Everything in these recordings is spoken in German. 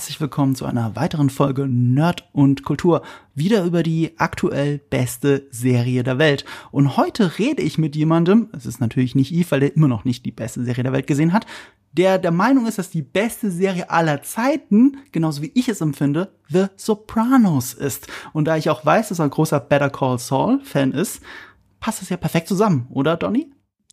herzlich willkommen zu einer weiteren Folge Nerd und Kultur. Wieder über die aktuell beste Serie der Welt. Und heute rede ich mit jemandem, es ist natürlich nicht Yves, weil der immer noch nicht die beste Serie der Welt gesehen hat, der der Meinung ist, dass die beste Serie aller Zeiten, genauso wie ich es empfinde, The Sopranos ist. Und da ich auch weiß, dass er ein großer Better Call Saul Fan ist, passt es ja perfekt zusammen, oder Donny?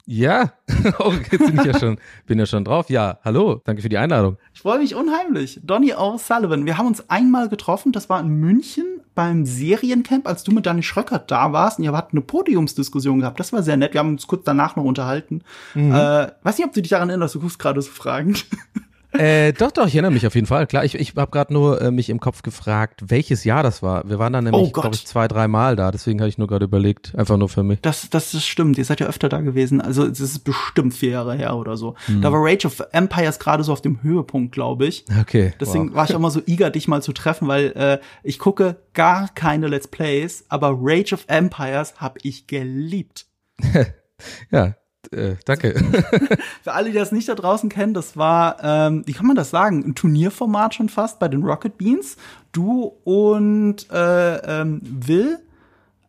Ja, oh, jetzt bin ich ja schon, bin ja schon drauf. Ja, hallo, danke für die Einladung. Ich freue mich unheimlich. Donny O'Sullivan, wir haben uns einmal getroffen, das war in München beim Seriencamp, als du mit Dani Schröckert da warst und ihr habt eine Podiumsdiskussion gehabt. Das war sehr nett. Wir haben uns kurz danach noch unterhalten. Mhm. Äh, weiß nicht, ob du dich daran erinnerst, du guckst gerade so fragend. Äh, doch, doch, ich erinnere mich auf jeden Fall. Klar, ich, ich habe gerade nur äh, mich im Kopf gefragt, welches Jahr das war. Wir waren dann nämlich, oh glaube ich, zwei, drei Mal da. Deswegen habe ich nur gerade überlegt, einfach nur für mich. Das, das, das stimmt. Ihr seid ja öfter da gewesen. Also es ist bestimmt vier Jahre her oder so. Hm. Da war Rage of Empires gerade so auf dem Höhepunkt, glaube ich. Okay. Deswegen wow. war ich immer so eager, dich mal zu treffen, weil äh, ich gucke gar keine Let's Plays, aber Rage of Empires habe ich geliebt. ja, äh, danke. Für alle, die das nicht da draußen kennen, das war, ähm, wie kann man das sagen, ein Turnierformat schon fast bei den Rocket Beans. Du und äh, ähm, Will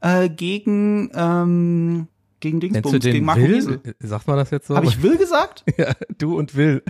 äh, gegen ähm, gegen Dingsbums, gegen Marco Will? Wiesel. Sagt man das jetzt so? Habe ich Will gesagt? ja, du und Will.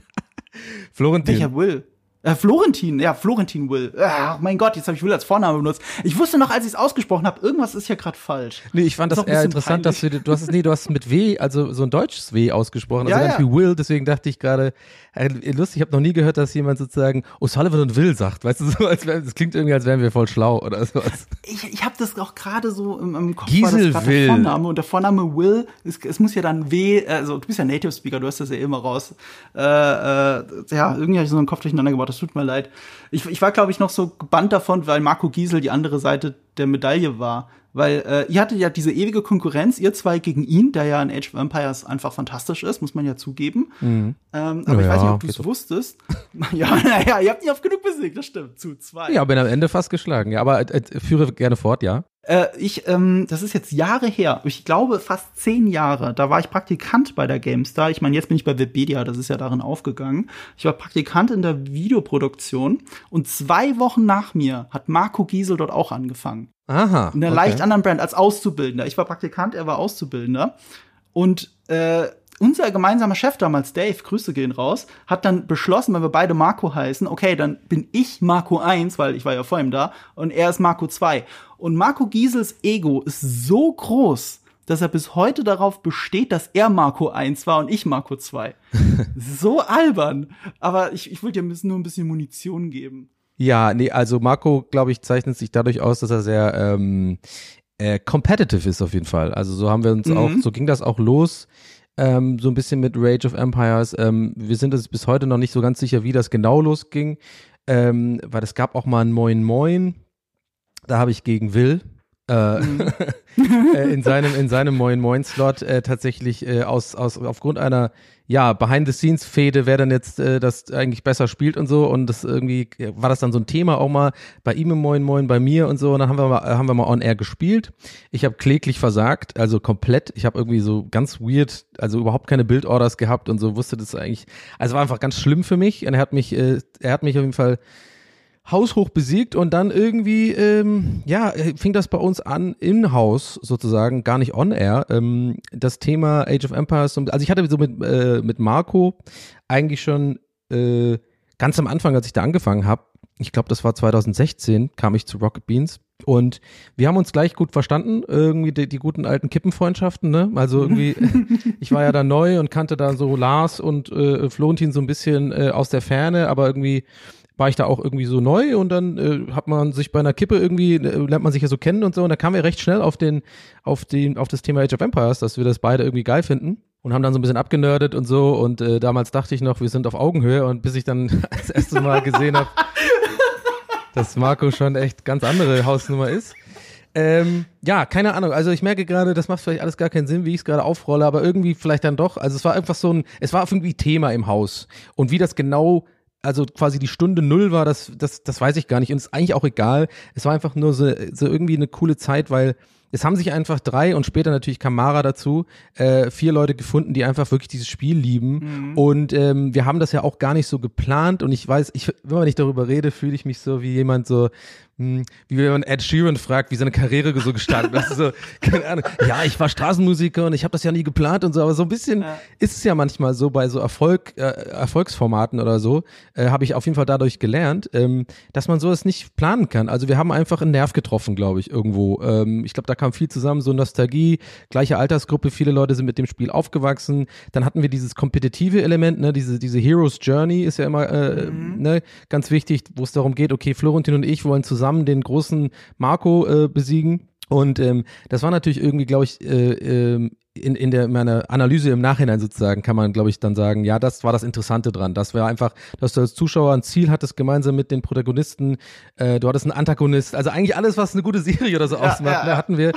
Florentin. Welcher Will? Äh, Florentin, ja, Florentin Will. Ach, mein Gott, jetzt habe ich Will als Vorname benutzt. Ich wusste noch, als ich es ausgesprochen habe, irgendwas ist hier gerade falsch. Nee, ich fand das, das eher interessant, peinlich. dass du, du hast es, nee, du hast mit W, also so ein deutsches W ausgesprochen, also ja, ganz ja. wie Will, deswegen dachte ich gerade, äh, lustig, ich habe noch nie gehört, dass jemand sozusagen O'Sullivan und Will sagt, weißt du, so, als wär, das klingt irgendwie, als wären wir voll schlau oder sowas. Ich, ich habe das auch gerade so im, im Kopf, Giesel war Will. der Vorname und der Vorname Will, es, es muss ja dann W, also du bist ja Native Speaker, du hast das ja immer raus. Äh, äh, ja, irgendwie habe ich so einen Kopf durcheinander gebracht, das tut mir leid. Ich, ich war, glaube ich, noch so gebannt davon, weil Marco Giesel die andere Seite der Medaille war. Weil äh, ihr hattet ja diese ewige Konkurrenz, ihr zwei gegen ihn, der ja in Age of Empires einfach fantastisch ist, muss man ja zugeben. Mhm. Ähm, aber ja, ich weiß nicht, ob du es wusstest. ja, naja, ihr habt ihn oft genug besiegt, das stimmt, zu zwei. Ja, bin am Ende fast geschlagen, ja, aber äh, führe gerne fort, ja. Äh, ich, ähm, das ist jetzt Jahre her. Ich glaube fast zehn Jahre. Da war ich Praktikant bei der GameStar. Ich meine, jetzt bin ich bei Webedia. Das ist ja darin aufgegangen. Ich war Praktikant in der Videoproduktion und zwei Wochen nach mir hat Marco Giesel dort auch angefangen. Aha. In einer okay. leicht anderen Brand als Auszubildender. Ich war Praktikant, er war Auszubildender. Und äh, unser gemeinsamer Chef damals, Dave, Grüße gehen raus, hat dann beschlossen, weil wir beide Marco heißen, okay, dann bin ich Marco 1, weil ich war ja vor ihm da, und er ist Marco 2. Und Marco Giesels Ego ist so groß, dass er bis heute darauf besteht, dass er Marco 1 war und ich Marco 2. so albern. Aber ich, ich wollte dir nur ein bisschen Munition geben. Ja, nee, also Marco, glaube ich, zeichnet sich dadurch aus, dass er sehr ähm, äh, competitive ist auf jeden Fall. Also so haben wir uns mhm. auch, so ging das auch los ähm, so ein bisschen mit Rage of Empires. Ähm, wir sind uns bis heute noch nicht so ganz sicher, wie das genau losging, ähm, weil es gab auch mal ein Moin Moin. Da habe ich gegen Will äh, mhm. äh, in seinem in seinem Moin Moin Slot äh, tatsächlich äh, aus aus aufgrund einer ja Behind the Scenes Fehde, wer dann jetzt äh, das eigentlich besser spielt und so und das irgendwie war das dann so ein Thema auch mal bei ihm im Moin Moin bei mir und so und dann haben wir mal haben wir mal on air gespielt. Ich habe kläglich versagt, also komplett. Ich habe irgendwie so ganz weird, also überhaupt keine Bildorders gehabt und so wusste das eigentlich. Also war einfach ganz schlimm für mich und er hat mich äh, er hat mich auf jeden Fall haushoch besiegt und dann irgendwie, ähm, ja, fing das bei uns an, in-house sozusagen, gar nicht on-air, ähm, das Thema Age of Empires. Also ich hatte so mit, äh, mit Marco eigentlich schon äh, ganz am Anfang, als ich da angefangen habe, ich glaube, das war 2016, kam ich zu Rocket Beans. Und wir haben uns gleich gut verstanden, irgendwie die, die guten alten Kippenfreundschaften, ne? Also irgendwie, ich war ja da neu und kannte da so Lars und äh, Florentin so ein bisschen äh, aus der Ferne, aber irgendwie war ich da auch irgendwie so neu und dann äh, hat man sich bei einer Kippe irgendwie, äh, lernt man sich ja so kennen und so und da kamen wir recht schnell auf den, auf den, auf das Thema Age of Empires, dass wir das beide irgendwie geil finden und haben dann so ein bisschen abgenördet und so und äh, damals dachte ich noch, wir sind auf Augenhöhe und bis ich dann das erste Mal gesehen habe, dass Marco schon echt ganz andere Hausnummer ist. Ähm, ja, keine Ahnung. Also ich merke gerade, das macht vielleicht alles gar keinen Sinn, wie ich es gerade aufrolle, aber irgendwie vielleicht dann doch. Also es war einfach so ein, es war irgendwie Thema im Haus. Und wie das genau also quasi die Stunde null war, das, das, das weiß ich gar nicht. Und ist eigentlich auch egal. Es war einfach nur so, so irgendwie eine coole Zeit, weil es haben sich einfach drei und später natürlich Kamara dazu, äh, vier Leute gefunden, die einfach wirklich dieses Spiel lieben. Mhm. Und ähm, wir haben das ja auch gar nicht so geplant. Und ich weiß, ich, wenn man nicht darüber rede, fühle ich mich so wie jemand so, wie wenn man Ed Sheeran fragt, wie seine Karriere so gestartet ist. so, keine Ahnung. Ja, ich war Straßenmusiker und ich habe das ja nie geplant und so, aber so ein bisschen ja. ist es ja manchmal so bei so Erfolg, äh, Erfolgsformaten oder so, äh, habe ich auf jeden Fall dadurch gelernt, ähm, dass man sowas nicht planen kann. Also wir haben einfach einen Nerv getroffen, glaube ich, irgendwo. Ähm, ich glaube, da kam viel zusammen, so Nostalgie, gleiche Altersgruppe, viele Leute sind mit dem Spiel aufgewachsen. Dann hatten wir dieses kompetitive Element, ne, diese, diese Heroes Journey ist ja immer äh, mhm. ne, ganz wichtig, wo es darum geht, okay, Florentin und ich wollen zusammen zusammen den großen Marco äh, besiegen. Und ähm, das war natürlich irgendwie, glaube ich, äh, äh, in, in der meiner Analyse im Nachhinein sozusagen kann man, glaube ich, dann sagen, ja, das war das Interessante dran. Das war einfach, dass du als Zuschauer ein Ziel hattest, gemeinsam mit den Protagonisten, äh, du hattest einen Antagonist, also eigentlich alles, was eine gute Serie oder so ja, ausmacht. Ja, ne, ja. Da hatten wir,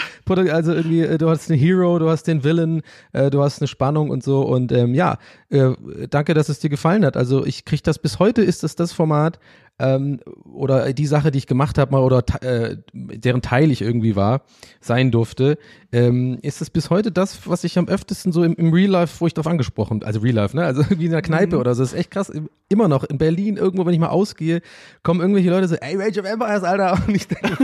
also irgendwie, äh, du hast einen Hero, du hast den Villain, äh, du hast eine Spannung und so. Und ähm, ja, äh, danke, dass es dir gefallen hat. Also ich kriege das bis heute, ist es das Format, ähm, oder die Sache, die ich gemacht habe, mal oder äh, deren Teil ich irgendwie war, sein durfte, ähm, ist es bis heute das, was ich am öftesten so im, im Real Life, wo ich drauf angesprochen, also Real Life, ne, also wie in der Kneipe mhm. oder so, das ist echt krass. Immer noch in Berlin irgendwo, wenn ich mal ausgehe, kommen irgendwelche Leute so, ey Rage of Empires, Alter, und ich denke,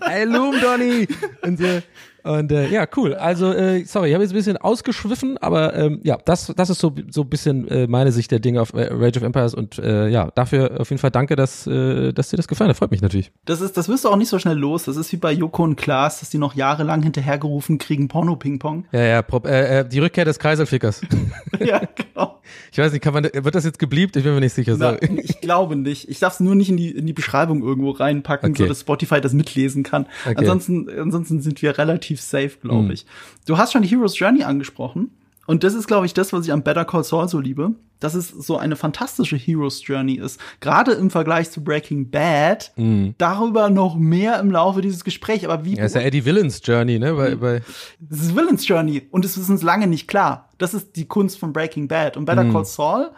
ey Loom Donny und so. Und äh, ja, cool. Also, äh, sorry, ich habe jetzt ein bisschen ausgeschwiffen, aber ähm, ja, das, das ist so, so ein bisschen äh, meine Sicht der Dinge auf äh, Rage of Empires und äh, ja, dafür auf jeden Fall danke, dass, äh, dass dir das gefallen hat. Freut mich natürlich. Das ist, das wirst du auch nicht so schnell los. Das ist wie bei Joko und Klaas, dass die noch jahrelang hinterhergerufen kriegen, Porno-Ping-Pong. Ja, ja, Prop, äh, äh, die Rückkehr des Kreiselfickers. ja, genau. Ich weiß nicht, kann man, wird das jetzt gebliebt? Ich bin mir nicht sicher. Na, ich glaube nicht. Ich darf es nur nicht in die, in die Beschreibung irgendwo reinpacken, okay. so dass Spotify das mitlesen kann. Okay. Ansonsten, ansonsten sind wir relativ safe, glaube hm. ich. Du hast schon die Hero's Journey angesprochen. Und das ist, glaube ich, das, was ich am Better Call Saul so liebe, dass es so eine fantastische Hero's Journey ist. Gerade im Vergleich zu Breaking Bad. Mm. Darüber noch mehr im Laufe dieses Gesprächs. Aber wie. Ja, ist ja Eddie Villains Journey, ne? Bei, bei das ist Villains Journey. Und es ist uns lange nicht klar. Das ist die Kunst von Breaking Bad. Und Better mm. Call Saul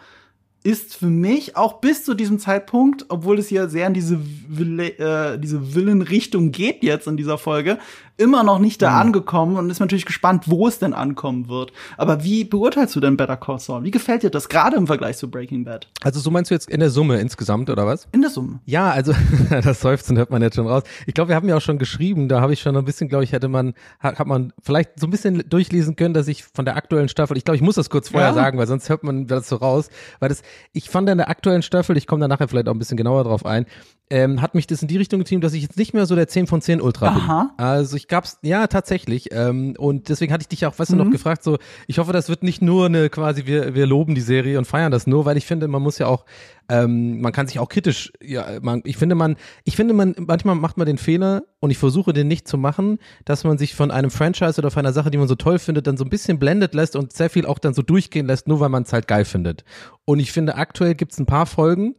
ist für mich auch bis zu diesem Zeitpunkt, obwohl es ja sehr in diese, äh, diese Villen-Richtung geht jetzt in dieser Folge, immer noch nicht da mhm. angekommen und ist natürlich gespannt, wo es denn ankommen wird. Aber wie beurteilst du denn Better Call Saul? Wie gefällt dir das gerade im Vergleich zu Breaking Bad? Also so meinst du jetzt in der Summe insgesamt oder was? In der Summe. Ja, also das Seufzen hört man jetzt schon raus. Ich glaube, wir haben ja auch schon geschrieben, da habe ich schon ein bisschen, glaube ich, hätte man hat, hat man vielleicht so ein bisschen durchlesen können, dass ich von der aktuellen Staffel, ich glaube, ich muss das kurz vorher ja. sagen, weil sonst hört man das so raus, weil das ich fand in der aktuellen Staffel, ich komme da nachher vielleicht auch ein bisschen genauer drauf ein, ähm, hat mich das in die Richtung getrieben, dass ich jetzt nicht mehr so der 10 von 10 Ultra Aha. bin. Also ich gab's, ja, tatsächlich. Ähm, und deswegen hatte ich dich auch, weißt mhm. du, noch mhm. gefragt, so, ich hoffe, das wird nicht nur eine quasi, wir, wir loben die Serie und feiern das nur, weil ich finde, man muss ja auch, ähm, man kann sich auch kritisch, ja, man, ich finde man, ich finde man, manchmal macht man den Fehler und ich versuche den nicht zu machen, dass man sich von einem Franchise oder von einer Sache, die man so toll findet, dann so ein bisschen blendet lässt und sehr viel auch dann so durchgehen lässt, nur weil man es halt geil findet. Und ich finde, aktuell gibt's ein paar Folgen,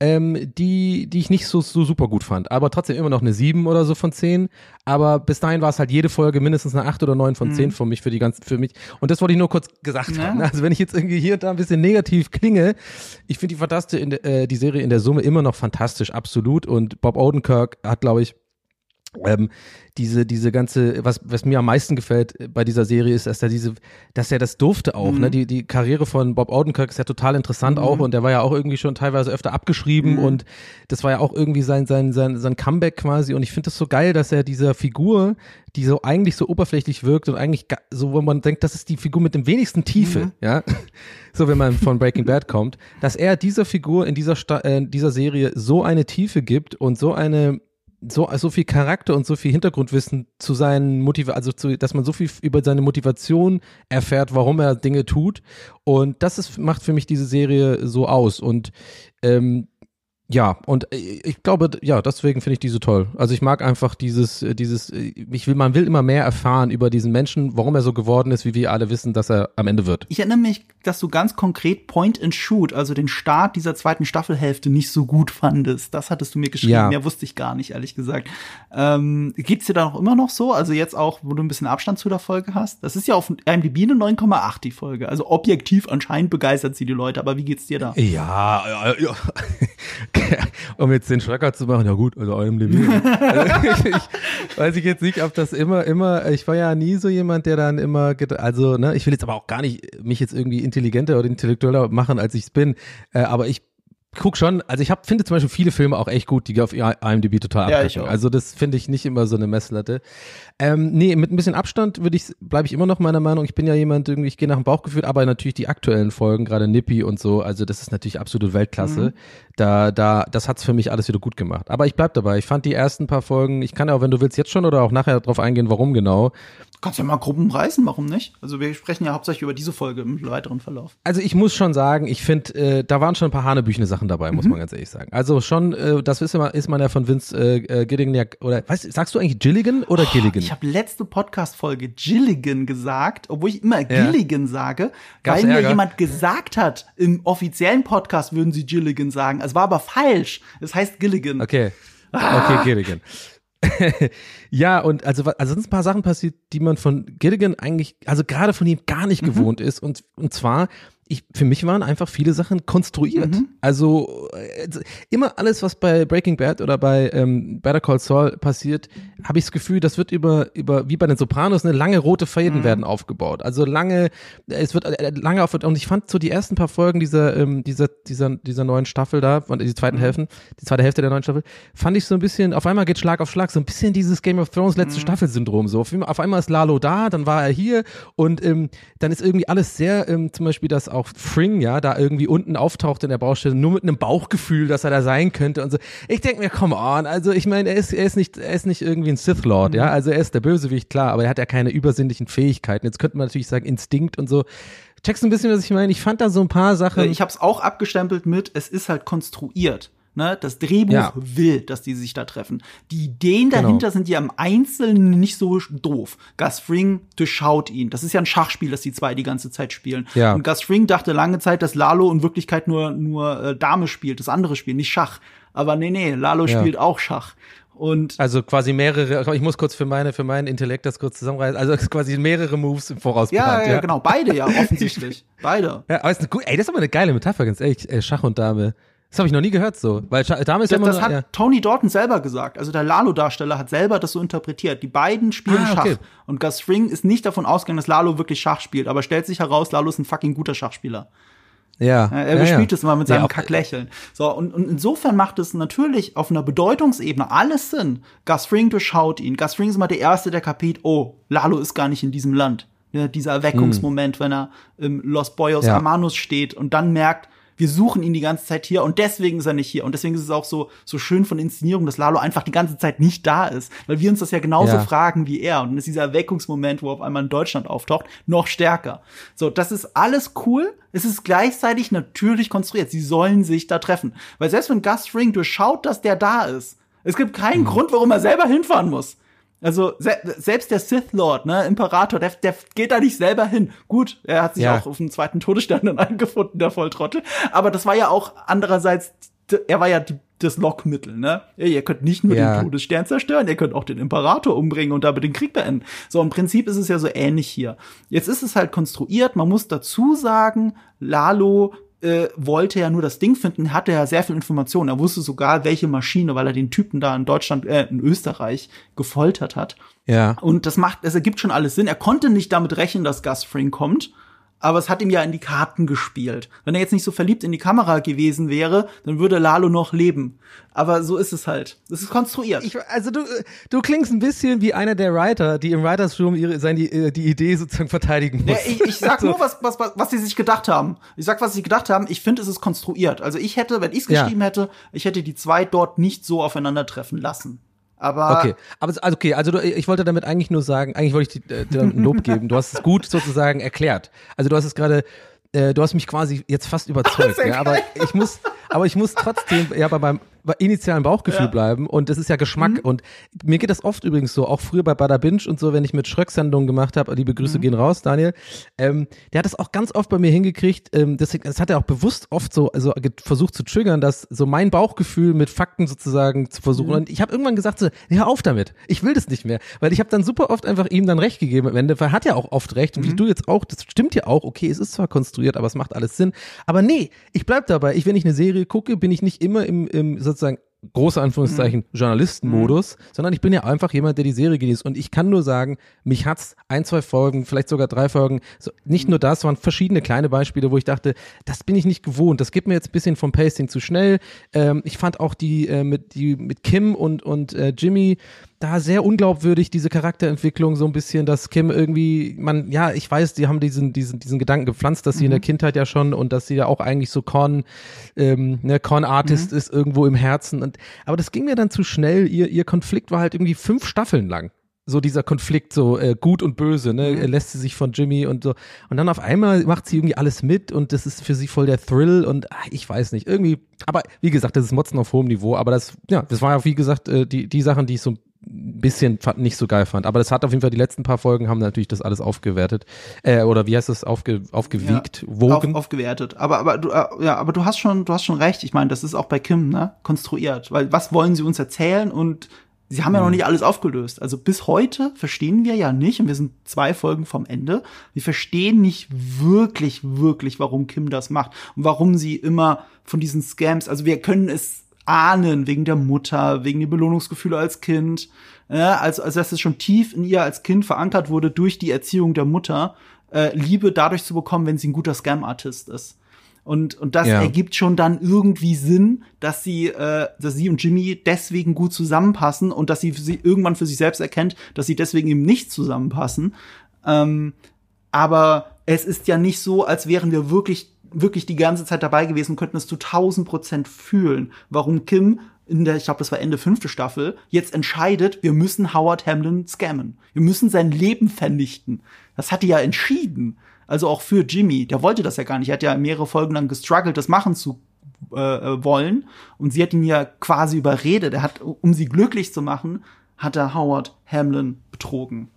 ähm, die, die ich nicht so, so super gut fand. Aber trotzdem immer noch eine 7 oder so von 10. Aber bis dahin war es halt jede Folge mindestens eine 8 oder 9 von 10 mhm. für mich, für die ganze, für mich. Und das wollte ich nur kurz gesagt ja. haben. Also wenn ich jetzt irgendwie hier und da ein bisschen negativ klinge, ich finde die fantastische, äh, die Serie in der Summe immer noch fantastisch, absolut. Und Bob Odenkirk hat, glaube ich, ähm, diese, diese ganze, was, was mir am meisten gefällt bei dieser Serie ist, dass er diese, dass er das durfte auch, ne? mhm. ne? Die, die Karriere von Bob Odenkirk ist ja total interessant mhm. auch und der war ja auch irgendwie schon teilweise öfter abgeschrieben mhm. und das war ja auch irgendwie sein, sein, sein, sein Comeback quasi und ich finde das so geil, dass er dieser Figur, die so eigentlich so oberflächlich wirkt und eigentlich so, wo man denkt, das ist die Figur mit dem wenigsten Tiefe, mhm. ja, so wenn man von Breaking Bad kommt, dass er dieser Figur in dieser, Sta äh, dieser Serie so eine Tiefe gibt und so eine so, so viel Charakter und so viel Hintergrundwissen zu seinen Motiv also zu, dass man so viel über seine Motivation erfährt, warum er Dinge tut. Und das ist, macht für mich diese Serie so aus. Und ähm, ja, und äh, ich glaube, ja, deswegen finde ich die so toll. Also ich mag einfach dieses, äh, dieses, äh, ich will, man will immer mehr erfahren über diesen Menschen, warum er so geworden ist, wie wir alle wissen, dass er am Ende wird. Ich erinnere mich, dass du ganz konkret Point and Shoot, also den Start dieser zweiten Staffelhälfte nicht so gut fandest. Das hattest du mir geschrieben. Ja. Mehr wusste ich gar nicht, ehrlich gesagt. Ähm, geht's dir da noch immer noch so? Also jetzt auch, wo du ein bisschen Abstand zu der Folge hast? Das ist ja auf IMDb eine 9,8 die Folge. Also objektiv anscheinend begeistert sie die Leute. Aber wie geht's dir da? Ja, ja, ja. um jetzt den Schrecker zu machen, ja gut, also einem Levin. also ich, ich, weiß ich jetzt nicht, ob das immer, immer, ich war ja nie so jemand, der dann immer, also, ne, ich will jetzt aber auch gar nicht mich jetzt irgendwie intelligenter oder intellektueller machen, als ich es bin, äh, aber ich guck schon, also ich hab, finde zum Beispiel viele Filme auch echt gut, die auf IMDb total ja, abdecken. Also das finde ich nicht immer so eine Messlatte. Ähm, nee, mit ein bisschen Abstand würde ich, bleibe ich immer noch meiner Meinung. Ich bin ja jemand, irgendwie, ich gehe nach dem Bauchgefühl, aber natürlich die aktuellen Folgen, gerade Nippy und so, also das ist natürlich absolut Weltklasse. Mhm. Da, da, das hat's für mich alles wieder gut gemacht. Aber ich bleib dabei. Ich fand die ersten paar Folgen, ich kann ja auch, wenn du willst, jetzt schon oder auch nachher darauf eingehen, warum genau. Du kannst ja mal Gruppen reißen, warum nicht? Also wir sprechen ja hauptsächlich über diese Folge im weiteren Verlauf. Also ich muss schon sagen, ich finde, äh, da waren schon ein paar hanebüchene Sachen dabei, muss mhm. man ganz ehrlich sagen. Also schon, äh, das ist, immer, ist man ja von Vince äh, äh Gilligan ja, oder weißt, sagst du eigentlich Gilligan oder oh, Gilligan? Ich habe letzte Podcast-Folge Gilligan gesagt, obwohl ich immer ja. Gilligan sage, Gab's weil mir jemand gesagt hat, im offiziellen Podcast würden sie Gilligan sagen. Es war aber falsch. Es heißt Gilligan. Okay. Ah. Okay, Gilligan. ja, und also, also sind ein paar Sachen passiert, die man von Gilligan eigentlich, also gerade von ihm gar nicht mhm. gewohnt ist. Und, und zwar ich, für mich waren einfach viele Sachen konstruiert. Mhm. Also äh, immer alles, was bei Breaking Bad oder bei ähm, Better Call Saul passiert, habe ich das Gefühl, das wird über, über, wie bei den Sopranos, eine lange rote Fäden mhm. werden aufgebaut. Also lange, es wird äh, lange auf, und ich fand so die ersten paar Folgen dieser, ähm, dieser, dieser, dieser neuen Staffel da, die zweiten mhm. Hälften, die zweite Hälfte der neuen Staffel, fand ich so ein bisschen, auf einmal geht Schlag auf Schlag, so ein bisschen dieses Game of Thrones letzte mhm. Staffel-Syndrom. So, auf, auf einmal ist Lalo da, dann war er hier und ähm, dann ist irgendwie alles sehr, ähm, zum Beispiel das auch Fring, ja, da irgendwie unten auftaucht in der Baustelle, nur mit einem Bauchgefühl, dass er da sein könnte und so. Ich denke mir, come on, also ich meine, er ist, er ist nicht, er ist nicht irgendwie ein Sith Lord, mhm. ja, also er ist der Bösewicht, klar, aber er hat ja keine übersinnlichen Fähigkeiten. Jetzt könnte man natürlich sagen, Instinkt und so. Checkst du ein bisschen, was ich meine? Ich fand da so ein paar Sachen. Ich habe es auch abgestempelt mit, es ist halt konstruiert. Ne? Das Drehbuch ja. will, dass die sich da treffen. Die Ideen genau. dahinter genau. sind ja im Einzelnen nicht so doof. Gus Fring durchschaut ihn. Das ist ja ein Schachspiel, das die zwei die ganze Zeit spielen. Ja. Und Gus Fring dachte lange Zeit, dass Lalo in Wirklichkeit nur, nur äh, Dame spielt, das andere Spiel, nicht Schach. Aber nee, nee, Lalo ja. spielt auch Schach. Und also quasi mehrere, ich muss kurz für meine, für meinen Intellekt das kurz zusammenreißen, also quasi mehrere Moves im Voraus ja, ja, ja, genau, beide ja, offensichtlich. beide. Ja, aber ist eine, ey, das ist aber eine geile Metapher, ganz ehrlich, äh, Schach und Dame. Das habe ich noch nie gehört so, weil Dame ist das, immer das hat ja. Tony Dalton selber gesagt. Also der Lalo-Darsteller hat selber das so interpretiert. Die beiden spielen ah, okay. Schach und Gus Fring ist nicht davon ausgegangen, dass Lalo wirklich Schach spielt, aber stellt sich heraus, Lalo ist ein fucking guter Schachspieler. Ja. Er ja, bespielt ja. es immer mit seinem ja, Kacklächeln. So, und, und insofern macht es natürlich auf einer Bedeutungsebene alles Sinn. Gus Fring durchschaut ihn. Gus Fring ist mal der Erste, der kapiert, oh, Lalo ist gar nicht in diesem Land. Ja, dieser Erweckungsmoment, hm. wenn er im Los Boyos ja. Hermanos steht und dann merkt, wir suchen ihn die ganze Zeit hier und deswegen ist er nicht hier. Und deswegen ist es auch so, so schön von Inszenierung, dass Lalo einfach die ganze Zeit nicht da ist. Weil wir uns das ja genauso ja. fragen wie er. Und dann ist dieser Erweckungsmoment, wo er auf einmal in Deutschland auftaucht, noch stärker. So, das ist alles cool. Es ist gleichzeitig natürlich konstruiert. Sie sollen sich da treffen. Weil selbst wenn Gus Fring durchschaut, dass der da ist, es gibt keinen mhm. Grund, warum er selber hinfahren muss. Also se selbst der Sith Lord, ne, Imperator, der, der geht da nicht selber hin. Gut, er hat sich ja. auch auf den zweiten Todesstern dann eingefunden, der Volltrottel. Aber das war ja auch andererseits, er war ja die, das Lockmittel, ne? Ihr könnt nicht nur ja. den Todesstern zerstören, ihr könnt auch den Imperator umbringen und damit den Krieg beenden. So, im Prinzip ist es ja so ähnlich hier. Jetzt ist es halt konstruiert, man muss dazu sagen, Lalo äh, wollte ja nur das Ding finden, hatte ja sehr viel Informationen. Er wusste sogar, welche Maschine, weil er den Typen da in Deutschland, äh, in Österreich gefoltert hat. Ja. Und das macht, es ergibt schon alles Sinn. Er konnte nicht damit rechnen, dass Gus Fring kommt aber es hat ihm ja in die Karten gespielt. Wenn er jetzt nicht so verliebt in die Kamera gewesen wäre, dann würde Lalo noch leben. Aber so ist es halt. Es ist konstruiert. Ich, also du, du klingst ein bisschen wie einer der Writer, die im Writers Room ihre, seine, die, die Idee sozusagen verteidigen muss. Ja, ich, ich sag nur, was, was, was, was sie sich gedacht haben. Ich sag, was sie gedacht haben. Ich finde, es ist konstruiert. Also ich hätte, wenn ich es geschrieben ja. hätte, ich hätte die zwei dort nicht so aufeinandertreffen lassen. Aber okay, aber also okay, also du, ich wollte damit eigentlich nur sagen, eigentlich wollte ich dir, dir ein Lob geben. Du hast es gut sozusagen erklärt. Also du hast es gerade äh, du hast mich quasi jetzt fast überzeugt, ja, aber ich muss, aber ich muss trotzdem ja bei meinem initialen Bauchgefühl ja. bleiben und das ist ja Geschmack mhm. und mir geht das oft übrigens so, auch früher bei Bada Binge und so, wenn ich mit Schröck-Sendungen gemacht habe, liebe Grüße mhm. gehen raus, Daniel, ähm, der hat das auch ganz oft bei mir hingekriegt, ähm, deswegen, das hat er auch bewusst oft so also versucht zu triggern, dass so mein Bauchgefühl mit Fakten sozusagen zu versuchen mhm. und ich habe irgendwann gesagt so, hör auf damit, ich will das nicht mehr, weil ich habe dann super oft einfach ihm dann recht gegeben am Ende, weil er hat ja auch oft recht und wie mhm. du jetzt auch, das stimmt ja auch, okay, es ist zwar konstruiert, aber es macht alles Sinn, aber nee, ich bleib dabei, ich, wenn ich eine Serie gucke, bin ich nicht immer im, im sozusagen große Anführungszeichen mhm. Journalistenmodus, mhm. sondern ich bin ja einfach jemand, der die Serie genießt. Und ich kann nur sagen, mich hat's ein, zwei Folgen, vielleicht sogar drei Folgen, so, nicht mhm. nur das, waren verschiedene kleine Beispiele, wo ich dachte, das bin ich nicht gewohnt. Das gibt mir jetzt ein bisschen vom Pacing zu schnell. Ähm, ich fand auch die äh, mit die mit Kim und und äh, Jimmy da sehr unglaubwürdig, diese Charakterentwicklung, so ein bisschen, dass Kim irgendwie, man, ja, ich weiß, die haben diesen, diesen, diesen Gedanken gepflanzt, dass sie mhm. in der mhm. Kindheit ja schon und dass sie ja auch eigentlich so Con, ähm, ne, Con-Artist mhm. ist irgendwo im Herzen. Und, aber das ging mir dann zu schnell. Ihr, ihr Konflikt war halt irgendwie fünf Staffeln lang so dieser Konflikt, so äh, gut und böse, ne, mhm. lässt sie sich von Jimmy und so. Und dann auf einmal macht sie irgendwie alles mit und das ist für sie voll der Thrill und ach, ich weiß nicht, irgendwie, aber wie gesagt, das ist Motzen auf hohem Niveau, aber das, ja, das war ja wie gesagt, äh, die, die Sachen, die ich so ein bisschen nicht so geil fand. Aber das hat auf jeden Fall die letzten paar Folgen haben natürlich das alles aufgewertet. Äh, oder wie heißt das? Aufge, aufgewiegt, ja, wogen. Auf, aufgewertet. Aber, aber du, äh, ja, aber du hast schon, du hast schon recht. Ich meine, das ist auch bei Kim, ne, konstruiert. Weil was wollen sie uns erzählen? Und sie haben ja noch mhm. nicht alles aufgelöst. Also bis heute verstehen wir ja nicht, und wir sind zwei Folgen vom Ende, wir verstehen nicht wirklich, wirklich, warum Kim das macht und warum sie immer von diesen Scams, also wir können es ahnen, wegen der Mutter, wegen der Belohnungsgefühle als Kind. Ja, also, also dass es schon tief in ihr als Kind verankert wurde durch die Erziehung der Mutter, äh, Liebe dadurch zu bekommen, wenn sie ein guter Scam-Artist ist. Und, und das ja. ergibt schon dann irgendwie Sinn, dass sie, äh, dass sie und Jimmy deswegen gut zusammenpassen und dass sie, sie irgendwann für sich selbst erkennt, dass sie deswegen eben nicht zusammenpassen. Ähm, aber es ist ja nicht so, als wären wir wirklich wirklich die ganze Zeit dabei gewesen könnten es zu 1000 Prozent fühlen, warum Kim in der, ich glaube, das war Ende fünfte Staffel, jetzt entscheidet, wir müssen Howard Hamlin scammen. Wir müssen sein Leben vernichten. Das hat die ja entschieden. Also auch für Jimmy. Der wollte das ja gar nicht. Er hat ja mehrere Folgen lang gestruggelt, das machen zu äh, äh wollen. Und sie hat ihn ja quasi überredet. Er hat, um sie glücklich zu machen, hat er Howard Hamlin betrogen.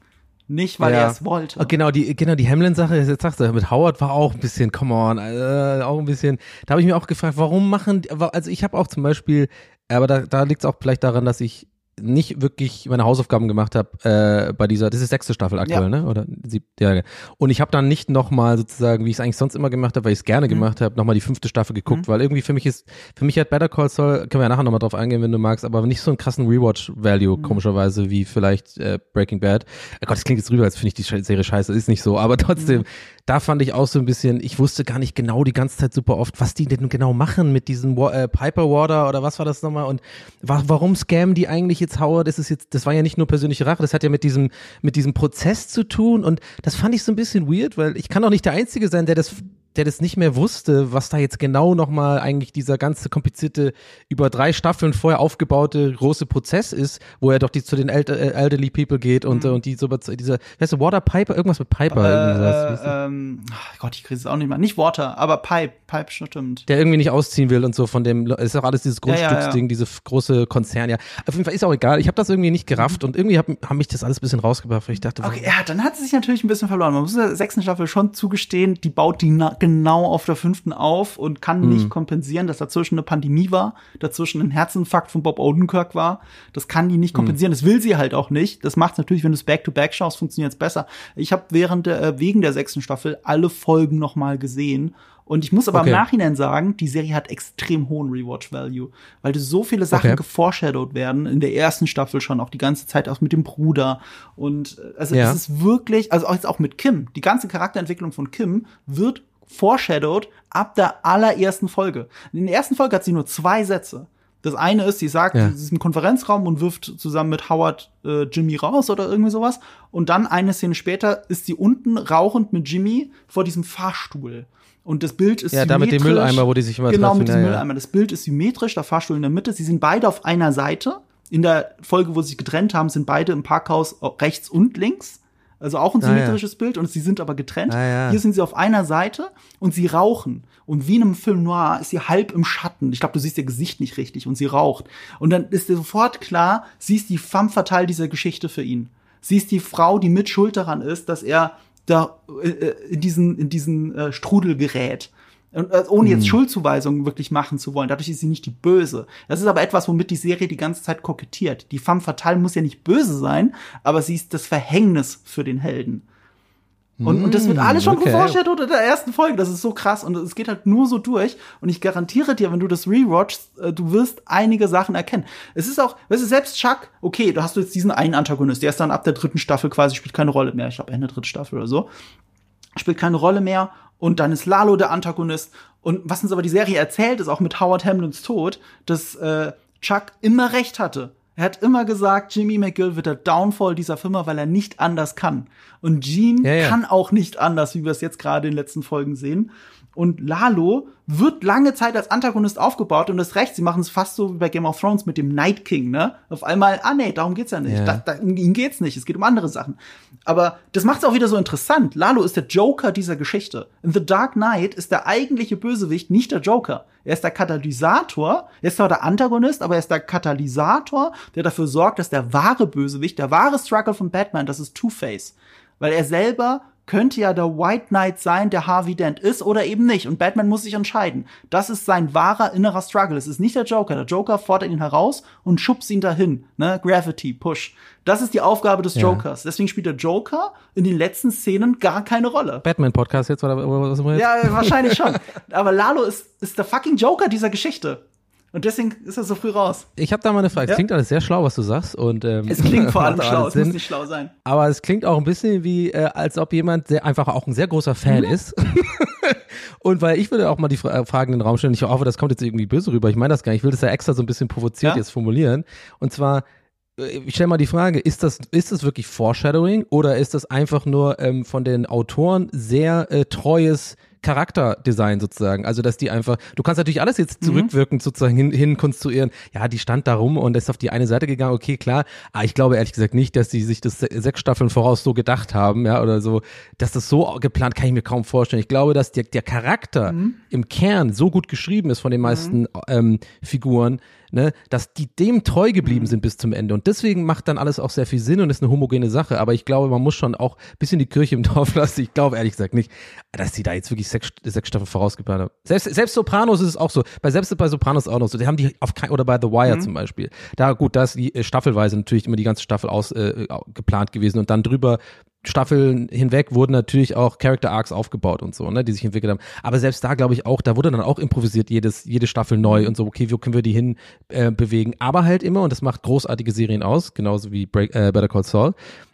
Nicht, weil ja. er es wollte. Genau, die, genau, die Hamlin-Sache, jetzt sagst du, mit Howard war auch ein bisschen, come on, äh, auch ein bisschen, da habe ich mir auch gefragt, warum machen, also ich habe auch zum Beispiel, aber da, da liegt es auch vielleicht daran, dass ich nicht wirklich meine Hausaufgaben gemacht habe äh, bei dieser, das ist sechste Staffel aktuell, ja. ne? Oder siebte, ja. Und ich habe dann nicht nochmal sozusagen, wie ich es eigentlich sonst immer gemacht habe, weil ich es gerne mhm. gemacht habe, nochmal die fünfte Staffel geguckt, mhm. weil irgendwie für mich ist, für mich hat Better Call Saul, können wir ja nachher nochmal drauf eingehen, wenn du magst, aber nicht so einen krassen Rewatch-Value, mhm. komischerweise, wie vielleicht äh, Breaking Bad. Oh Gott, das klingt jetzt rüber, als finde ich die Serie scheiße, ist nicht so, aber trotzdem, mhm da fand ich auch so ein bisschen, ich wusste gar nicht genau die ganze Zeit super oft, was die denn genau machen mit diesem äh, Piper Water oder was war das nochmal und wa warum scammen die eigentlich jetzt Howard? Das ist jetzt, das war ja nicht nur persönliche Rache, das hat ja mit diesem, mit diesem Prozess zu tun und das fand ich so ein bisschen weird, weil ich kann auch nicht der Einzige sein, der das der das nicht mehr wusste, was da jetzt genau nochmal eigentlich dieser ganze komplizierte, über drei Staffeln vorher aufgebaute große Prozess ist, wo er doch die, zu den Elder, äh, Elderly People geht und, mhm. und die so, dieser, weißt du, Water Piper, irgendwas mit Piper. Äh, ähm, Gott, ich kriege es auch nicht mal. Nicht Water, aber Pipe, Pipe stimmt. Der irgendwie nicht ausziehen will und so von dem, ist auch alles dieses Grundstücksding, ja, ja, ja. diese große Konzern, ja. Auf jeden Fall ist auch egal. Ich habe das irgendwie nicht gerafft mhm. und irgendwie haben hab mich das alles ein bisschen rausgebracht, weil ich dachte, okay, ja, dann hat sie sich natürlich ein bisschen verloren. Man muss der sechsten Staffel schon zugestehen, die baut die genau auf der fünften auf und kann mhm. nicht kompensieren, dass dazwischen eine Pandemie war, dazwischen ein Herzinfarkt von Bob Odenkirk war. Das kann die nicht mhm. kompensieren. Mhm. Das will sie halt auch nicht. Das macht natürlich, wenn du es Back-to-Back schaust, funktioniert es besser. Ich habe während der, äh, wegen der sechsten Staffel alle Folgen noch mal gesehen und ich muss aber okay. im Nachhinein sagen, die Serie hat extrem hohen Rewatch-Value, weil so viele Sachen okay. geforeshadowed werden, in der ersten Staffel schon, auch die ganze Zeit auch mit dem Bruder. Und äh, also ja. es ist wirklich, also auch jetzt auch mit Kim, die ganze Charakterentwicklung von Kim wird foreshadowed ab der allerersten Folge. In der ersten Folge hat sie nur zwei Sätze. Das eine ist, sie sagt, ja. sie ist im Konferenzraum und wirft zusammen mit Howard äh, Jimmy raus oder irgendwie sowas. Und dann eine Szene später ist sie unten rauchend mit Jimmy vor diesem Fahrstuhl. Und das Bild ist ja, symmetrisch. Ja, da mit dem Mülleimer, wo die sich immer Genau, treffen. mit diesem ja, Mülleimer. Das Bild ist symmetrisch, der Fahrstuhl in der Mitte. Sie sind beide auf einer Seite. In der Folge, wo sie sich getrennt haben, sind beide im Parkhaus rechts und links. Also auch ein symmetrisches ah, ja. Bild und sie sind aber getrennt. Ah, ja. Hier sind sie auf einer Seite und sie rauchen. Und wie in einem Film noir ist sie halb im Schatten. Ich glaube, du siehst ihr Gesicht nicht richtig und sie raucht. Und dann ist dir sofort klar, sie ist die femme fatale dieser Geschichte für ihn. Sie ist die Frau, die mit schuld daran ist, dass er da äh, äh, in diesen, in diesen äh, Strudel gerät. Und, äh, ohne jetzt mhm. Schuldzuweisungen wirklich machen zu wollen. Dadurch ist sie nicht die Böse. Das ist aber etwas, womit die Serie die ganze Zeit kokettiert. Die femme fatale muss ja nicht böse sein, aber sie ist das Verhängnis für den Helden. Und, und das wird alles schon okay. foreshadowed in der ersten Folge. Das ist so krass und es geht halt nur so durch. Und ich garantiere dir, wenn du das rewatchst, äh, du wirst einige Sachen erkennen. Es ist auch, weißt du, selbst Chuck, okay, du hast jetzt diesen einen Antagonist, der ist dann ab der dritten Staffel quasi, spielt keine Rolle mehr. Ich glaube, Ende dritte Staffel oder so. Spielt keine Rolle mehr. Und dann ist Lalo der Antagonist. Und was uns aber die Serie erzählt, ist auch mit Howard Hamlins Tod, dass äh, Chuck immer recht hatte. Er hat immer gesagt, Jimmy McGill wird der Downfall dieser Firma, weil er nicht anders kann. Und Gene ja, ja. kann auch nicht anders, wie wir es jetzt gerade in den letzten Folgen sehen. Und Lalo wird lange Zeit als Antagonist aufgebaut und das Recht, sie machen es fast so wie bei Game of Thrones mit dem Night King, ne? Auf einmal, ah nee, darum geht's ja nicht. Ja. Da, da, um ihn geht's nicht, es geht um andere Sachen. Aber das macht es auch wieder so interessant. Lalo ist der Joker dieser Geschichte. In The Dark Knight ist der eigentliche Bösewicht nicht der Joker. Er ist der Katalysator, er ist zwar der Antagonist, aber er ist der Katalysator, der dafür sorgt, dass der wahre Bösewicht, der wahre Struggle von Batman, das ist Two-Face. Weil er selber könnte ja der White Knight sein, der Harvey Dent ist oder eben nicht. Und Batman muss sich entscheiden. Das ist sein wahrer innerer Struggle. Es ist nicht der Joker. Der Joker fordert ihn heraus und schubst ihn dahin. Ne? Gravity, Push. Das ist die Aufgabe des ja. Jokers. Deswegen spielt der Joker in den letzten Szenen gar keine Rolle. Batman-Podcast jetzt oder was jetzt? Ja, wahrscheinlich schon. Aber Lalo ist, ist der fucking Joker dieser Geschichte. Und deswegen ist er so früh raus. Ich habe da mal eine Frage. Es klingt alles sehr schlau, was du sagst. Und, ähm, es klingt vor allem schlau, es muss nicht schlau sein. Aber es klingt auch ein bisschen wie, äh, als ob jemand sehr, einfach auch ein sehr großer Fan mhm. ist. und weil ich würde auch mal die Fra Fragen in den Raum stellen. Ich hoffe, das kommt jetzt irgendwie böse rüber. Ich meine das gar nicht. Ich will das ja extra so ein bisschen provoziert ja? jetzt formulieren. Und zwar, äh, ich stelle mal die Frage, ist das, ist das wirklich Foreshadowing oder ist das einfach nur ähm, von den Autoren sehr äh, treues Charakterdesign sozusagen. Also, dass die einfach, du kannst natürlich alles jetzt mhm. zurückwirkend sozusagen hin, hin konstruieren. Ja, die stand da rum und ist auf die eine Seite gegangen, okay, klar. Aber ich glaube ehrlich gesagt nicht, dass die sich das sechs Staffeln voraus so gedacht haben, ja, oder so. Dass das so geplant, kann ich mir kaum vorstellen. Ich glaube, dass der, der Charakter mhm. im Kern so gut geschrieben ist von den meisten mhm. ähm, Figuren, ne, dass die dem treu geblieben mhm. sind bis zum Ende. Und deswegen macht dann alles auch sehr viel Sinn und ist eine homogene Sache. Aber ich glaube, man muss schon auch ein bisschen die Kirche im Dorf lassen. Ich glaube ehrlich gesagt nicht, dass die da jetzt wirklich sechs, sechs Staffeln vorausgeplant haben. Selbst, selbst Sopranos ist es auch so. Bei, selbst bei Sopranos auch noch so. Die haben die auf kein, oder bei The Wire mhm. zum Beispiel. Da, gut, da ist die äh, staffelweise natürlich immer die ganze Staffel aus, äh, geplant gewesen und dann drüber Staffeln hinweg wurden natürlich auch Character Arcs aufgebaut und so, ne, die sich entwickelt haben. Aber selbst da glaube ich auch, da wurde dann auch improvisiert jedes jede Staffel neu und so. Okay, wo können wir die hin äh, bewegen? Aber halt immer und das macht großartige Serien aus, genauso wie Break, äh, Better Call Saul.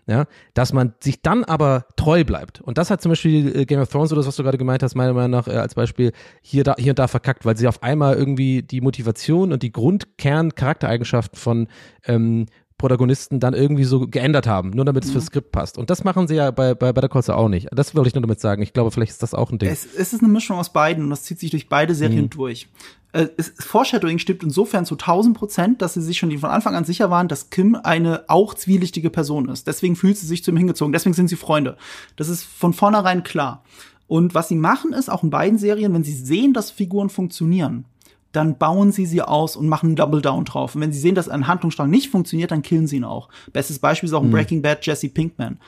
Ja, dass man sich dann aber treu bleibt. Und das hat zum Beispiel äh, Game of Thrones oder das, was du gerade gemeint hast, meiner Meinung nach äh, als Beispiel hier, da, hier und da verkackt, weil sie auf einmal irgendwie die Motivation und die Grundkern-Charaktereigenschaften von ähm, Protagonisten dann irgendwie so geändert haben, nur damit es mhm. fürs Skript passt. Und das machen sie ja bei, bei Better Call Saul auch nicht. Das wollte ich nur damit sagen. Ich glaube, vielleicht ist das auch ein Ding. Es, es ist eine Mischung aus beiden und das zieht sich durch beide Serien mhm. durch. Äh, es, Foreshadowing stimmt insofern zu 1000 Prozent, dass sie sich schon von Anfang an sicher waren, dass Kim eine auch zwielichtige Person ist. Deswegen fühlt sie sich zu ihm hingezogen. Deswegen sind sie Freunde. Das ist von vornherein klar. Und was sie machen ist, auch in beiden Serien, wenn sie sehen, dass Figuren funktionieren, dann bauen sie sie aus und machen einen Double Down drauf. Und wenn sie sehen, dass ein Handlungsstrang nicht funktioniert, dann killen sie ihn auch. Bestes Beispiel ist auch mhm. Breaking Bad Jesse Pinkman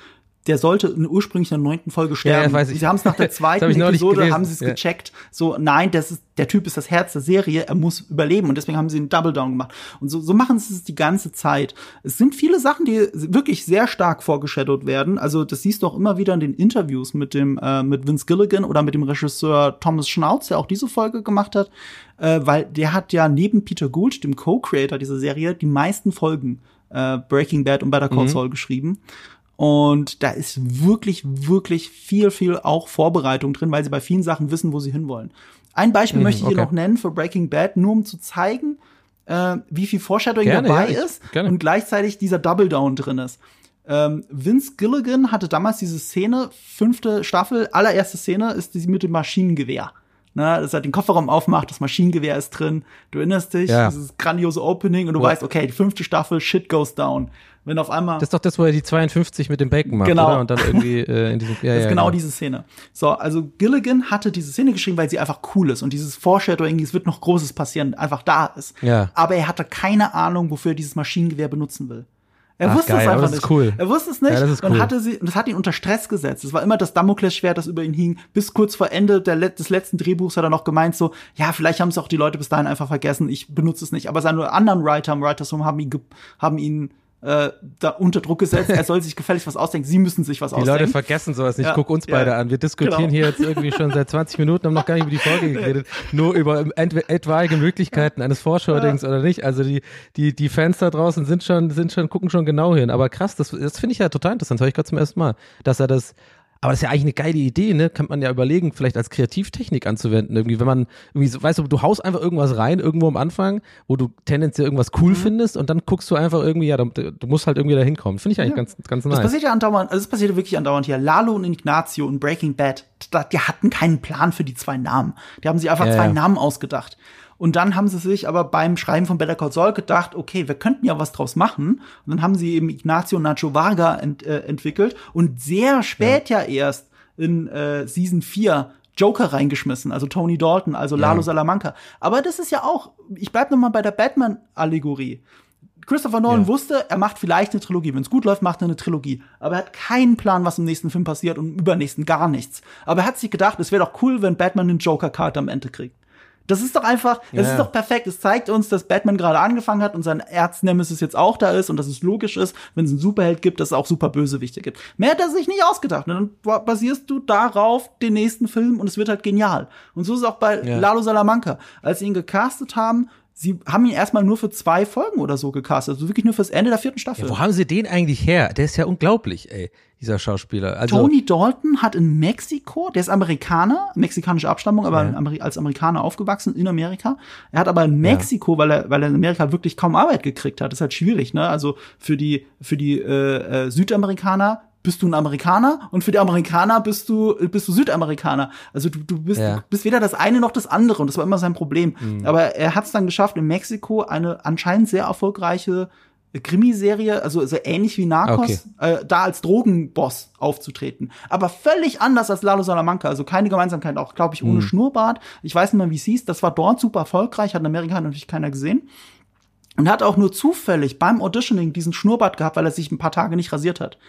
der sollte in ursprünglich in der neunten Folge sterben. Ja, sie haben es nach der zweiten hab Episode haben sie es ja. gecheckt. So, nein, das ist, der Typ ist das Herz der Serie, er muss überleben und deswegen haben sie einen Double Down gemacht. Und so, so machen sie es die ganze Zeit. Es sind viele Sachen, die wirklich sehr stark vorgeshadowt werden. Also das siehst du auch immer wieder in den Interviews mit dem äh, mit Vince Gilligan oder mit dem Regisseur Thomas Schnauz, der auch diese Folge gemacht hat, äh, weil der hat ja neben Peter Gould, dem Co-Creator dieser Serie, die meisten Folgen äh, Breaking Bad und Better Call mhm. Saul geschrieben. Und da ist wirklich, wirklich viel, viel auch Vorbereitung drin, weil sie bei vielen Sachen wissen, wo sie hinwollen. Ein Beispiel mhm, möchte ich okay. hier noch nennen für Breaking Bad, nur um zu zeigen, äh, wie viel Foreshadowing gerne, dabei ja, ist gerne. und gleichzeitig dieser Double Down drin ist. Ähm, Vince Gilligan hatte damals diese Szene, fünfte Staffel, allererste Szene ist die mit dem Maschinengewehr. Ne, dass er den Kofferraum aufmacht, das Maschinengewehr ist drin. Du erinnerst dich, ja. dieses grandiose Opening und du What? weißt, okay, die fünfte Staffel, shit goes down. Wenn auf einmal. Das ist doch das, wo er die 52 mit dem Bacon macht, genau. oder? Und dann irgendwie äh, in diesem. Ja, das ist ja, genau, genau diese Szene. So, also Gilligan hatte diese Szene geschrieben, weil sie einfach cool ist und dieses Foreshadowing, es wird noch Großes passieren, einfach da ist. Ja. Aber er hatte keine Ahnung, wofür er dieses Maschinengewehr benutzen will. Er Ach, wusste geil, es einfach nicht. Cool. Er wusste es nicht ja, und cool. hatte sie, und das hat ihn unter Stress gesetzt. Es war immer das Damoklesschwert, das über ihn hing. Bis kurz vor Ende der, des letzten Drehbuchs hat er noch gemeint so, ja, vielleicht haben es auch die Leute bis dahin einfach vergessen. Ich benutze es nicht. Aber seine anderen Writer im Writers Room haben ihn, haben ihn äh, da unter Druck gesetzt, er soll sich gefälligst was ausdenken, sie müssen sich was die ausdenken. Die Leute vergessen sowas nicht, ja, guck uns beide an. Wir diskutieren genau. hier jetzt irgendwie schon seit 20 Minuten, haben noch gar nicht über die Folge geredet, nur über etwaige Möglichkeiten eines Vorschau-Dings ja. oder nicht. Also die, die, die Fans da draußen sind schon, sind schon, gucken schon genau hin. Aber krass, das, das finde ich ja total interessant, höre ich gerade zum ersten Mal, dass er das aber das ist ja eigentlich eine geile Idee, ne? Kann man ja überlegen, vielleicht als Kreativtechnik anzuwenden. Irgendwie, wenn man irgendwie, so, weißt du, du haust einfach irgendwas rein, irgendwo am Anfang, wo du tendenziell irgendwas cool mhm. findest und dann guckst du einfach irgendwie, ja, du, musst halt irgendwie da hinkommen. Finde ich eigentlich ja. ganz, ganz nice. Das passiert ja andauernd, also das passiert wirklich andauernd hier. Lalo und Ignacio und Breaking Bad, die hatten keinen Plan für die zwei Namen. Die haben sich einfach ja, zwei. Namen ausgedacht. Und dann haben sie sich aber beim Schreiben von Better Call Saul gedacht, okay, wir könnten ja was draus machen. Und dann haben sie eben Ignacio Nacho Varga ent, äh, entwickelt und sehr spät ja, ja erst in äh, Season 4 Joker reingeschmissen, also Tony Dalton, also Lalo ja. Salamanca. Aber das ist ja auch, ich bleib noch mal bei der Batman-Allegorie. Christopher Nolan ja. wusste, er macht vielleicht eine Trilogie. Wenn es gut läuft, macht er eine Trilogie. Aber er hat keinen Plan, was im nächsten Film passiert und im übernächsten gar nichts. Aber er hat sich gedacht, es wäre doch cool, wenn Batman einen Joker-Card am Ende kriegt. Das ist doch einfach, das ja. ist doch perfekt. Es zeigt uns, dass Batman gerade angefangen hat und sein Erznemesis jetzt auch da ist und dass es logisch ist, wenn es einen Superheld gibt, dass es auch super Bösewichte gibt. Mehr hat er sich nicht ausgedacht. Und dann basierst du darauf den nächsten Film und es wird halt genial. Und so ist es auch bei ja. Lalo Salamanca. Als sie ihn gecastet haben, sie haben ihn erstmal nur für zwei Folgen oder so gecastet, also wirklich nur fürs Ende der vierten Staffel. Ja, wo haben sie den eigentlich her? Der ist ja unglaublich, ey dieser Schauspieler. Also Tony Dalton hat in Mexiko, der ist Amerikaner, mexikanische Abstammung, aber ja. als Amerikaner aufgewachsen in Amerika. Er hat aber in Mexiko, ja. weil er weil er in Amerika wirklich kaum Arbeit gekriegt hat, das ist halt schwierig, ne? Also für die für die äh, äh, Südamerikaner bist du ein Amerikaner und für die Amerikaner bist du bist du Südamerikaner. Also du, du bist ja. bist weder das eine noch das andere und das war immer sein Problem. Mhm. Aber er hat es dann geschafft in Mexiko eine anscheinend sehr erfolgreiche Krimiserie, also so ähnlich wie Narcos, okay. äh, da als Drogenboss aufzutreten. Aber völlig anders als Lalo Salamanca, also keine Gemeinsamkeit, auch glaube ich ohne mhm. Schnurrbart. Ich weiß nicht mehr, wie es hieß. Das war dort super erfolgreich, hat in Amerika natürlich keiner gesehen. Und hat auch nur zufällig beim Auditioning diesen Schnurrbart gehabt, weil er sich ein paar Tage nicht rasiert hat.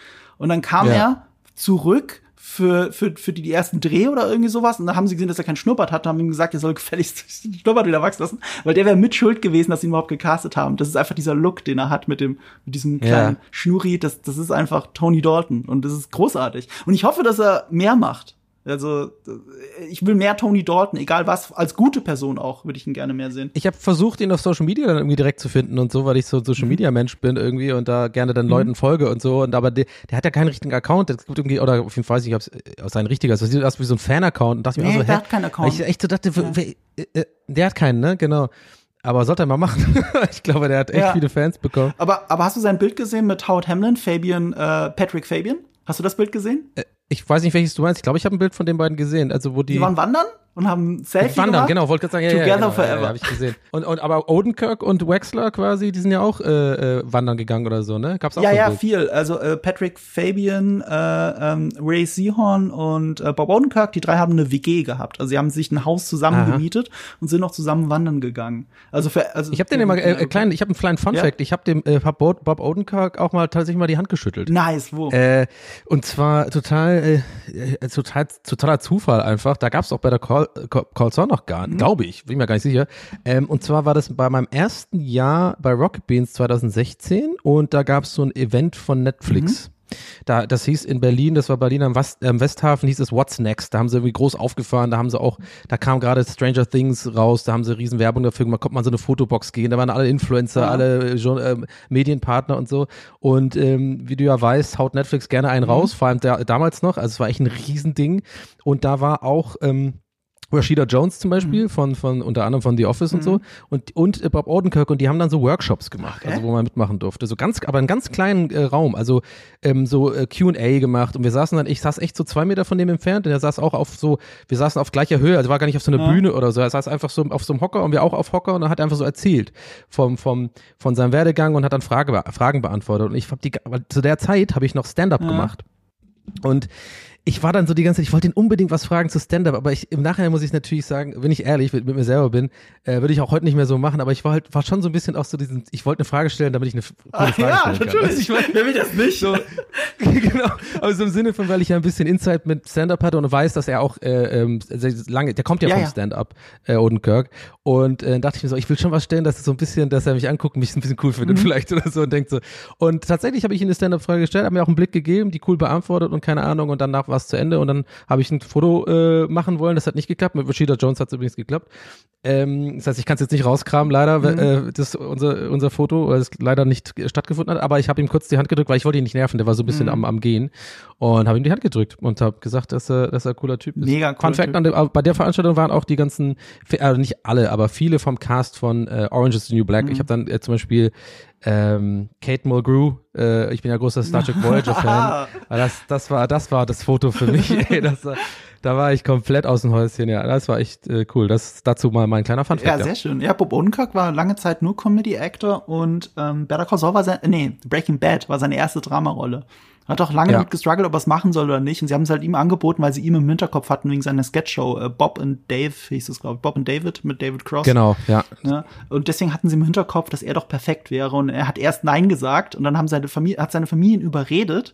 Und dann kam ja. er zurück für, für, für die, die ersten Dreh oder irgendwie sowas. Und dann haben sie gesehen, dass er keinen Schnurrbart hat und haben ihm gesagt, er soll gefälligst den Schnurrbart wieder wachsen lassen, weil der wäre mit schuld gewesen, dass sie ihn überhaupt gecastet haben. Das ist einfach dieser Look, den er hat mit dem, mit diesem kleinen ja. Schnurri. Das, das ist einfach Tony Dalton und das ist großartig. Und ich hoffe, dass er mehr macht. Also ich will mehr Tony Dalton, egal was, als gute Person auch, würde ich ihn gerne mehr sehen. Ich habe versucht, ihn auf Social Media dann irgendwie direkt zu finden und so, weil ich so ein Social Media Mensch bin irgendwie und da gerne dann mhm. Leuten folge und so. Und aber der, der hat ja keinen richtigen Account. Das gibt irgendwie, oder auf jeden Fall weiß ich, ob es sein richtiger ist. Das sieht aus wie so ein Fan-Account. Und dachte nee, mir so, der hat keinen Account. Ich echt so dachte, ja. wer, äh, der hat keinen, ne? Genau. Aber sollte er mal machen. ich glaube, der hat echt ja. viele Fans bekommen. Aber, aber hast du sein Bild gesehen mit Howard Hamlin, Fabian, äh, Patrick Fabian? Hast du das Bild gesehen? Äh, ich weiß nicht, welches du meinst. Ich glaube, ich habe ein Bild von den beiden gesehen. Also wo die. Die waren wandern? Und haben ein Selfie Wandern, gemacht. genau, wollte gerade sagen, ja, Together ja, genau, Forever. Ja, habe ich gesehen. Und, und aber Odenkirk und Wexler quasi, die sind ja auch äh, äh, wandern gegangen oder so, ne? Gab's auch Ja, ja, Bild. viel. Also äh, Patrick Fabian, äh, ähm, Ray Seahorn und äh, Bob Odenkirk, die drei haben eine WG gehabt. Also sie haben sich ein Haus zusammen Aha. gemietet und sind noch zusammen wandern gegangen. Also für also Ich habe den immer äh, äh, klein, ich habe einen kleinen Fun Fact. Ja? Ich habe dem äh, hab Bob, Bob Odenkirk auch mal tatsächlich mal die Hand geschüttelt. Nice, wo? Äh, und zwar total äh, äh total totaler Zufall einfach. Da gab's auch bei der Call, Call auch noch gar, mhm. glaube ich, bin mir gar nicht sicher. Ähm, und zwar war das bei meinem ersten Jahr bei Rocket Beans 2016 und da gab es so ein Event von Netflix. Mhm. Da, das hieß in Berlin, das war Berlin am West, äh, Westhafen, hieß es What's Next. Da haben sie irgendwie groß aufgefahren, da haben sie auch, da kam gerade Stranger Things raus, da haben sie riesen Werbung dafür gemacht, konnte man so eine Fotobox gehen, da waren alle Influencer, ja. alle äh, Medienpartner und so. Und ähm, wie du ja weißt, haut Netflix gerne einen mhm. raus, vor allem der, damals noch, also es war echt ein Riesending. Und da war auch ähm, Rashida Jones zum Beispiel, mhm. von, von unter anderem von The Office mhm. und so, und, und äh, Bob Odenkirk und die haben dann so Workshops gemacht, okay. also wo man mitmachen durfte. So ganz, aber einen ganz kleinen äh, Raum, also ähm, so äh, QA gemacht und wir saßen dann, ich saß echt so zwei Meter von dem entfernt und er saß auch auf so, wir saßen auf gleicher Höhe, also war gar nicht auf so einer ja. Bühne oder so, er saß einfach so auf so einem Hocker und wir auch auf Hocker und er hat einfach so erzählt vom, vom, von seinem Werdegang und hat dann Frage, Fragen beantwortet und ich hab die, zu der Zeit habe ich noch Stand-up ja. gemacht und ich war dann so die ganze Zeit, ich wollte ihn unbedingt was fragen zu Stand-Up, aber ich, im Nachhinein muss ich natürlich sagen, wenn ich ehrlich mit, mit mir selber bin, äh, würde ich auch heute nicht mehr so machen, aber ich war halt, war schon so ein bisschen auch so diesen, ich wollte eine Frage stellen, damit ich eine coole Ah, Frage ja, stellen kann. natürlich. Ich mein, Wer will das nicht? so, genau. Also im Sinne von, weil ich ja ein bisschen Insight mit Stand-Up hatte und weiß, dass er auch äh, ähm, lange, der kommt ja, Ja, vom ja. Stand-Up, äh, Odenkirk. Und äh, dachte ich mir so, ich will schon was stellen, dass es so ein bisschen, dass er mich anguckt, mich ein bisschen cool findet Mhm. vielleicht oder so und denkt so. Und tatsächlich habe ich ihm eine Stand-Up-Frage gestellt, habe mir auch einen Blick gegeben, die cool beantwortet und keine Ahnung und danach war es zu Ende und dann habe ich ein Foto äh, machen wollen, das hat nicht geklappt. Mit Rashida Jones hat es übrigens geklappt. Ähm, das heißt, ich kann es jetzt nicht rauskramen, leider, Mhm. äh, das unser unser Foto, weil es leider nicht stattgefunden hat. Aber ich habe ihm kurz die Hand gedrückt, weil ich wollte ihn nicht nerven. Der war so ein Mhm. bisschen am, am Gehen und habe ihm die Hand gedrückt und habe gesagt, dass er, dass er ein cooler Typ ist. Mega Fun cooler Fact: an aber bei der Veranstaltung waren auch die ganzen, also nicht alle, aber viele vom Cast von äh, Orange is the New Black. Ich habe dann äh, zum Beispiel ähm, Kate Mulgrew, äh, ich bin ja großer Star Trek Voyager Fan. Das, das war, das war das Foto für mich. Ey, das, da war ich komplett aus dem Häuschen. Ja, das war echt äh, cool. Das dazu mal mein kleiner Fun Ja, Fact. sehr schön. Ja, Bob Odenkirk war lange Zeit nur Comedy-Actor und ähm, Better Call Saul war sein, nee, Breaking Bad war seine erste Dramarolle. Hat auch lange Ja. damit gestruggelt, ob er es machen soll oder nicht. Und sie haben es halt ihm angeboten, weil sie ihm im Hinterkopf hatten wegen seiner Sketchshow. Äh, Bob and Dave hieß es, glaube ich. Bob and David mit David Cross. Genau, ja. Ne? Und deswegen hatten sie im Hinterkopf, dass er doch perfekt wäre. Und er hat erst Nein gesagt und dann haben seine Familie, hat seine Familie ihn überredet.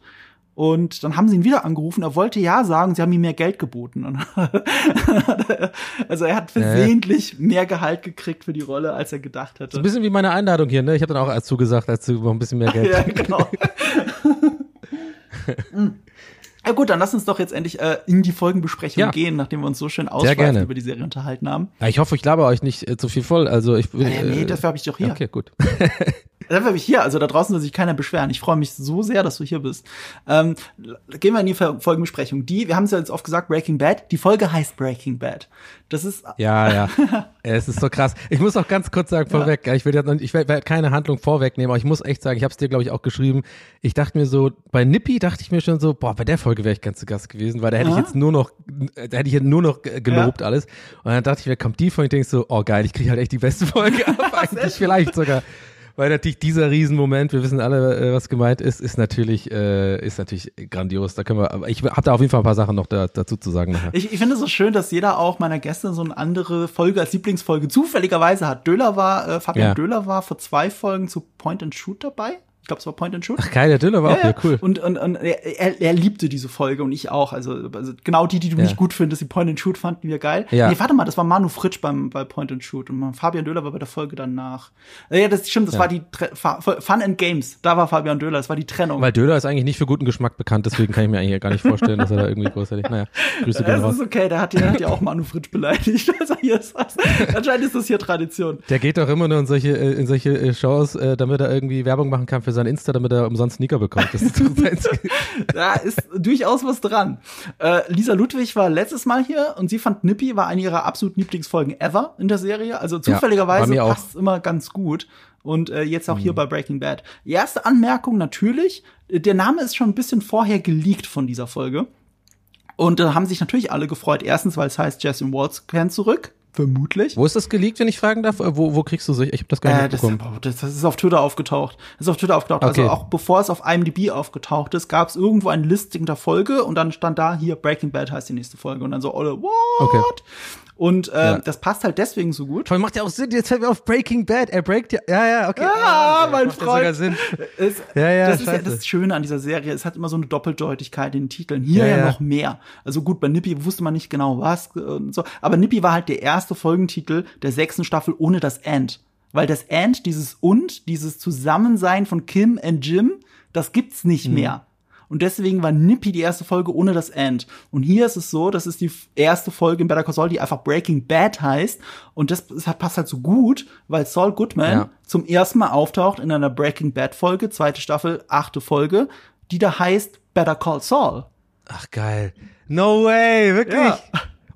Und dann haben sie ihn wieder angerufen, er wollte ja sagen, sie haben ihm mehr Geld geboten. Und also er hat versehentlich mehr Gehalt gekriegt für die Rolle, als er gedacht hätte. So ein bisschen wie meine Einladung hier, ne? Ich habe dann auch als zugesagt, als du noch ein bisschen mehr Geld. ja, genau. Ja gut, dann lass uns doch jetzt endlich äh, in die Folgenbesprechung Ja. gehen, nachdem wir uns so schön ausschweifend über die Serie unterhalten haben. Ja, ich hoffe, ich laber euch nicht äh, zu viel voll. Also ich. Äh, nee, dafür habe ich doch hier. Okay, gut. Ich hier, also da draußen soll sich keiner beschweren. Ich freue mich so sehr, dass du hier bist. Ähm, gehen wir in die Folgenbesprechung. Die, wir haben es ja jetzt oft gesagt, Breaking Bad. Die Folge heißt Breaking Bad. Das ist Ja, ja. es ist so krass. Ich muss auch ganz kurz sagen vorweg, ja. ich will ja noch- ich werde keine Handlung vorwegnehmen, aber ich muss echt sagen, ich habe es dir glaube ich auch geschrieben. Ich dachte mir so, bei Nippy dachte ich mir schon so, boah, bei der Folge wäre ich ganz zu Gast gewesen, weil da hätte ich Aha. jetzt nur noch, äh, da hätte ich jetzt nur noch ge- gelobt alles. Und dann dachte ich mir, kommt die Folge, ich denke so, oh geil, ich kriege halt echt die beste Folge ab, eigentlich vielleicht sogar. Weil natürlich dieser Riesenmoment, wir wissen alle, äh, was gemeint ist, ist natürlich, äh, ist natürlich grandios. Da können wir, aber ich habe da auf jeden Fall ein paar Sachen noch da, dazu zu sagen nachher. Ich, ich finde es so schön, dass jeder auch meiner Gäste so eine andere Folge als Lieblingsfolge zufälligerweise hat. Döler war, äh, Fabian Ja. Döler war vor zwei Folgen zu Point and Shoot dabei. Ich glaube, es war Point and Shoot. Ach geil, der Döller war auch Ja, hier, ja. cool. Und, und, und er, er, liebte diese Folge und ich auch. Also, also genau die, die du Ja. nicht gut findest, die Point and Shoot fanden wir geil. Ja. Nee, warte mal, das war Manu Fritsch beim, bei Point and Shoot und Fabian Döhler war bei der Folge danach. Ja, das stimmt, das Ja. war die Fun and Games. Da war Fabian Döhler, das war die Trennung. Weil Döler ist eigentlich nicht für guten Geschmack bekannt, deswegen kann ich mir eigentlich gar nicht vorstellen, dass er da irgendwie großartig. Naja, Grüße gehen raus. ist okay, der hat, der hat ja auch Manu Fritsch beleidigt. Also hier ist das. Anscheinend ist das hier Tradition. Der geht doch immer nur in solche, äh, in solche äh, Shows, äh, damit er irgendwie Werbung machen kann für sein Insta, damit er umsonst Sneaker bekommt. Das ist. Da ist durchaus was dran. Äh, Lisa Ludwig war letztes Mal hier und sie fand Nippy war eine ihrer absoluten Lieblingsfolgen ever in der Serie. Also zufälligerweise auch. passt immer ganz gut. Und äh, jetzt auch hier Mhm. bei Breaking Bad. Erste Anmerkung natürlich, äh, der Name ist schon ein bisschen vorher geleakt von dieser Folge. Und da haben sich natürlich alle gefreut. Erstens, weil es heißt, Jason Waltz kehrt zurück. Vermutlich. Wo ist das geleakt, wenn ich fragen darf? Äh, Wo, wo kriegst du sich? Ich habe das gar nicht Äh, das, das, das ist auf Twitter aufgetaucht. Das ist auf Twitter aufgetaucht. Okay. Also auch bevor es auf IMDb aufgetaucht ist, gab es irgendwo ein Listing der Folge und dann stand da hier Breaking Bad heißt die nächste Folge und dann so alle what? Okay. Und äh, Ja. das passt halt deswegen so gut. Vor allem macht ja auch Sinn, jetzt fällt mir auf Breaking Bad. Er breakt ja. Ja, ja, okay. Ah, okay, mein macht ja Freund. sogar Sinn. Es, Ja, ja, das ist ja scheiße. das Schöne an dieser Serie. Es hat immer so eine Doppeldeutigkeit in den Titeln. Hier Ja, ja, ja. noch mehr. Also gut, bei Nippy wusste man nicht genau was äh, und so. Aber Nippy war halt der erste Folgentitel der sechsten Staffel ohne das And. Weil das And, dieses und, dieses Zusammensein von Kim und Jim, das gibt's Mhm. nicht mehr. Und deswegen war Nippy die erste Folge ohne das End. Und hier ist es so, das ist die erste Folge in Better Call Saul, die einfach Breaking Bad heißt. Und das, passt halt so gut, weil Saul Goodman Ja. zum ersten Mal auftaucht in einer Breaking Bad Folge, zweite Staffel, achte Folge, die da heißt Better Call Saul. Ach, geil. No way, wirklich. Ja.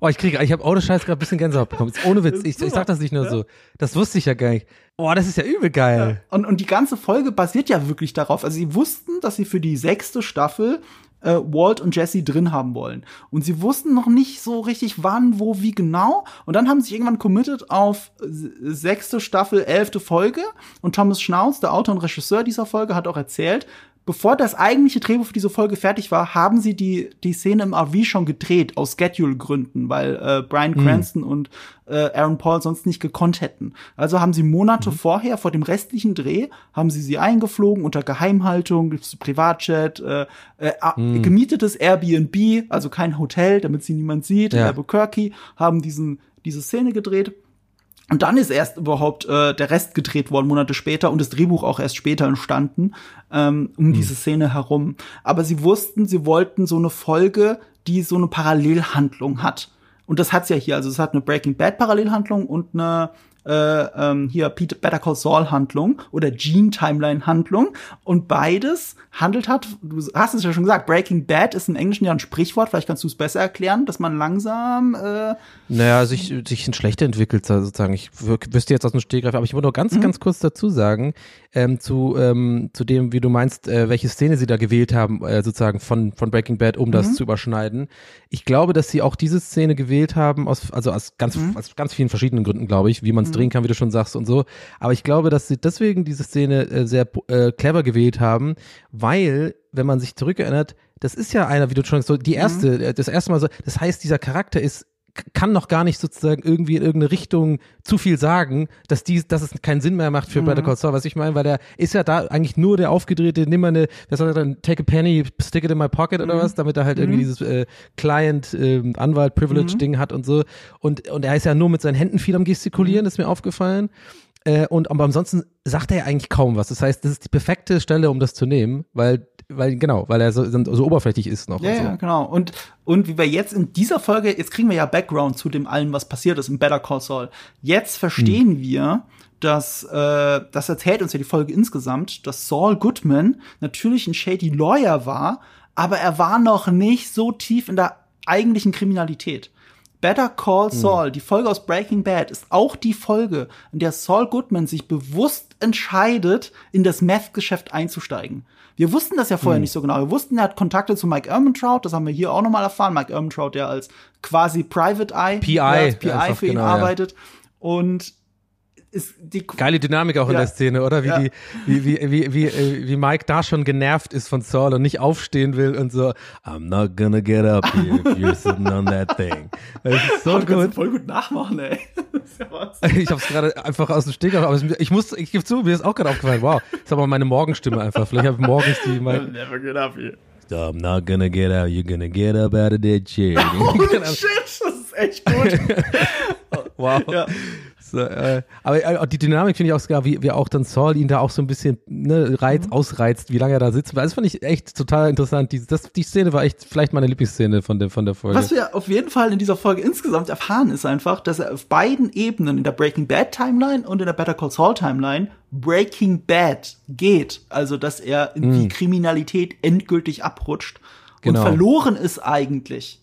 Oh, ich kriege, ich habe ohne Scheiß gerade ein bisschen Gänsehaut bekommen. Ohne Witz. Ich, ich sag das nicht nur so. Das wusste ich ja gar nicht. Oh, das ist ja übel geil. Und, und die ganze Folge basiert ja wirklich darauf. Also sie wussten, dass sie für die sechste Staffel äh, Walt und Jesse drin haben wollen. Und sie wussten noch nicht so richtig wann, wo, wie genau. Und dann haben sie sich irgendwann committed auf sechste Staffel, elfte Folge. Und Thomas Schnauz, der Autor und Regisseur dieser Folge, hat auch erzählt, bevor das eigentliche Drehbuch für diese Folge fertig war, haben sie die, die Szene im RV schon gedreht, aus Schedule-Gründen, weil äh, Brian mhm. Cranston mhm. und äh, Aaron Paul sonst nicht gekonnt hätten. Also haben sie Monate mhm. vorher, vor dem restlichen Dreh, haben sie sie eingeflogen unter Geheimhaltung, Privatjet, äh, äh, mhm. gemietetes Airbnb, also kein Hotel, damit sie niemand sieht, ja. Albuquerque, haben diesen, diese Szene gedreht und dann ist erst überhaupt äh, der Rest gedreht worden, Monate später, und das Drehbuch auch erst später entstanden, ähm, um hm. diese Szene herum. Aber sie wussten, sie wollten so eine Folge, die so eine Parallelhandlung hat. Und das hat's ja hier. Also es hat eine Breaking Bad Parallelhandlung und eine äh, ähm, hier Peter, Better Call Saul Handlung oder Gene Timeline Handlung und beides handelt hat, du hast es ja schon gesagt, Breaking Bad ist im Englischen ja ein Sprichwort, vielleicht kannst du es besser erklären, dass man langsam äh Naja, sich, sich ein schlechter entwickelt sozusagen. Ich wüsste jetzt aus dem Stegreif, aber ich wollte noch ganz, mhm. ganz kurz dazu sagen, ähm, zu, ähm, zu dem, wie du meinst, äh, welche Szene sie da gewählt haben, äh, sozusagen von, von Breaking Bad, um mhm. das zu überschneiden. Ich glaube, dass sie auch diese Szene gewählt haben, aus, also aus ganz, mhm. aus ganz vielen verschiedenen Gründen, glaube ich, wie man es mhm. drehen kann, wie du schon sagst und so. Aber ich glaube, dass sie deswegen diese Szene äh, sehr äh, clever gewählt haben, weil, wenn man sich zurückerinnert, das ist ja einer, wie du schon so die erste, mhm. das erste Mal so, das heißt, dieser Charakter ist kann noch gar nicht sozusagen irgendwie in irgendeine Richtung zu viel sagen, dass die, dass es keinen Sinn mehr macht für mhm. Better Call Saul, was ich meine, weil der ist ja da eigentlich nur der aufgedrehte, nimm mal eine, was soll er dann, take a penny, stick it in my pocket mhm. oder was, damit er halt mhm. irgendwie dieses äh, Client, äh, Anwalt, Privilege mhm. Ding hat und so und, und er ist ja nur mit seinen Händen viel am gestikulieren, mhm. ist mir aufgefallen. Äh, und aber ansonsten sagt er ja eigentlich kaum was. Das heißt, das ist die perfekte Stelle, um das zu nehmen, weil weil genau, weil er so, so oberflächlich ist noch. Ja, so. ja, genau. Und und wie wir jetzt in dieser Folge, jetzt kriegen wir ja Background zu dem allen, was passiert ist im Better Call Saul. Jetzt verstehen hm. wir, dass äh, das erzählt uns ja die Folge insgesamt, dass Saul Goodman natürlich ein shady Lawyer war, aber er war noch nicht so tief in der eigentlichen Kriminalität. Better Call hm. Saul, mhm. die Folge aus Breaking Bad, ist auch die Folge, in der Saul Goodman sich bewusst entscheidet, in das Meth-Geschäft einzusteigen. Wir wussten das ja vorher mhm. nicht so genau. Wir wussten, er hat Kontakte zu Mike Ehrmantraut, das haben wir hier auch nochmal erfahren. Mike Ehrmantraut, der als quasi Private Eye, PI, als PI für ihn genau, arbeitet. Ja. Und ist die geile Dynamik auch ja. in der Szene, oder? Wie, ja. die, wie, wie, wie, wie, äh, wie Mike da schon genervt ist von Saul und nicht aufstehen will und so, I'm not gonna get up here if you're sitting on that thing. Das ist so oh, gut. voll gut nachmachen, ey. Ja ich hab's gerade einfach aus dem Steg, aber ich muss, ich gebe zu, mir ist auch gerade aufgefallen, wow, das ist aber meine Morgenstimme einfach. Vielleicht habe ich morgens die Mike. Never get up here. So, I'm not gonna get out, you're gonna get up out of that chair. oh shit, das ist echt gut. wow. Ja. So, äh, aber äh, die Dynamik finde ich auch sogar, wie, wie auch dann Saul ihn da auch so ein bisschen ne, reiz, mhm. ausreizt, wie lange er da sitzt. Das fand ich echt total interessant. Die, das, die Szene war echt vielleicht meine Lieblingsszene von der, von der Folge. Was wir auf jeden Fall in dieser Folge insgesamt erfahren, ist einfach, dass er auf beiden Ebenen, in der Breaking Bad Timeline und in der Better Call Saul Timeline, Breaking Bad geht. Also, dass er in mhm. die Kriminalität endgültig abrutscht genau. und verloren ist eigentlich.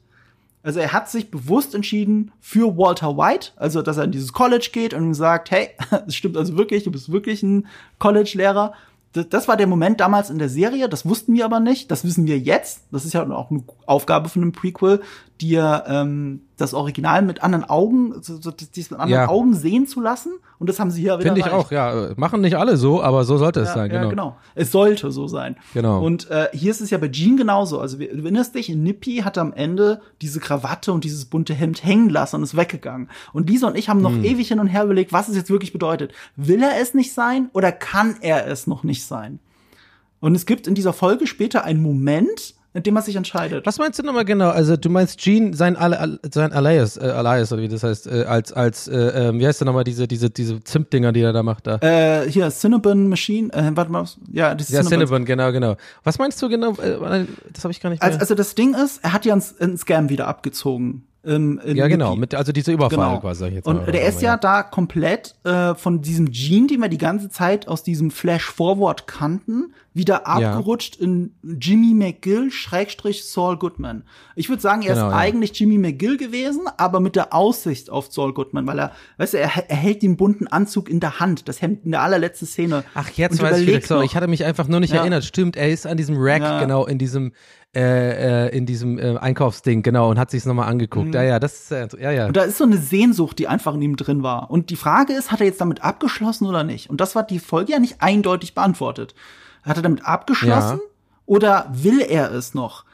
Also er hat sich bewusst entschieden für Walter White, also dass er in dieses College geht und sagt, hey, es stimmt also wirklich, du bist wirklich ein College-Lehrer. Das, das war der Moment damals in der Serie, das wussten wir aber nicht, das wissen wir jetzt. Das ist ja auch eine Aufgabe von einem Prequel, dir ähm, das Original mit anderen Augen, so, so, dies mit anderen ja. Augen sehen zu lassen. Und das haben sie hier wieder. Finde ich auch, ja. Machen nicht alle so, aber so sollte es ja, sein, genau. Ja, genau. Es sollte so sein. Genau. Und äh, hier ist es ja bei Jean genauso. Also du erinnerst dich, Nippy hat am Ende diese Krawatte und dieses bunte Hemd hängen lassen und ist weggegangen. Und Lisa und ich haben noch hm. ewig hin und her überlegt, was es jetzt wirklich bedeutet. Will er es nicht sein oder kann er es noch nicht sein? Und es gibt in dieser Folge später einen Moment, in dem man sich entscheidet. Was meinst du nochmal genau? Also du meinst Gene, sein, Al sein Alias, äh, Alias oder wie das heißt, äh, als, als äh, ähm, wie heißt der nochmal, diese, diese, diese Zimtdinger, die er da macht da? Äh, hier, Cinnabon Machine, äh, warte mal, ja, dieses Ja, Cinnabon, genau, genau. Was meinst du genau? Äh, das habe ich gar nicht mehr. Also, also das Ding ist, er hat ja einen, einen Scam wieder abgezogen. Ähm, ja, genau, mit, also diese Überfall genau. quasi. Jetzt und der ist ja, ja, da komplett äh, von diesem Gene, den wir die ganze Zeit aus diesem Flash-Forward kannten, wieder abgerutscht ja. in Jimmy McGill Schrägstrich Saul Goodman. Ich würde sagen, er genau, ist ja. eigentlich Jimmy McGill gewesen, aber mit der Aussicht auf Saul Goodman, weil er, weißt du, er, er hält den bunten Anzug in der Hand, das Hemd in der allerletzten Szene. Ach, jetzt weiß ich wieder, sorry, ich hatte mich einfach nur nicht erinnert. Stimmt, er ist an diesem Rack, genau, in diesem äh, äh, in diesem äh, Einkaufsding, genau, und hat sich's nochmal angeguckt. Mhm. Ja, ja, das ist, äh, ja, ja. Und da ist so eine Sehnsucht, die einfach in ihm drin war. Und die Frage ist, hat er jetzt damit abgeschlossen oder nicht? Und das war die Folge ja nicht eindeutig beantwortet. Hat er damit abgeschlossen? Ja. Oder will er es noch?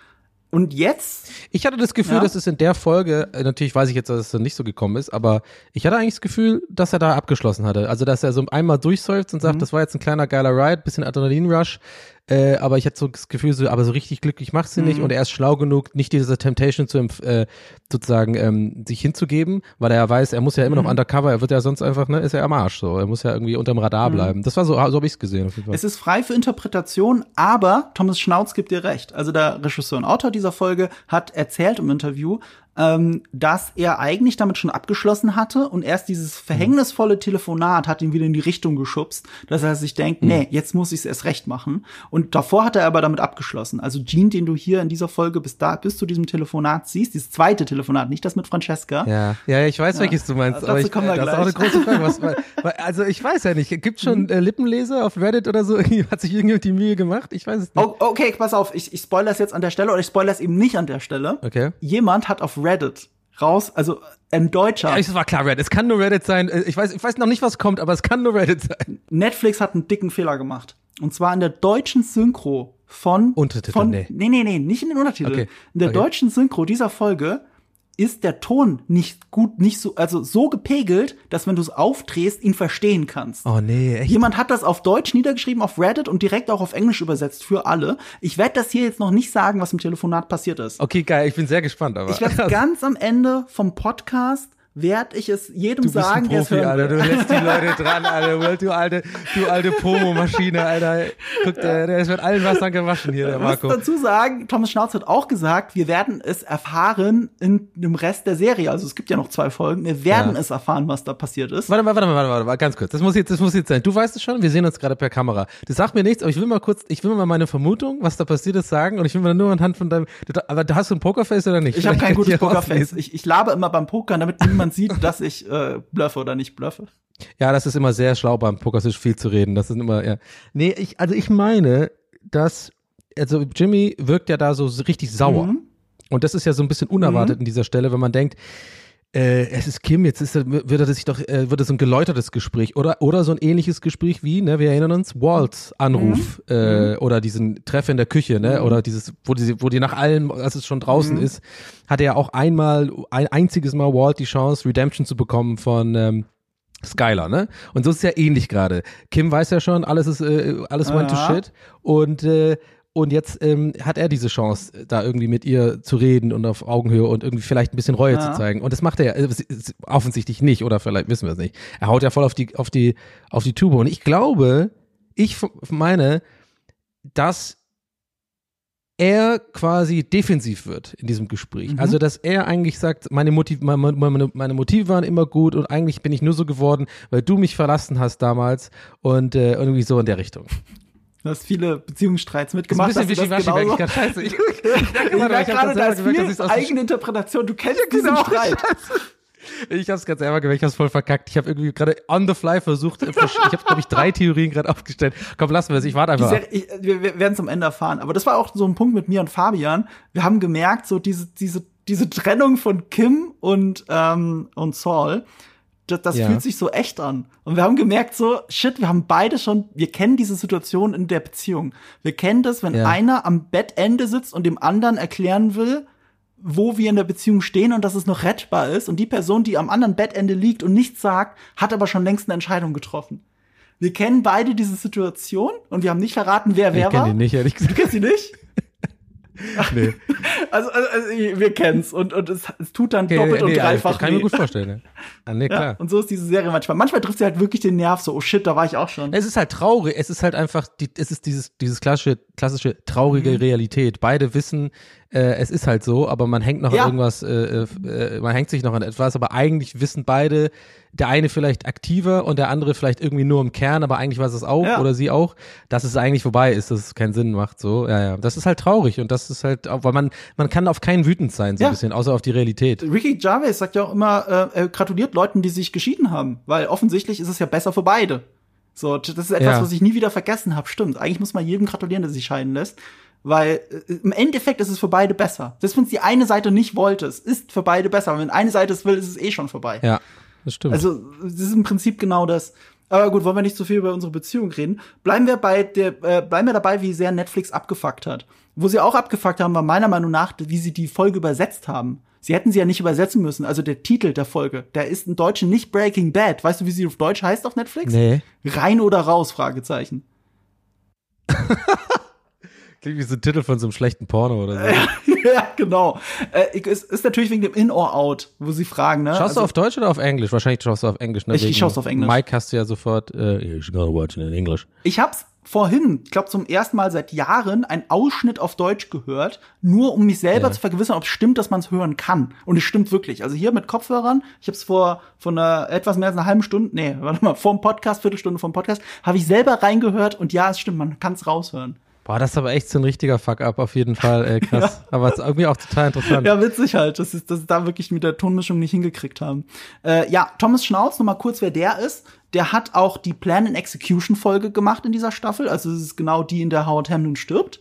Und jetzt? Ich hatte das Gefühl, ja? dass es in der Folge, äh, natürlich weiß ich jetzt, dass es nicht so gekommen ist, aber ich hatte eigentlich das Gefühl, dass er da abgeschlossen hatte. Also, dass er so einmal durchsäuft und sagt, mhm. das war jetzt ein kleiner geiler Ride, bisschen Adrenalin-Rush. Äh, aber ich hatte so das Gefühl, so, aber so richtig glücklich macht sie mhm. nicht und er ist schlau genug, nicht diese Temptation zu äh, sozusagen ähm, sich hinzugeben, weil er ja weiß, er muss ja immer mhm. noch undercover, er wird ja sonst einfach, ne, ist ja am Arsch so. Er muss ja irgendwie unterm Radar mhm. bleiben. Das war so, so habe ich es gesehen. Auf jeden Fall. Es ist frei für Interpretation, aber Thomas Schnauz gibt dir recht. Also der Regisseur und Autor dieser Folge hat erzählt im Interview, ähm, dass er eigentlich damit schon abgeschlossen hatte und erst dieses verhängnisvolle Telefonat hat ihn wieder in die Richtung geschubst, dass er sich denkt, mhm. nee, jetzt muss ich es erst recht machen. Und davor hat er aber damit abgeschlossen. Also Gene, den du hier in dieser Folge bis da bis zu diesem Telefonat siehst, dieses zweite Telefonat, nicht das mit Francesca. Ja, ja, ich weiß, ja. welches du meinst. aber ich, kommen wir das gleich. ist auch eine große Frage. Was, also ich weiß ja nicht, gibt schon mhm. äh, Lippenleser auf Reddit oder so? Hat sich irgendjemand die Mühe gemacht? Ich weiß es nicht. Oh, okay, pass auf, ich, ich spoilere es jetzt an der Stelle oder ich spoilere es eben nicht an der Stelle. Okay. Jemand hat auf Reddit raus, also ein Deutscher. Ja, es war klar Reddit. Es kann nur Reddit sein. Äh, ich weiß, ich weiß noch nicht, was kommt, aber es kann nur Reddit sein. Netflix hat einen dicken Fehler gemacht. Und zwar in der deutschen Synchro von. Untertitel, von, nee. Nee, nee, nee, nicht in den Untertiteln. Okay. In der okay. deutschen Synchro dieser Folge ist der Ton nicht gut, nicht so, also so gepegelt, dass wenn du es aufdrehst, ihn verstehen kannst. Oh nee, echt? Jemand hat das auf Deutsch niedergeschrieben, auf Reddit und direkt auch auf Englisch übersetzt für alle. Ich werde das hier jetzt noch nicht sagen, was im Telefonat passiert ist. Okay, geil, ich bin sehr gespannt, aber. Ich werde ganz am Ende vom Podcast werde ich es jedem du bist sagen, der es hören Alter, Du lässt die Leute dran, Alter. Du alte, du alte Pomo-Maschine, Alter. Guck, der, der ist mit allen Wassern gewaschen hier, der Marco. Ich muss dazu sagen, Thomas Schnauz hat auch gesagt, wir werden es erfahren in dem Rest der Serie. Also es gibt ja noch zwei Folgen. Wir werden ja. es erfahren, was da passiert ist. Warte mal, warte mal, warte mal, warte ganz kurz. Das muss jetzt, das muss jetzt sein. Du weißt es schon, wir sehen uns gerade per Kamera. Das sagt mir nichts, aber ich will mal kurz, ich will mal meine Vermutung, was da passiert ist, sagen und ich will mal nur anhand von deinem, aber hast du ein Pokerface oder nicht? Ich habe kein gutes Pokerface. Ich, ich labe immer beim Pokern, damit niemand sieht, dass ich äh, bluffe oder nicht bluffe. Ja, das ist immer sehr schlau beim Pokertisch viel zu reden. Das ist immer, ja. Nee, ich, also ich meine, dass, also Jimmy wirkt ja da so richtig sauer. Mhm. Und das ist ja so ein bisschen unerwartet mhm. in dieser Stelle, wenn man denkt, äh, es ist Kim, jetzt ist, wird er sich doch, äh, wird es ein geläutertes Gespräch oder, oder so ein ähnliches Gespräch wie, ne, wir erinnern uns, Walts Anruf mhm. Äh, mhm. oder diesen Treff in der Küche, ne, mhm. oder dieses, wo die, wo die nach allem, als es schon draußen mhm. ist, hatte er auch einmal, ein einziges Mal Walt die Chance, Redemption zu bekommen von, ähm, Skylar, ne? Und so ist es ja ähnlich gerade. Kim weiß ja schon, alles ist, äh, alles went ja. to shit. Und äh, und jetzt ähm, hat er diese Chance, da irgendwie mit ihr zu reden und auf Augenhöhe und irgendwie vielleicht ein bisschen Reue ja. zu zeigen. Und das macht er äh, offensichtlich nicht, oder vielleicht wissen wir es nicht. Er haut ja voll auf die, auf die, auf die Tube. Und ich glaube, ich meine, dass er quasi defensiv wird in diesem Gespräch. Mhm. Also, dass er eigentlich sagt, meine, Motiv meine, meine, meine, Motive waren immer gut und eigentlich bin ich nur so geworden, weil du mich verlassen hast damals und äh, irgendwie so in der Richtung. Du hast viele Beziehungsstreits mitgemacht. Das ist ein bisschen wischiwaschi, ich scheiße. Ich, ich, ich, ich merke gerade, da ist viel eigene Interpretation. Du kennst ja, genau, diesen Streit. Ich hab's ganz selber gemerkt, ich hab's voll verkackt. Ich habe irgendwie gerade on the fly versucht, ich habe glaube ich drei Theorien gerade aufgestellt. Komm, lassen wir es, ich warte einfach. Sehr, ich, wir wir werden es am Ende erfahren. Aber das war auch so ein Punkt mit mir und Fabian. Wir haben gemerkt, so diese diese diese Trennung von Kim und ähm, und Saul das, das ja. fühlt sich so echt an. Und wir haben gemerkt, so, shit, wir haben beide schon, wir kennen diese Situation in der Beziehung. Wir kennen das, wenn ja. einer am Bettende sitzt und dem anderen erklären will, wo wir in der Beziehung stehen und dass es noch rettbar ist. Und die Person, die am anderen Bettende liegt und nichts sagt, hat aber schon längst eine Entscheidung getroffen. Wir kennen beide diese Situation und wir haben nicht verraten, wer wer ich kenn war. Ich nicht, ehrlich gesagt. Du kennst sie nicht? nee. Also, also, also wir kennen's und, und es, es tut dann okay, doppelt nee, und dreifach. Das kann ich mir gut vorstellen. Ah, nee, klar. Ja, und so ist diese Serie manchmal. Manchmal trifft sie halt wirklich den Nerv so, oh shit, da war ich auch schon. Es ist halt traurig. Es ist halt einfach, die, es ist dieses, dieses klassische, klassische traurige mhm. Realität. Beide wissen, äh, es ist halt so, aber man hängt noch ja. an irgendwas, äh, äh, man hängt sich noch an etwas, aber eigentlich wissen beide, der eine vielleicht aktiver und der andere vielleicht irgendwie nur im Kern, aber eigentlich weiß es auch ja. oder sie auch, dass es eigentlich vorbei ist, dass es keinen Sinn macht, so, ja, ja. Das ist halt traurig und das ist halt, weil man, man kann auf keinen wütend sein, so ja. ein bisschen, außer auf die Realität. Ricky Jarvis sagt ja auch immer, äh, er gratuliert Leuten, die sich geschieden haben, weil offensichtlich ist es ja besser für beide. So, das ist etwas, ja. was ich nie wieder vergessen habe. Stimmt. Eigentlich muss man jedem gratulieren, der sich scheiden lässt. Weil äh, im Endeffekt ist es für beide besser. Selbst wenn es die eine Seite nicht wollte, es ist für beide besser. wenn eine Seite es will, ist es eh schon vorbei. Ja, das stimmt. Also, es ist im Prinzip genau das. Aber gut, wollen wir nicht so viel über unsere Beziehung reden. Bleiben wir bei der, äh, bleiben wir dabei, wie sehr Netflix abgefuckt hat. Wo sie auch abgefuckt haben, war meiner Meinung nach, wie sie die Folge übersetzt haben. Sie hätten sie ja nicht übersetzen müssen. Also der Titel der Folge, der ist im Deutschen nicht Breaking Bad. Weißt du, wie sie auf Deutsch heißt auf Netflix? Nee. Rein oder raus? Fragezeichen. Klingt wie so ein Titel von so einem schlechten Porno oder so. ja, genau. Äh, es ist natürlich wegen dem In or Out, wo sie fragen, ne? Schaust also, du auf Deutsch oder auf Englisch? Wahrscheinlich schaust du auf Englisch, ne? Ich, ich schaust auf Englisch. Mike hast du ja sofort, äh, you're gonna watch it in English. Ich hab's vorhin, ich glaube zum ersten Mal seit Jahren, einen Ausschnitt auf Deutsch gehört, nur um mich selber Ja. zu vergewissern, ob es stimmt, dass man es hören kann. Und es stimmt wirklich. Also hier mit Kopfhörern, ich habe es vor von einer etwas mehr als einer halben Stunde, nee, warte mal, vor dem Podcast, Viertelstunde vor dem Podcast, habe ich selber reingehört und ja, es stimmt, man kann es raushören. Boah, das ist aber echt so ein richtiger Fuck-up auf jeden Fall, äh, krass. Aber es ist irgendwie auch total interessant. Ja, witzig halt, dass sie da wirklich mit der Tonmischung nicht hingekriegt haben. Äh, ja, Thomas Schnauz, noch mal kurz, wer der ist. Der hat auch die Plan and Execution Folge gemacht in dieser Staffel. Also es ist genau die, in der Howard Hamlin stirbt.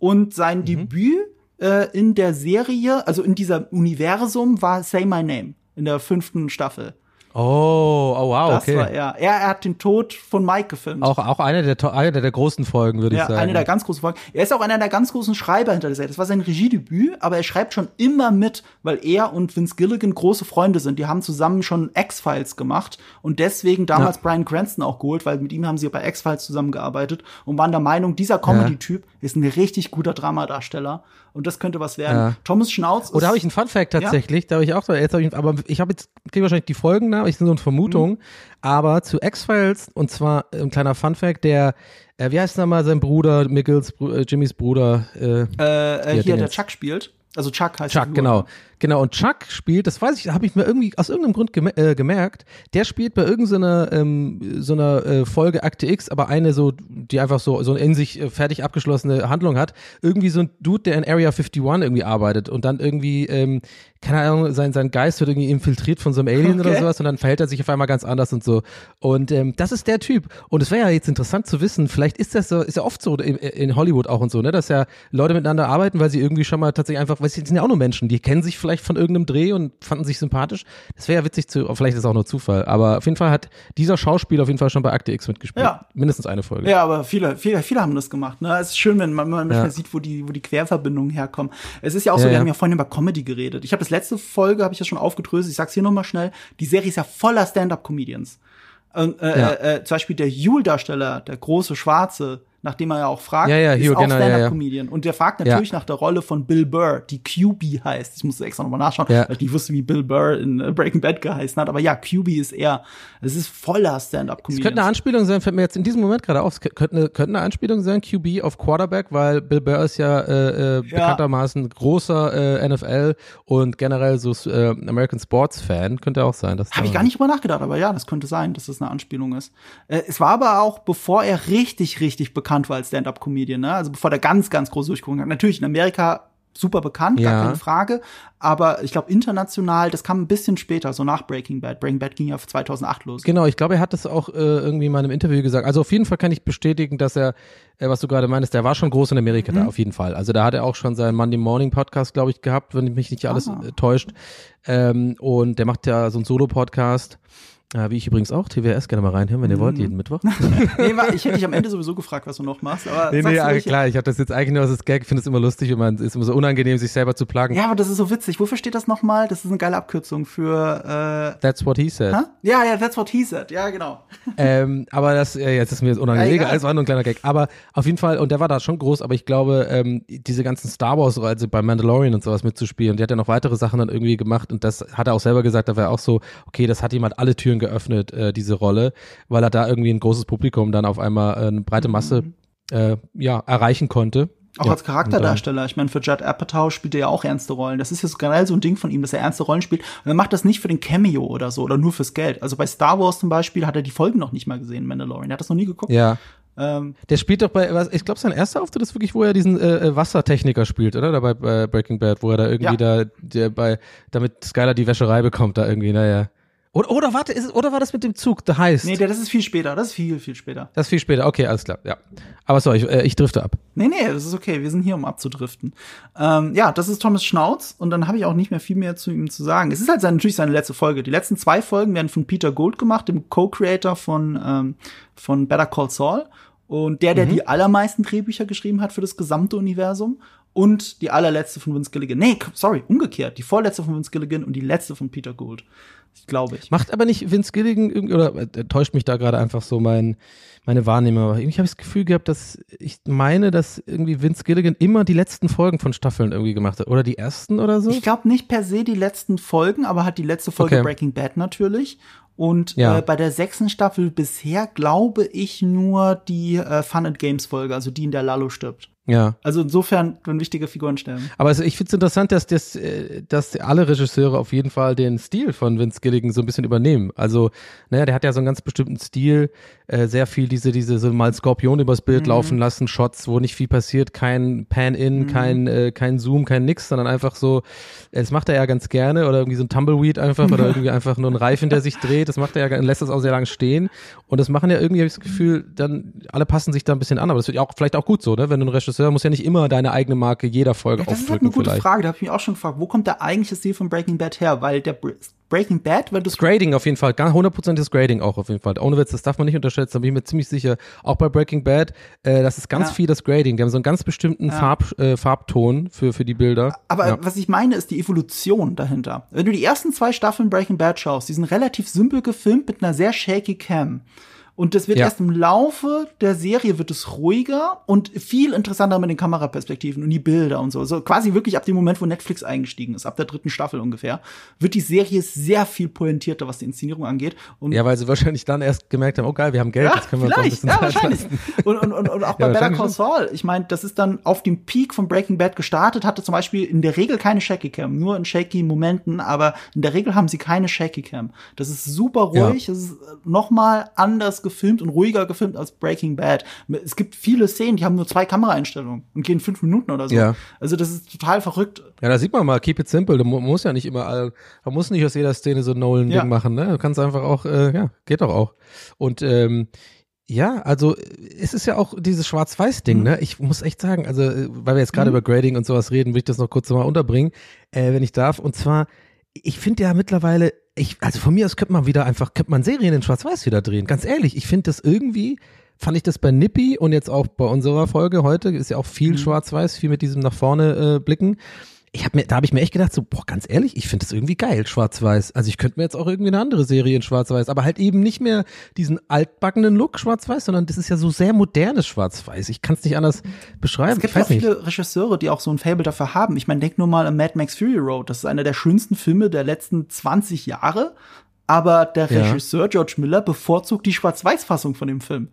Und sein Mhm. Debüt äh, in der Serie, also in dieser Universum, war Say My Name in der fünften Staffel. Oh, oh wow, Das okay. war er. er. Er hat den Tod von Mike gefilmt. Auch, auch eine der, eine der, großen Folgen, würde ich Ja, sagen. eine der ganz großen Folgen. Er ist auch einer der ganz großen Schreiber hinter der Serie. Das war sein Regiedebüt, aber er schreibt schon immer mit, weil er und Vince Gilligan große Freunde sind. Die haben zusammen schon X-Files gemacht und deswegen damals Ja. Brian Cranston auch geholt, weil mit ihm haben sie bei X-Files zusammengearbeitet und waren der Meinung, dieser Comedy-Typ ist ein richtig guter Dramadarsteller und das könnte was werden. Ja. Thomas Schnauz Oh, da ist- habe ich einen Fun Fact tatsächlich. Da habe ich auch so, jetzt hab ich, aber ich habe jetzt kriege wahrscheinlich die Folgen nach, ich sind so eine Vermutung, Mhm. aber zu X-Files und zwar ein kleiner Fun Fact, der äh, wie heißt nochmal sein Bruder, Mickels, Bru- äh, Jimmys Bruder, äh, äh, äh, hier der. Chuck spielt. Also Chuck heißt Chuck, genau. Genau, und Chuck spielt, das weiß ich, habe ich mir irgendwie aus irgendeinem Grund geme äh, gemerkt, der spielt bei irgendeiner ähm, so einer äh, Folge Akte X, aber eine so, die einfach so, so in sich äh, fertig abgeschlossene Handlung hat. Irgendwie so ein Dude, der in Area 51 irgendwie arbeitet und dann irgendwie, ähm, keine Ahnung, sein, sein Geist wird irgendwie infiltriert von so einem Alien oder Okay. sowas und dann verhält er sich auf einmal ganz anders und so. Und ähm, das ist der Typ. Und es wäre ja jetzt interessant zu wissen, vielleicht ist das so, ist ja oft so in, in Hollywood auch und so, ne, dass ja Leute miteinander arbeiten, weil sie irgendwie schon mal tatsächlich einfach, weil sie sind ja auch nur Menschen, die kennen sich vielleicht von irgendeinem Dreh und fanden sich sympathisch. Das wäre ja witzig zu, vielleicht ist es auch nur Zufall, aber auf jeden Fall hat dieser Schauspieler auf jeden Fall schon bei Akte X mitgespielt. Ja. Mindestens eine Folge. Ja, aber viele, viele, viele haben das gemacht. Ne? Es ist schön, wenn man man manchmal Ja. sieht, wo die, wo die Querverbindungen herkommen. Es ist ja auch so, Ja, wir haben ja vorhin über Comedy geredet. Ich habe das letzte Folge, habe ich ja schon aufgedröselt. Ich sag's hier nochmal schnell. Die Serie ist ja voller Stand-up-Comedians. Äh, Ja. äh, äh, zum Beispiel der Yule-Darsteller, der große Schwarze, nachdem er ja auch fragt, Ja, ja, ist Hugh, auch genau, ja, ja. Stand-up-Comedian. Und der fragt natürlich nach der Rolle von Bill Burr, die QB heißt. Ich musste extra nochmal nachschauen, weil ich nicht wusste, wie Bill Burr in äh, Breaking Bad geheißen hat. Aber ja, QB ist er. Es ist voller Es Stand-up-Comedians. könnte eine Anspielung sein, fällt mir jetzt in diesem Moment gerade auf, es könnte eine, könnte eine Anspielung sein, QB auf Quarterback, weil Bill Burr ist ja, äh, äh, bekanntermaßen großer äh, NFL und generell so äh, American Sports Fan, könnte auch sein. Habe ich gar nicht drüber nachgedacht, aber ja, das könnte sein, dass das eine Anspielung ist. Äh, es war aber auch, bevor er richtig, richtig bekannt war als Stand-Up-Comedian, ne? Also bevor der ganz, ganz groß durchgekommen hat. Natürlich in Amerika super bekannt, Ja. gar keine Frage. Aber ich glaube, international, das kam ein bisschen später, so nach Breaking Bad. Breaking Bad ging ja 2008 los. Genau, ich glaube, er hat das auch äh, irgendwie in einem Interview gesagt. Also auf jeden Fall kann ich bestätigen, dass er, äh, was du gerade meinst, der war schon groß in Amerika Mhm. da, auf jeden Fall. Also da hat er auch schon seinen Monday Morning Podcast, glaube ich, gehabt, wenn mich nicht alles äh, täuscht. Ähm, und der macht ja so einen Solo-Podcast. Äh, wie ich übrigens auch, TWS gerne mal reinhören, wenn ihr Mhm. wollt, jeden Mittwoch. nee, ich hätte dich am Ende sowieso gefragt, was du noch machst. Aber Nee, nee, nicht? klar, ich habe das jetzt eigentlich nur als Gag, ich finde es immer lustig, wenn man es ist immer so unangenehm, sich selber zu plagen. Ja, aber das ist so witzig. Wofür steht das nochmal? Das ist eine geile Abkürzung für, That's what he said. äh, hä? Ja, ja, that's what he said. Ja, genau. ähm, aber das, äh, jetzt ist mir jetzt unangenehm, Ja, egal, egal. es war nur ein kleiner Gag. Aber auf jeden Fall, und der war da schon groß, aber ich glaube, ähm, diese ganzen Star Wars, also bei Mandalorian und sowas mitzuspielen, und der hat ja noch weitere Sachen dann irgendwie gemacht und das hat er auch selber gesagt, da war auch so, okay, das hat jemand alle Türen geöffnet, äh, diese Rolle, weil er da irgendwie ein großes Publikum dann auf einmal äh, eine breite Masse äh, ja, erreichen konnte. Auch ja, als Charakterdarsteller. Ich meine, für Judd Apatow spielt er ja auch ernste Rollen. Das ist ja so generell so ein Ding von ihm, dass er ernste Rollen spielt. Und er macht das nicht für den Cameo oder so oder nur fürs Geld. Also bei Star Wars zum Beispiel hat er die Folgen noch nicht mal gesehen, Mandalorian. Er hat das noch nie geguckt. Ja. Ähm, Der spielt doch bei, ich glaube, sein erster Auftritt ist wirklich, wo er diesen äh, äh, Wassertechniker spielt, oder? Da bei, bei Breaking Bad, wo er da irgendwie Ja. da, der bei, damit Skylar die Wäscherei bekommt, da irgendwie, naja. Oder, oder warte, ist, oder war das mit dem Zug, The Heist? Nee, das ist viel später. Das ist viel, viel später. Das ist viel später. Okay, alles klar. Ja. Aber sorry, ich, äh, ich drifte ab. Nee, nee, das ist okay. Wir sind hier, um abzudriften. Ähm, ja, das ist Thomas Schnauz und dann habe ich auch nicht mehr viel mehr zu ihm zu sagen. Es ist halt sein, natürlich seine letzte Folge. Die letzten zwei Folgen werden von Peter Gold gemacht, dem Co-Creator von, ähm, von Better Call Saul. Und der, der mhm. die allermeisten Drehbücher geschrieben hat für das gesamte Universum. Und die allerletzte von Vince Gilligan. Nee, sorry, umgekehrt. Die vorletzte von Vince Gilligan und die letzte von Peter Gould glaube ich. Macht aber nicht Vince Gilligan oder äh, täuscht mich da gerade einfach so mein, meine Wahrnehmung. Aber irgendwie habe ich das Gefühl gehabt, dass ich meine, dass irgendwie Vince Gilligan immer die letzten Folgen von Staffeln irgendwie gemacht hat. Oder die ersten oder so? Ich glaube nicht per se die letzten Folgen, aber hat die letzte Folge okay. Breaking Bad natürlich. Und ja. äh, bei der sechsten Staffel bisher glaube ich nur die äh, Fun and Games Folge, also die in der Lalo stirbt. Ja. Also insofern können wichtige Figuren sterben. Aber also ich finde es interessant, dass, das, äh, dass alle Regisseure auf jeden Fall den Stil von Vince Gilligan so ein bisschen übernehmen. Also, naja, der hat ja so einen ganz bestimmten Stil, äh, sehr viel diese, diese so mal Skorpion übers Bild mhm. laufen lassen, Shots, wo nicht viel passiert, kein Pan-In, mhm. kein, äh, kein Zoom, kein nix, sondern einfach so, das macht er ja ganz gerne oder irgendwie so ein Tumbleweed einfach oder irgendwie einfach nur ein Reifen, der sich dreht, das macht er ja, lässt das auch sehr lange stehen und das machen ja irgendwie, habe ich das Gefühl, dann, alle passen sich da ein bisschen an, aber das wird ja auch vielleicht auch gut so, ne, wenn du ein Regisseur Regisseur muss ja nicht immer deine eigene Marke jeder Folge ja, das aufdrücken. Das ist halt eine gute vielleicht. Frage. Da habe ich mich auch schon gefragt, wo kommt der eigentliche Stil von Breaking Bad her? Weil der Breaking Bad, weil das Grading auf jeden Fall, 100% das Grading auch auf jeden Fall. Ohne Witz, das darf man nicht unterschätzen, da bin ich mir ziemlich sicher. Auch bei Breaking Bad, äh, das ist ganz ja. viel das Grading. Die haben so einen ganz bestimmten ja. Farb, äh, Farbton für, für die Bilder. Aber ja. was ich meine, ist die Evolution dahinter. Wenn du die ersten zwei Staffeln Breaking Bad schaust, die sind relativ simpel gefilmt mit einer sehr shaky Cam. Und das wird ja. erst im Laufe der Serie wird es ruhiger und viel interessanter mit den Kameraperspektiven und die Bilder und so. Also quasi wirklich ab dem Moment, wo Netflix eingestiegen ist, ab der dritten Staffel ungefähr, wird die Serie sehr viel pointierter, was die Inszenierung angeht. Und ja, weil sie wahrscheinlich dann erst gemerkt haben, oh geil, wir haben Geld, ja, jetzt können wir uns ein bisschen ja, wahrscheinlich. Und, und, und, und auch bei ja, Better Call Saul, ich meine, das ist dann auf dem Peak von Breaking Bad gestartet, hatte zum Beispiel in der Regel keine Shaky Cam, nur in shaky Momenten, aber in der Regel haben sie keine Shaky Cam. Das ist super ruhig, es ist noch mal anders gefilmt und ruhiger gefilmt als Breaking Bad. Es gibt viele Szenen, die haben nur zwei Kameraeinstellungen und gehen fünf Minuten oder so. Ja. Also das ist total verrückt. Ja, da sieht man mal, keep it simple. Du musst ja nicht immer, man muss nicht aus jeder Szene so Nolan-Ding ja. machen, ne? Du kannst einfach auch, äh, ja, geht doch auch. Und ähm, ja, also es ist ja auch dieses Schwarz-Weiß-Ding, mhm. ne? Ich muss echt sagen, also weil wir jetzt gerade mhm. über Grading und sowas reden, will ich das noch kurz mal unterbringen, äh, wenn ich darf. Und zwar, ich finde ja mittlerweile ich, also von mir aus könnte man wieder einfach, könnte man Serien in Schwarz-Weiß wieder drehen. Ganz ehrlich, ich finde das irgendwie, fand ich das bei Nippy und jetzt auch bei unserer Folge heute, ist ja auch viel mhm. Schwarz-Weiß, viel mit diesem nach vorne äh, blicken ich habe mir, da habe ich mir echt gedacht, so, boah, ganz ehrlich, ich finde das irgendwie geil, Schwarz-Weiß. Also ich könnte mir jetzt auch irgendwie eine andere Serie in Schwarz-Weiß, aber halt eben nicht mehr diesen altbackenen Look Schwarz-Weiß, sondern das ist ja so sehr modernes Schwarz-Weiß. Ich kann es nicht anders beschreiben. Es gibt ja viele nicht. Regisseure, die auch so ein Fable dafür haben. Ich meine, denk nur mal an Mad Max Fury Road. Das ist einer der schönsten Filme der letzten 20 Jahre. Aber der Regisseur ja. George Miller bevorzugt die Schwarz-Weiß-Fassung von dem Film.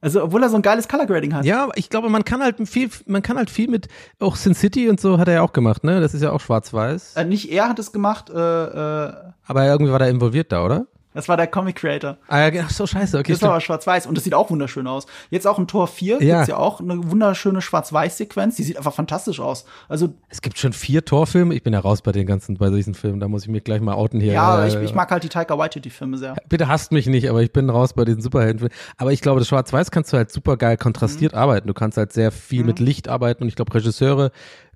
Also, obwohl er so ein geiles Color Grading hat. Ja, ich glaube, man kann halt viel, man kann halt viel mit, auch Sin City und so hat er ja auch gemacht, ne? Das ist ja auch schwarz-weiß. Äh, nicht er hat es gemacht, äh, äh, Aber irgendwie war der involviert da, oder? Das war der Comic Creator. Ah ja, ach so scheiße, okay. Das war aber schwarz-weiß und das sieht auch wunderschön aus. Jetzt auch in Tor 4 ja. gibt's ja auch eine wunderschöne schwarz-weiß-Sequenz, die sieht einfach fantastisch aus. Also Es gibt schon vier Torfilme, ich bin ja raus bei den ganzen, bei diesen Filmen, da muss ich mich gleich mal outen hier. Ja, äh, ich, ich mag halt die Taika Waititi-Filme sehr. Bitte hasst mich nicht, aber ich bin raus bei diesen Superheldenfilmen. Aber ich glaube, das Schwarz-Weiß kannst du halt super geil kontrastiert mhm. arbeiten. Du kannst halt sehr viel mhm. mit Licht arbeiten und ich glaube, Regisseure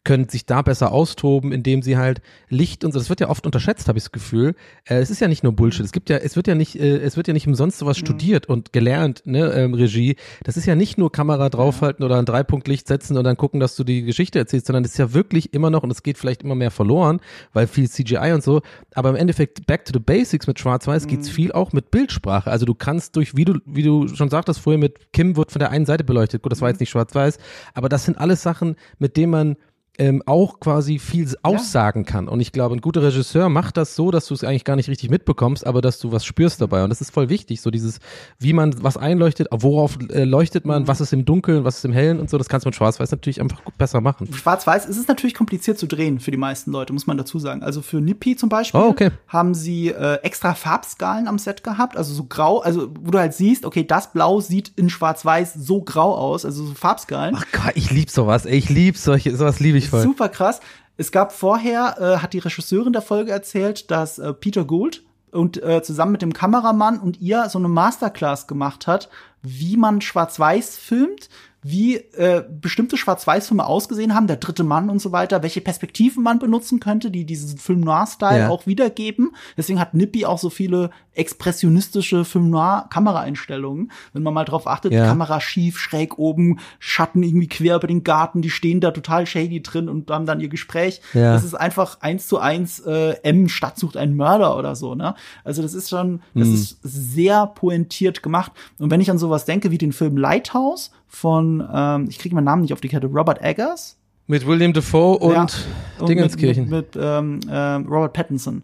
können sich da besser austoben, indem sie halt Licht und so, das wird ja oft unterschätzt, habe ich das Gefühl. Äh, es ist ja nicht nur Bullshit, es gibt ja, es wird ja nicht, äh, es wird ja nicht umsonst sowas mhm. studiert und gelernt, ne, ähm, Regie. Das ist ja nicht nur Kamera draufhalten oder ein Dreipunktlicht setzen und dann gucken, dass du die Geschichte erzählst, sondern es ist ja wirklich immer noch, und es geht vielleicht immer mehr verloren, weil viel CGI und so, aber im Endeffekt back to the basics mit Schwarz-Weiß mhm. geht's viel auch mit Bildsprache. Also du kannst durch, wie du, wie du schon sagtest vorher mit Kim wird von der einen Seite beleuchtet. Gut, das war jetzt nicht Schwarz-Weiß, aber das sind alles Sachen, mit denen man ähm, auch quasi viel aussagen kann. Und ich glaube, ein guter Regisseur macht das so, dass du es eigentlich gar nicht richtig mitbekommst, aber dass du was spürst dabei. Und das ist voll wichtig, so dieses, wie man was einleuchtet, worauf äh, leuchtet man, mhm. was ist im Dunkeln, was ist im Hellen und so. Das kannst du mit Schwarz-Weiß natürlich einfach besser machen. Schwarz-Weiß ist es natürlich kompliziert zu drehen für die meisten Leute, muss man dazu sagen. Also für Nippy zum Beispiel oh, okay. haben sie äh, extra Farbskalen am Set gehabt, also so grau, also wo du halt siehst, okay, das Blau sieht in Schwarz-Weiß so grau aus, also so Farbskalen. Ach Gott, ich lieb sowas, ey, ich lieb solche, sowas liebe ich ich voll. Super krass. Es gab vorher, äh, hat die Regisseurin der Folge erzählt, dass äh, Peter Gould und äh, zusammen mit dem Kameramann und ihr so eine Masterclass gemacht hat, wie man schwarz-weiß filmt, wie äh, bestimmte Schwarz-Weiß-Filme ausgesehen haben, der dritte Mann und so weiter, welche Perspektiven man benutzen könnte, die diesen Film Noir-Style ja. auch wiedergeben. Deswegen hat Nippy auch so viele expressionistische Film Noir-Kameraeinstellungen. Wenn man mal drauf achtet, ja. Kamera schief, schräg oben, Schatten irgendwie quer über den Garten, die stehen da total shady drin und haben dann ihr Gespräch. Ja. Das ist einfach eins zu eins äh, M Stadt sucht einen Mörder oder so, ne? Also das ist schon, das mhm. ist sehr pointiert gemacht. Und wenn ich an sowas denke wie den Film Lighthouse von, ähm, ich kriege meinen Namen nicht auf die Kette, Robert Eggers. Mit William Defoe und, ja, Dingenskirchen. Mit, mit, mit ähm, äh, Robert Pattinson.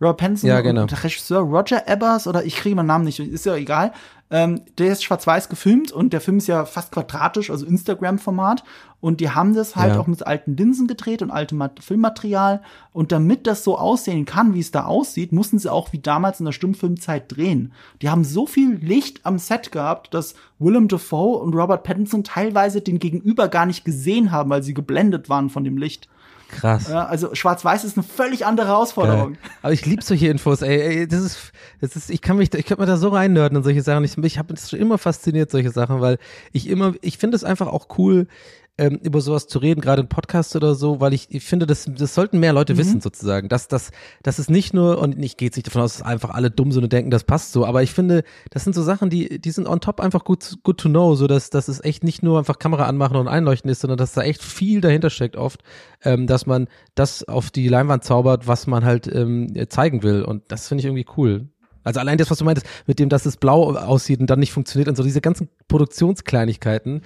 Robert Pattinson ja, genau. und der Regisseur Roger Ebbers oder ich kriege meinen Namen nicht, ist ja egal. Ähm, der ist schwarz-weiß gefilmt und der Film ist ja fast quadratisch, also Instagram-Format. Und die haben das halt ja. auch mit alten Linsen gedreht und altem Filmmaterial. Und damit das so aussehen kann, wie es da aussieht, mussten sie auch wie damals in der Stummfilmzeit drehen. Die haben so viel Licht am Set gehabt, dass Willem Dafoe und Robert Pattinson teilweise den Gegenüber gar nicht gesehen haben, weil sie geblendet waren von dem Licht. Krass. Ja, also Schwarz-Weiß ist eine völlig andere Herausforderung. Geil. Aber ich liebe solche Infos, ey, ey. Das ist, das ist, ich kann mich, ich kann mir da so reinnörden und solche Sachen. Ich, mich habe es schon immer fasziniert, solche Sachen, weil ich immer, ich finde es einfach auch cool, ähm, über sowas zu reden, gerade in Podcasts oder so, weil ich, ich finde, das, das sollten mehr Leute mhm. wissen sozusagen. Dass das, das ist nicht nur, und ich gehe jetzt nicht davon aus, dass einfach alle dumm sind und denken, das passt so, aber ich finde, das sind so Sachen, die, die sind on top einfach gut, good to know, so dass, dass es echt nicht nur einfach Kamera anmachen und einleuchten ist, sondern dass da echt viel dahinter steckt oft, ähm, dass man das auf die Leinwand zaubert, was man halt ähm, zeigen will. Und das finde ich irgendwie cool. Also allein das, was du meintest, mit dem, dass es blau aussieht und dann nicht funktioniert und so diese ganzen Produktionskleinigkeiten,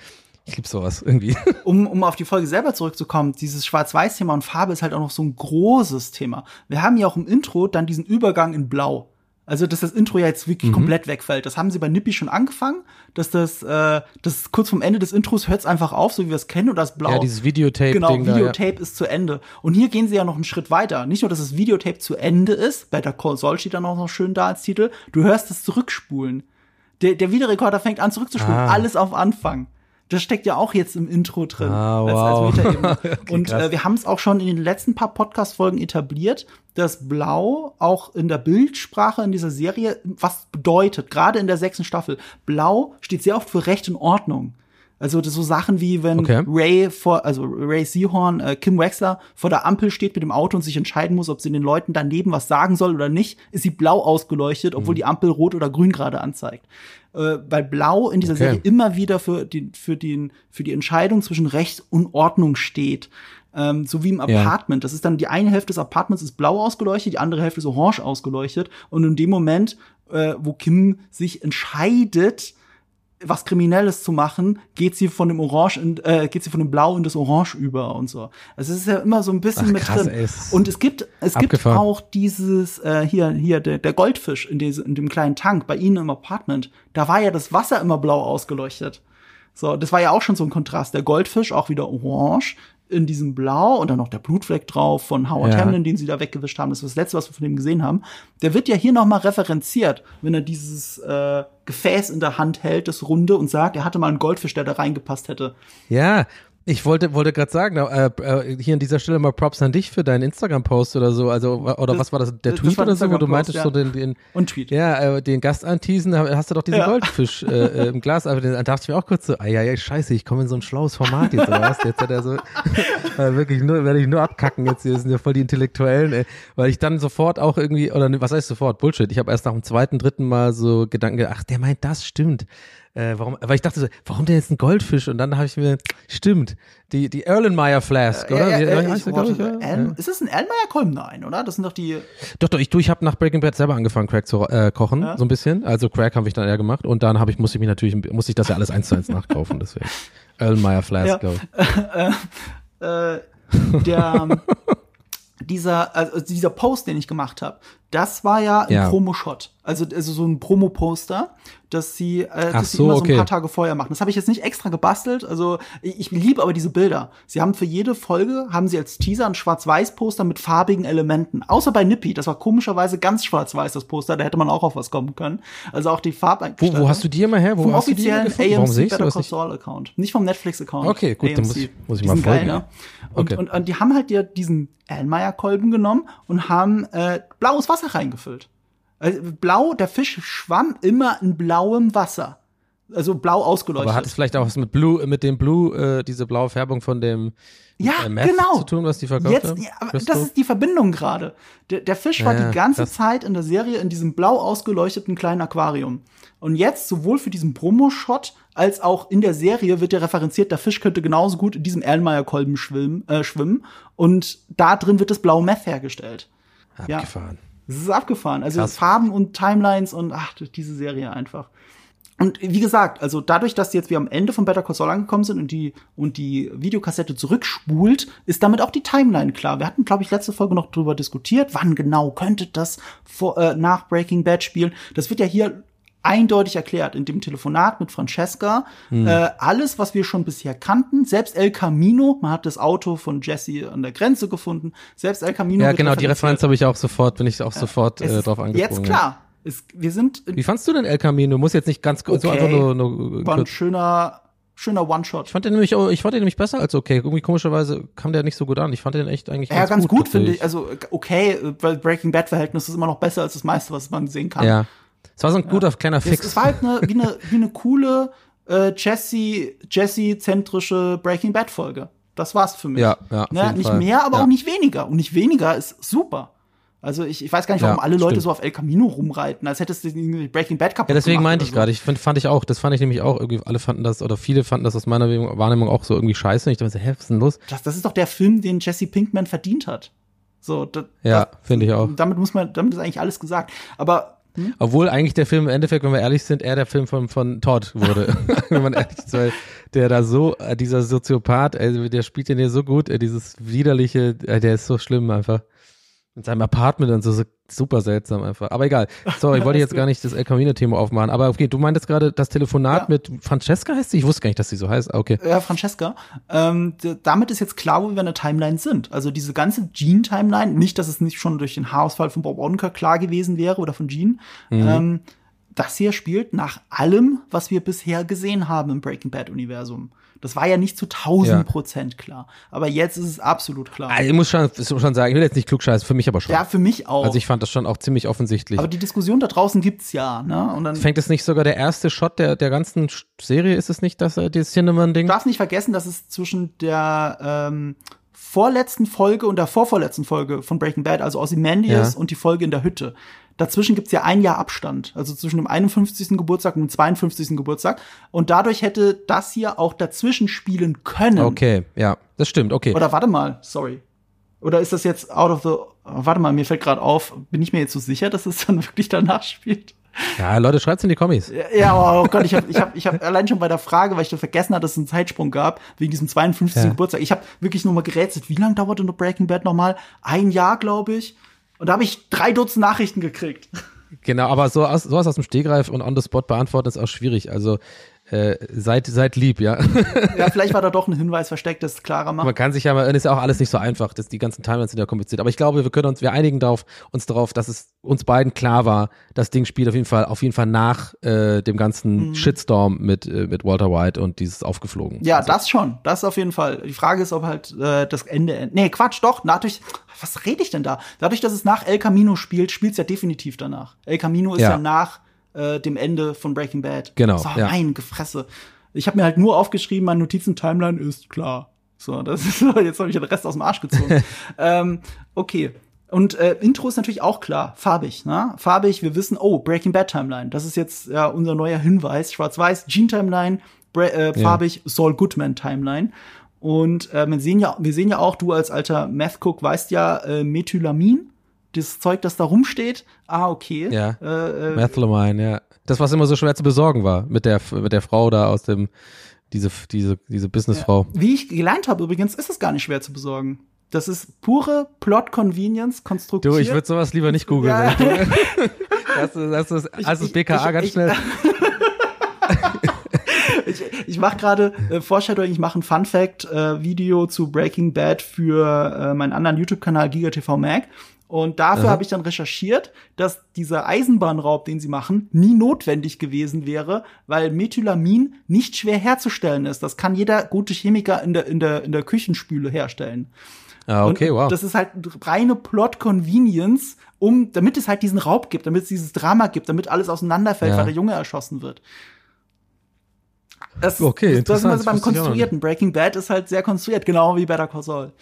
ich liebe sowas irgendwie. Um, um auf die Folge selber zurückzukommen, dieses Schwarz-Weiß-Thema und Farbe ist halt auch noch so ein großes Thema. Wir haben ja auch im Intro dann diesen Übergang in Blau. Also, dass das Intro ja jetzt wirklich mhm. komplett wegfällt. Das haben sie bei Nippy schon angefangen, dass das, äh, das kurz vom Ende des Intros hört es einfach auf, so wie wir es kennen, und das Blau. Ja, dieses Videotape. Genau, Videotape da, ja. ist zu Ende. Und hier gehen sie ja noch einen Schritt weiter. Nicht nur, dass das Videotape zu Ende ist, Better Call Saul steht dann auch noch schön da als Titel. Du hörst es zurückspulen. Der, der Videorekorder fängt an zurückzuspulen. Ah. Alles auf Anfang. Das steckt ja auch jetzt im Intro drin. Ah, wow. als, als okay, und äh, wir haben es auch schon in den letzten paar Podcast-Folgen etabliert, dass Blau auch in der Bildsprache in dieser Serie was bedeutet. Gerade in der sechsten Staffel. Blau steht sehr oft für Recht und Ordnung. Also so Sachen wie wenn okay. Ray vor, also Ray Seahorn, äh, Kim Wexler vor der Ampel steht mit dem Auto und sich entscheiden muss, ob sie den Leuten daneben was sagen soll oder nicht, ist sie blau ausgeleuchtet, obwohl mhm. die Ampel rot oder grün gerade anzeigt. Äh, weil Blau in dieser okay. Serie immer wieder für die, für, den, für die Entscheidung zwischen Recht und Ordnung steht. Ähm, so wie im Apartment. Ja. Das ist dann die eine Hälfte des Apartments ist blau ausgeleuchtet, die andere Hälfte ist orange ausgeleuchtet. Und in dem Moment, äh, wo Kim sich entscheidet, was Kriminelles zu machen, geht sie von dem Orange in, äh, geht sie von dem Blau in das Orange über und so. Also es ist ja immer so ein bisschen Ach, mit krass, drin. Ey, und es gibt es Abgefahren. gibt auch dieses äh, hier hier der, der Goldfisch in, diese, in dem kleinen Tank bei ihnen im Apartment. Da war ja das Wasser immer blau ausgeleuchtet. So, das war ja auch schon so ein Kontrast. Der Goldfisch auch wieder orange, in diesem Blau und dann noch der Blutfleck drauf von Howard ja. Hamlin, den sie da weggewischt haben. Das ist das Letzte, was wir von dem gesehen haben. Der wird ja hier noch mal referenziert, wenn er dieses äh, Gefäß in der Hand hält, das Runde, und sagt, er hatte mal einen Goldfisch, der da reingepasst hätte. Ja, ich wollte, wollte gerade sagen, äh, äh, hier an dieser Stelle mal Props an dich für deinen Instagram-Post oder so, also oder das, was war das, der das, Tweet oder so, wo du meintest ja. so den, den und Tweet. Ja, äh, den Gast anteasen, hast du doch diesen ja. Goldfisch äh, äh, im Glas, aber dann dachte ich mir auch kurz so, ah ja, ja, scheiße, ich komme in so ein schlaues Format jetzt oder was? Jetzt hat er so wirklich nur, werde ich nur abkacken jetzt hier, sind ja voll die Intellektuellen, ey, weil ich dann sofort auch irgendwie oder was heißt sofort Bullshit, ich habe erst nach dem zweiten, dritten Mal so Gedanken, ach, der meint das stimmt äh, warum, weil ich dachte so, warum denn jetzt ein Goldfisch? Und dann habe ich mir, stimmt, die, die Erlenmeyer Flask, oder? Ja, ja, ja, ich, ich, ich, ja. Ist das ein Erlenmeyer Kolben? Nein, oder? Das sind doch die. Doch, doch, ich, du, ich habe nach Breaking Bad selber angefangen, Crack zu äh, kochen, so ein bisschen. Also Crack habe ich dann eher gemacht und dann habe ich, musste ich mich natürlich, musste ich das ja alles eins zu eins nachkaufen, deswegen. Erlenmeyer Flask, glaube ich. Äh, äh, der, dieser, also dieser Post, den ich gemacht habe, das war ja ein ja. Promo-Shot. Also, also so ein Promo-Poster, dass sie, äh, dass so, sie immer so ein paar Tage vorher machen. Das habe ich jetzt nicht extra gebastelt. Also ich, ich liebe aber diese Bilder. Sie haben für jede Folge, haben sie als Teaser ein Schwarz-Weiß-Poster mit farbigen Elementen. Außer bei Nippy, das war komischerweise ganz schwarz-weiß, das Poster. Da hätte man auch auf was kommen können. Also auch die Farbeinstellung. Wo, wo hast du die immer her? Wo vom hast offiziellen du die AMC Better Call Saul Account. Nicht vom Netflix-Account. Okay, gut, AMC. dann muss ich, muss ich mal folgen. Geil, ne? und, okay. und, und, die haben halt dir diesen Erlenmeyer-Kolben genommen und haben äh, blaues Wasser reingefüllt. Also blau, der Fisch schwamm immer in blauem Wasser. Also blau ausgeleuchtet. Aber hat es vielleicht auch was mit Blue, mit dem Blue, äh, diese blaue Färbung von dem ja, Meth genau. zu tun, was die verkauft Jetzt, haben? ja, aber Christo? das ist die Verbindung gerade. Der, der Fisch war Ja, ja, die ganze krass. Zeit in der Serie in diesem blau ausgeleuchteten kleinen Aquarium. Und jetzt, sowohl für diesen Promo-Shot als auch in der Serie wird ja referenziert, der Fisch könnte genauso gut in diesem Erlenmeyer-Kolben schwimmen, äh, schwimmen. Und da drin wird das blaue Meth hergestellt. ja. Es ist abgefahren. Also Krass. Farben und Timelines und ach, diese Serie einfach. Und wie gesagt, also dadurch, dass jetzt wir am Ende von Better Call Saul angekommen sind und die und die Videokassette zurückspult, ist damit auch die Timeline klar. Wir hatten, glaube ich, letzte Folge noch drüber diskutiert, wann genau könnte das vor, äh, nach Breaking Bad spielen. Das wird ja hier eindeutig erklärt in dem Telefonat mit Francesca. Hm. Äh, alles, was wir schon bisher kannten, selbst El Camino, man hat das Auto von Jesse an der Grenze gefunden, selbst El Camino. Ja, genau, die. Referenz habe ich auch sofort, bin ich auch sofort Es äh, drauf angesprochen. Jetzt klar. Es, wir sind Wie fandst du denn El Camino? Muss jetzt nicht ganz kurz, so Okay. einfach nur, nur war ein schöner, schöner One-Shot. Ich fand den nämlich, ich fand den nämlich besser als okay. Irgendwie komischerweise kam der nicht so gut an. Ich fand den echt eigentlich Ja, ganz gut, finde ich. Also okay, weil Breaking Bad Verhältnis ist immer noch besser als das meiste, was man sehen kann. Ja. Es war so ein guter kleiner Fix. es war halt eine, wie eine wie eine coole äh, Jesse Jesse zentrische Breaking Bad Folge. Das war's für mich. Ja, ja, Ne? Nicht Fall. mehr, aber Ja. auch nicht weniger. Und nicht weniger ist super. Also ich, ich weiß gar nicht, warum Ja, alle Leute stimmt. so auf El Camino rumreiten, als hättest du Breaking Bad kaputt Ja, deswegen meinte ich gerade, ich find, fand ich auch, das fand ich nämlich auch irgendwie, alle fanden das, oder viele fanden das aus meiner Wahrnehmung auch so irgendwie scheiße. Und ich dachte, mir so, hä, was ist denn los? Das, das ist doch der Film, den Jesse Pinkman verdient hat. So, das, Ja, finde ich auch. Damit muss man, damit ist eigentlich alles gesagt. Aber hm? Obwohl eigentlich der Film im Endeffekt, wenn wir ehrlich sind, eher der Film von, von Todd wurde. wenn man ehrlich ist, weil der da so, äh, dieser Soziopath, also der spielt den hier so gut, äh, dieses widerliche, äh, der ist so schlimm einfach. Mit seinem Apartment und so, so super seltsam einfach. Aber egal. Sorry, ich wollte jetzt gar nicht das El Camino-Thema aufmachen. Aber okay, du meintest gerade das Telefonat Ja. mit Francesca heißt sie? Ich wusste gar nicht, dass sie so heißt. Ah, Okay. Ja, Francesca. Ähm, damit ist jetzt klar, wo wir in der Timeline sind. Also diese ganze Gene-Timeline, nicht, dass es nicht schon durch den Haarausfall von Bob Odenkirk klar gewesen wäre oder von Gene. Ähm, das hier spielt nach allem, was wir bisher gesehen haben im Breaking Bad-Universum. Das war ja nicht zu 1000 Ja. Prozent klar. Aber jetzt ist es absolut klar. Ah, Ich muss schon, schon sagen, ich will jetzt nicht klugscheißen, für mich aber schon. ja, für mich auch. Also ich fand das schon auch ziemlich offensichtlich. Aber die Diskussion da draußen gibt's ja, ne? Und dann Fängt es nicht sogar der erste Shot der, der ganzen Serie? Ist es nicht, dass er das Cinnamon-Ding? Du darfst nicht vergessen, dass es zwischen der ähm, vorletzten Folge und der vorvorletzten Folge von Breaking Bad, also Ozymandias Ja. und die Folge in der Hütte. Dazwischen gibt's ja ein Jahr Abstand, also zwischen dem 51. Geburtstag und dem 52. Geburtstag. Und dadurch hätte das hier auch dazwischen spielen können. Okay, ja, das stimmt, okay. Oder warte mal, sorry. Oder ist das jetzt out of the. Warte mal, mir fällt gerade auf, bin ich mir jetzt so sicher, dass es dann wirklich danach spielt? Ja, Leute, schreibt's in die Kommis. Ja, aber oh Gott, ich habe ich hab, ich hab allein schon bei der Frage, weil ich dann vergessen hatte, dass es einen Zeitsprung gab, wegen diesem 52. Ja. Geburtstag. Ich habe wirklich nur mal gerätselt, wie lange dauert denn Breaking Bad nochmal? Ein Jahr, glaube ich. Und da habe ich drei Dutzend Nachrichten gekriegt. Genau, aber so aus, sowas aus dem Stegreif und on the spot beantworten ist auch schwierig. Also äh, seid, seid lieb, ja. Ja, vielleicht war da doch ein Hinweis versteckt, das klarer macht. Man kann sich ja mal, ist ja auch alles nicht so einfach, das, die ganzen Timelines sind ja kompliziert. Aber ich glaube, wir können uns, wir einigen darauf, uns darauf, dass es uns beiden klar war, das Ding spielt auf jeden Fall, auf jeden Fall nach äh, dem ganzen Shitstorm mit, äh, mit Walter White und dieses aufgeflogen. Mhm. Ja, das schon. Das auf jeden Fall. Die Frage ist, ob halt äh, das Ende. Nee, Quatsch, doch. Dadurch. Was rede ich denn da? Dadurch, dass es nach El Camino spielt, spielt's ja definitiv danach. El Camino ist ja, Ja. nach äh, dem Ende von Breaking Bad. Genau, So, ja. mein Gefresse. Ich habe mir halt nur aufgeschrieben, meine Notizen-Timeline ist klar. So, das ist jetzt habe ich den Rest aus dem Arsch gezogen. ähm, okay. Und äh, Intro ist natürlich auch klar, farbig, ne? Farbig, wir wissen, oh, Breaking Bad Timeline. Das ist jetzt ja unser neuer Hinweis. Schwarz-Weiß, Gene Timeline, äh, farbig, Saul Goodman Timeline. Und äh, wir sehen ja, wir sehen ja auch, du als alter Meth Cook weißt ja, äh, Methylamin, das Zeug, das da rumsteht. Ah, okay. Ja. Äh, äh, Methylamine, ja. Das, was immer so schwer zu besorgen war, mit der, mit der Frau da aus dem, diese, diese, diese Businessfrau. Wie ich gelernt habe übrigens, ist es gar nicht schwer zu besorgen. Das ist pure Plot-Convenience, konstruktiert. Du, ich würde sowas lieber nicht googeln. Ja. Das ist, das ist, also das ich- BKA ich- ganz ich- schnell. ich ich mache gerade äh, Foreshadowing, ich mache ein Fun Fact äh, Video zu Breaking Bad für äh, meinen anderen YouTube Kanal GigaTV Mag Und dafür habe ich dann recherchiert, dass dieser Eisenbahnraub, den sie machen, nie notwendig gewesen wäre, weil Methylamin nicht schwer herzustellen ist. Das kann jeder gute Chemiker in der, in der, in der Küchenspüle herstellen. Ah, okay, und wow. Das ist halt reine Plot-Convenience, um, damit es halt diesen Raub gibt, damit es dieses Drama gibt, damit alles auseinanderfällt, Ja. weil der Junge erschossen wird. Das, Okay, das, das ist immer interessant, so beim das Konstruierten. Breaking Bad ist halt sehr konstruiert, genau wie Better Call Saul.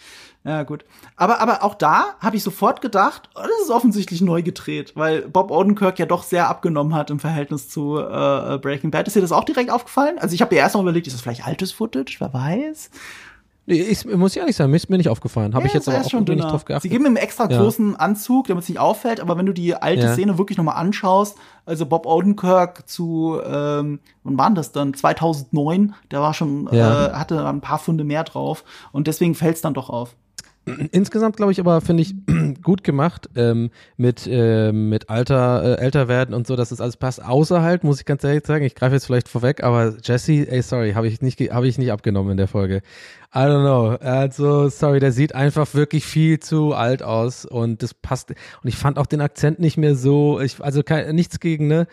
Ja, gut. Aber, aber auch da habe ich sofort gedacht, oh, das ist offensichtlich neu gedreht, weil Bob Odenkirk ja doch sehr abgenommen hat im Verhältnis zu äh, Breaking Bad. Ist dir das auch direkt aufgefallen? Also ich habe mir erst noch überlegt, ist das vielleicht altes Footage? Wer weiß? Ich, muss ich ehrlich sagen, mir ist mir nicht aufgefallen. Habe ich Ja, jetzt er aber auch schon nicht drauf Sie geachtet. geben ihm einen extra Ja. großen Anzug, damit es nicht auffällt, aber wenn du die alte Ja. Szene wirklich nochmal anschaust, also Bob Odenkirk zu, ähm, wann war denn das dann? 2009, der war schon, äh, hatte ein paar Funde mehr drauf und deswegen fällt's dann doch auf. Insgesamt glaube ich aber, finde ich, gut gemacht ähm, mit, äh, mit Alter, äh, älter werden und so, dass das alles passt. Außer halt, muss ich ganz ehrlich sagen, ich greife jetzt vielleicht vorweg, aber Jesse, ey, sorry, habe ich nicht, habe ich nicht abgenommen in der Folge. I don't know. Also, sorry, der sieht einfach wirklich viel zu alt aus und das passt. Und ich fand auch den Akzent nicht mehr so, ich, also kein, nichts gegen, ne?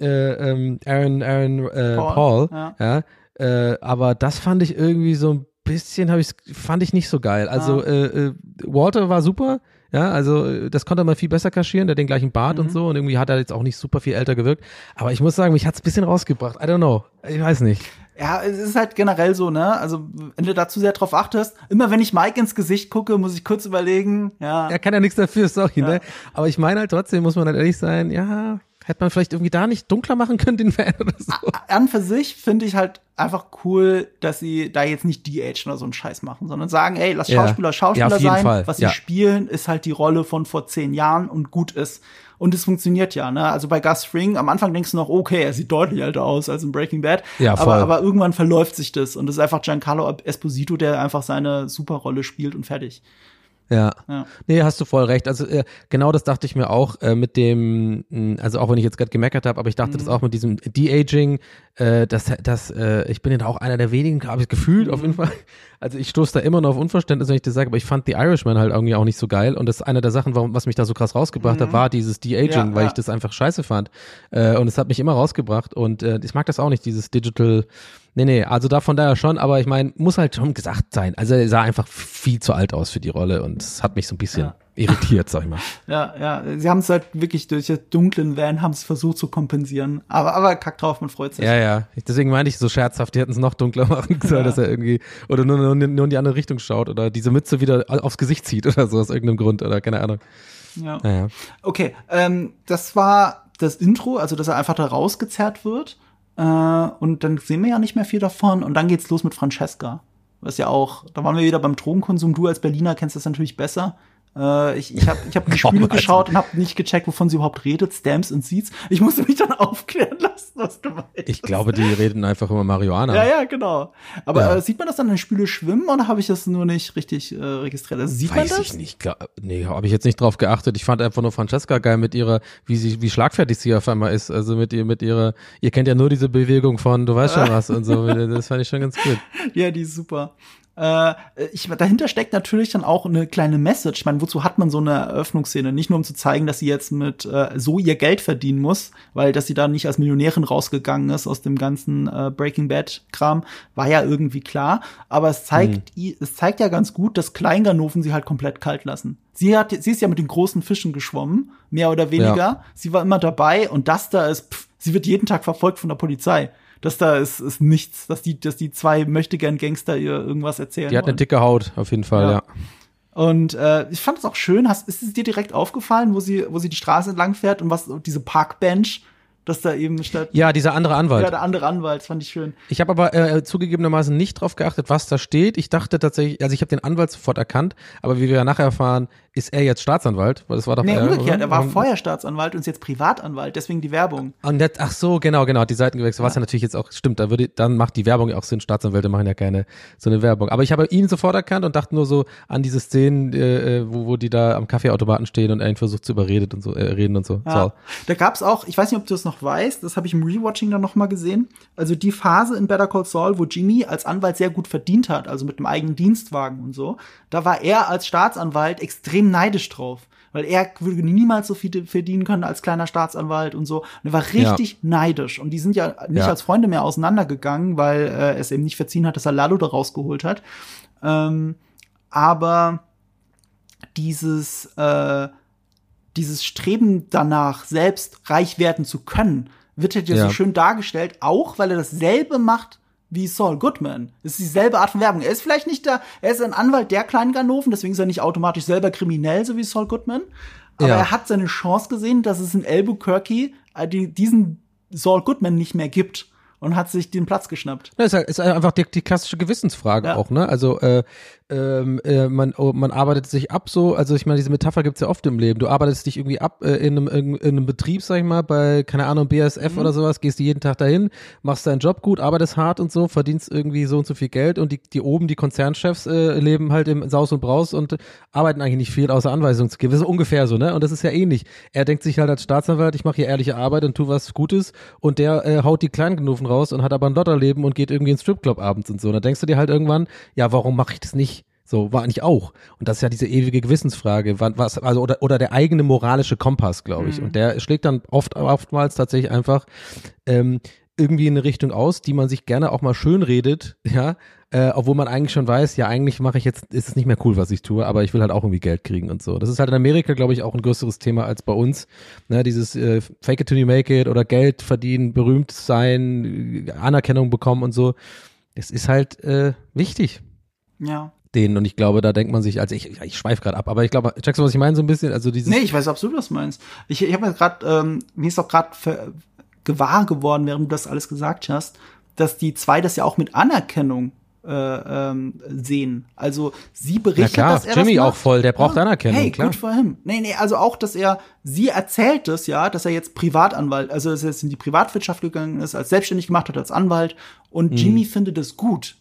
Äh, ähm, Aaron, Aaron äh, Paul, Paul, ja. ja. Äh, aber das fand ich irgendwie so ein bisschen, habe ich, fand ich nicht so geil. Also Ah. äh, äh, Walter war super, ja, also äh, das konnte man viel besser kaschieren, der hat den gleichen Bart Mhm. und so und irgendwie hat er jetzt auch nicht super viel älter gewirkt. Aber ich muss sagen, mich hat's ein bisschen rausgebracht. I don't know, ich weiß nicht. Ja, es ist halt generell so, ne? Also, wenn du da zu sehr drauf achtest, immer wenn ich Mike ins Gesicht gucke, muss ich kurz überlegen, ja. Er kann ja nichts dafür, sorry, ne? Aber ich meine halt trotzdem, muss man halt ehrlich sein, ja, hätte man vielleicht irgendwie da nicht dunkler machen können, den Fan oder so. an für sich finde ich halt einfach cool, dass sie da jetzt nicht de-agen oder so einen Scheiß machen, sondern sagen, ey, lass Ja. Schauspieler Schauspieler Ja, auf jeden sein. Fall. Was Ja. sie spielen, ist halt die Rolle von vor zehn Jahren und gut ist. Und es funktioniert ja, ne? Also bei Gus Fring, am Anfang denkst du noch, okay, er sieht deutlich älter aus als in Breaking Bad. Ja, voll. aber, aber irgendwann verläuft sich das. Und es ist einfach Giancarlo Esposito, der einfach seine Superrolle spielt und fertig. Ja. Ja. Nee, hast du voll recht. Also äh, genau das dachte ich mir auch äh, mit dem, mh, also auch wenn ich jetzt gerade gemeckert habe, aber ich dachte das auch mit diesem De-Aging, äh, dass das, äh, ich bin ja auch einer der wenigen, habe ich gefühlt auf jeden Fall. Also ich stoße da immer noch auf Unverständnis, wenn ich das sage, aber ich fand The Irishman halt irgendwie auch nicht so geil und das ist eine der Sachen, warum, was mich da so krass rausgebracht hat, war dieses De-Aging, Ja, weil ja. ich das einfach scheiße fand äh, und es hat mich immer rausgebracht und äh, ich mag das auch nicht, dieses Digital, nee, nee, also da von daher schon, aber ich meine, muss halt schon gesagt sein, also er sah einfach viel zu alt aus für die Rolle und es hat mich so ein bisschen Ja. irritiert, sag ich mal. Ja, ja. Sie haben es halt wirklich durch den dunklen Van haben es versucht zu kompensieren. Aber, aber kack drauf, man freut sich. Ja, ja. Deswegen meinte ich so scherzhaft, die hätten es noch dunkler machen sollen, Ja. dass er irgendwie oder nur, nur, nur in die andere Richtung schaut oder diese Mütze wieder aufs Gesicht zieht oder so aus irgendeinem Grund oder keine Ahnung. ja. Naja. Okay, ähm, das war das Intro, also dass er einfach da rausgezerrt wird. Äh, und dann sehen wir ja nicht mehr viel davon. Und dann geht's los mit Francesca. Was ja auch, da waren wir wieder beim Drogenkonsum. Du als Berliner kennst das natürlich besser. Äh, ich ich habe ich hab in die Komm, also. geschaut und habe nicht gecheckt, wovon sie überhaupt redet. Stamps und Seeds. Ich musste mich dann aufklären lassen, was du meinst. Ich glaube, die reden einfach immer Marihuana. Ja, ja, genau. Aber Ja. Äh, sieht man das dann in Spüle schwimmen oder habe ich das nur nicht richtig äh, registriert? Also sieht man Weiß das? ich nicht. Glaub, nee, habe ich jetzt nicht drauf geachtet. Ich fand einfach nur Francesca geil mit ihrer, wie sie, wie schlagfertig sie auf einmal ist. Also mit ihr, mit ihrer, ihr kennt ja nur diese Bewegung von, du weißt schon was und so. Das fand ich schon ganz gut. Ja, die ist super. Äh, ich, dahinter steckt natürlich dann auch eine kleine Message. Ich meine, wozu hat man so eine Eröffnungsszene? Nicht nur um zu zeigen, dass sie jetzt mit äh, so ihr Geld verdienen muss, weil dass sie da nicht als Millionärin rausgegangen ist aus dem ganzen äh, Breaking Bad Kram, war ja irgendwie klar. Aber es zeigt, i- es zeigt ja ganz gut, dass Kleinganoven sie halt komplett kalt lassen. Sie hat, sie ist ja mit den großen Fischen geschwommen, mehr oder weniger. Ja. Sie war immer dabei und das da ist, pff, sie wird jeden Tag verfolgt von der Polizei. Das da ist, ist nichts, dass die, dass die zwei möchte gern Gangster ihr irgendwas erzählen. Die hat eine wollen. dicke Haut, auf jeden Fall, Ja. ja. Und äh, ich fand es auch schön. Hast, ist es dir direkt aufgefallen, wo sie, wo sie die Straße entlang fährt und was diese Parkbench, dass da eben statt Ja, dieser andere Anwalt. ja, der andere Anwalt, das fand ich schön. Ich habe aber äh, zugegebenermaßen nicht drauf geachtet, was da steht. Ich dachte tatsächlich, also ich habe den Anwalt sofort erkannt, aber wie wir ja nachher erfahren, ist er jetzt Staatsanwalt, weil das war doch Nee, er, umgekehrt, er war vorher Staatsanwalt und ist jetzt Privatanwalt, deswegen die Werbung. Und jetzt, ach so, genau, genau, hat die Seiten gewechselt, was ja natürlich jetzt auch stimmt, da würde, dann macht die Werbung ja auch Sinn, Staatsanwälte machen ja keine so eine Werbung. Aber ich habe ihn sofort erkannt und dachte nur so an diese Szenen, äh, äh, wo, wo die da am Kaffeeautomaten stehen und er ihn versucht zu überreden und so, äh, reden und so. Ja. Saul. Da gab's auch, ich weiß nicht, ob du das noch weißt, das habe ich im Rewatching dann noch mal gesehen. Also die Phase in Better Call Saul, wo Jimmy als Anwalt sehr gut verdient hat, also mit einem eigenen Dienstwagen und so, da war er als Staatsanwalt extrem neidisch drauf. weil er würde niemals so viel verdienen können als kleiner Staatsanwalt und so. Und er war richtig ja. neidisch. Und die sind ja nicht ja. als Freunde mehr auseinandergegangen, weil äh, es eben nicht verziehen hat, dass er Lalo da rausgeholt hat. Ähm, aber dieses, äh, dieses Streben danach, selbst reich werden zu können, wird halt ja so schön dargestellt, auch weil er dasselbe macht wie Saul Goodman. Es ist dieselbe Art von Werbung. Er ist vielleicht nicht der, er ist ein Anwalt der kleinen Ganoven, deswegen ist er nicht automatisch selber kriminell, so wie Saul Goodman. Aber ja. er hat seine Chance gesehen, dass es in Albuquerque äh, diesen Saul Goodman nicht mehr gibt und hat sich den Platz geschnappt. Das ist, ist einfach die, die klassische Gewissensfrage ja. auch, ne? Also äh, ähm, äh, man, oh, man arbeitet sich ab so, also ich meine, diese Metapher gibt's ja oft im Leben. Du arbeitest dich irgendwie ab äh, in, einem, in, in einem Betrieb, sag ich mal, bei, keine Ahnung, BSF mhm. oder sowas, gehst du jeden Tag dahin, machst deinen Job gut, arbeitest hart und so, verdienst irgendwie so und so viel Geld und die, die oben, die Konzernchefs äh, leben halt im Saus und Braus und arbeiten eigentlich nicht viel, außer Anweisungen zu geben. Das ist ungefähr so, ne? Und das ist ja ähnlich. Er denkt sich halt als Staatsanwalt, ich mache hier ehrliche Arbeit und tu was Gutes und der äh, haut die Kleingenoven raus und hat aber ein Lotterleben und geht irgendwie ins Stripclub abends und so. Und da denkst du dir halt irgendwann, ja, warum mache ich das nicht? So, war eigentlich auch. Und das ist ja diese ewige Gewissensfrage, was, also, oder, oder der eigene moralische Kompass, glaube ich. Mhm. Und der schlägt dann oft, oftmals tatsächlich einfach ähm, irgendwie in eine Richtung aus, die man sich gerne auch mal schön redet, ja, äh, obwohl man eigentlich schon weiß, ja, eigentlich mache ich jetzt, ist es nicht mehr cool, was ich tue, aber ich will halt auch irgendwie Geld kriegen und so. Das ist halt in Amerika, glaube ich, auch ein größeres Thema als bei uns. Ne, dieses äh, Fake it till you make it oder Geld verdienen, berühmt sein, Anerkennung bekommen und so. Es ist halt äh, wichtig. Ja denen. Und ich glaube, da denkt man sich, also ich, ich schweife gerade ab, aber ich glaube, checkst du, was ich meine, so ein bisschen? Also dieses. Nee, ich weiß absolut, was du meinst. Ich, ich habe mir gerade, ähm, mir ist auch gerade gewahr geworden, während du das alles gesagt hast, dass die zwei das ja auch mit Anerkennung äh, ähm, sehen. Also sie berichtet, ja, klar, dass er Jimmy das auch voll, der braucht ja. Anerkennung. Hey, klar. gut für him. Nee, nee, also auch, dass er, sie erzählt es ja, dass er jetzt Privatanwalt, also dass er jetzt in die Privatwirtschaft gegangen ist, als selbstständig gemacht hat als Anwalt und mhm. Jimmy findet es gut.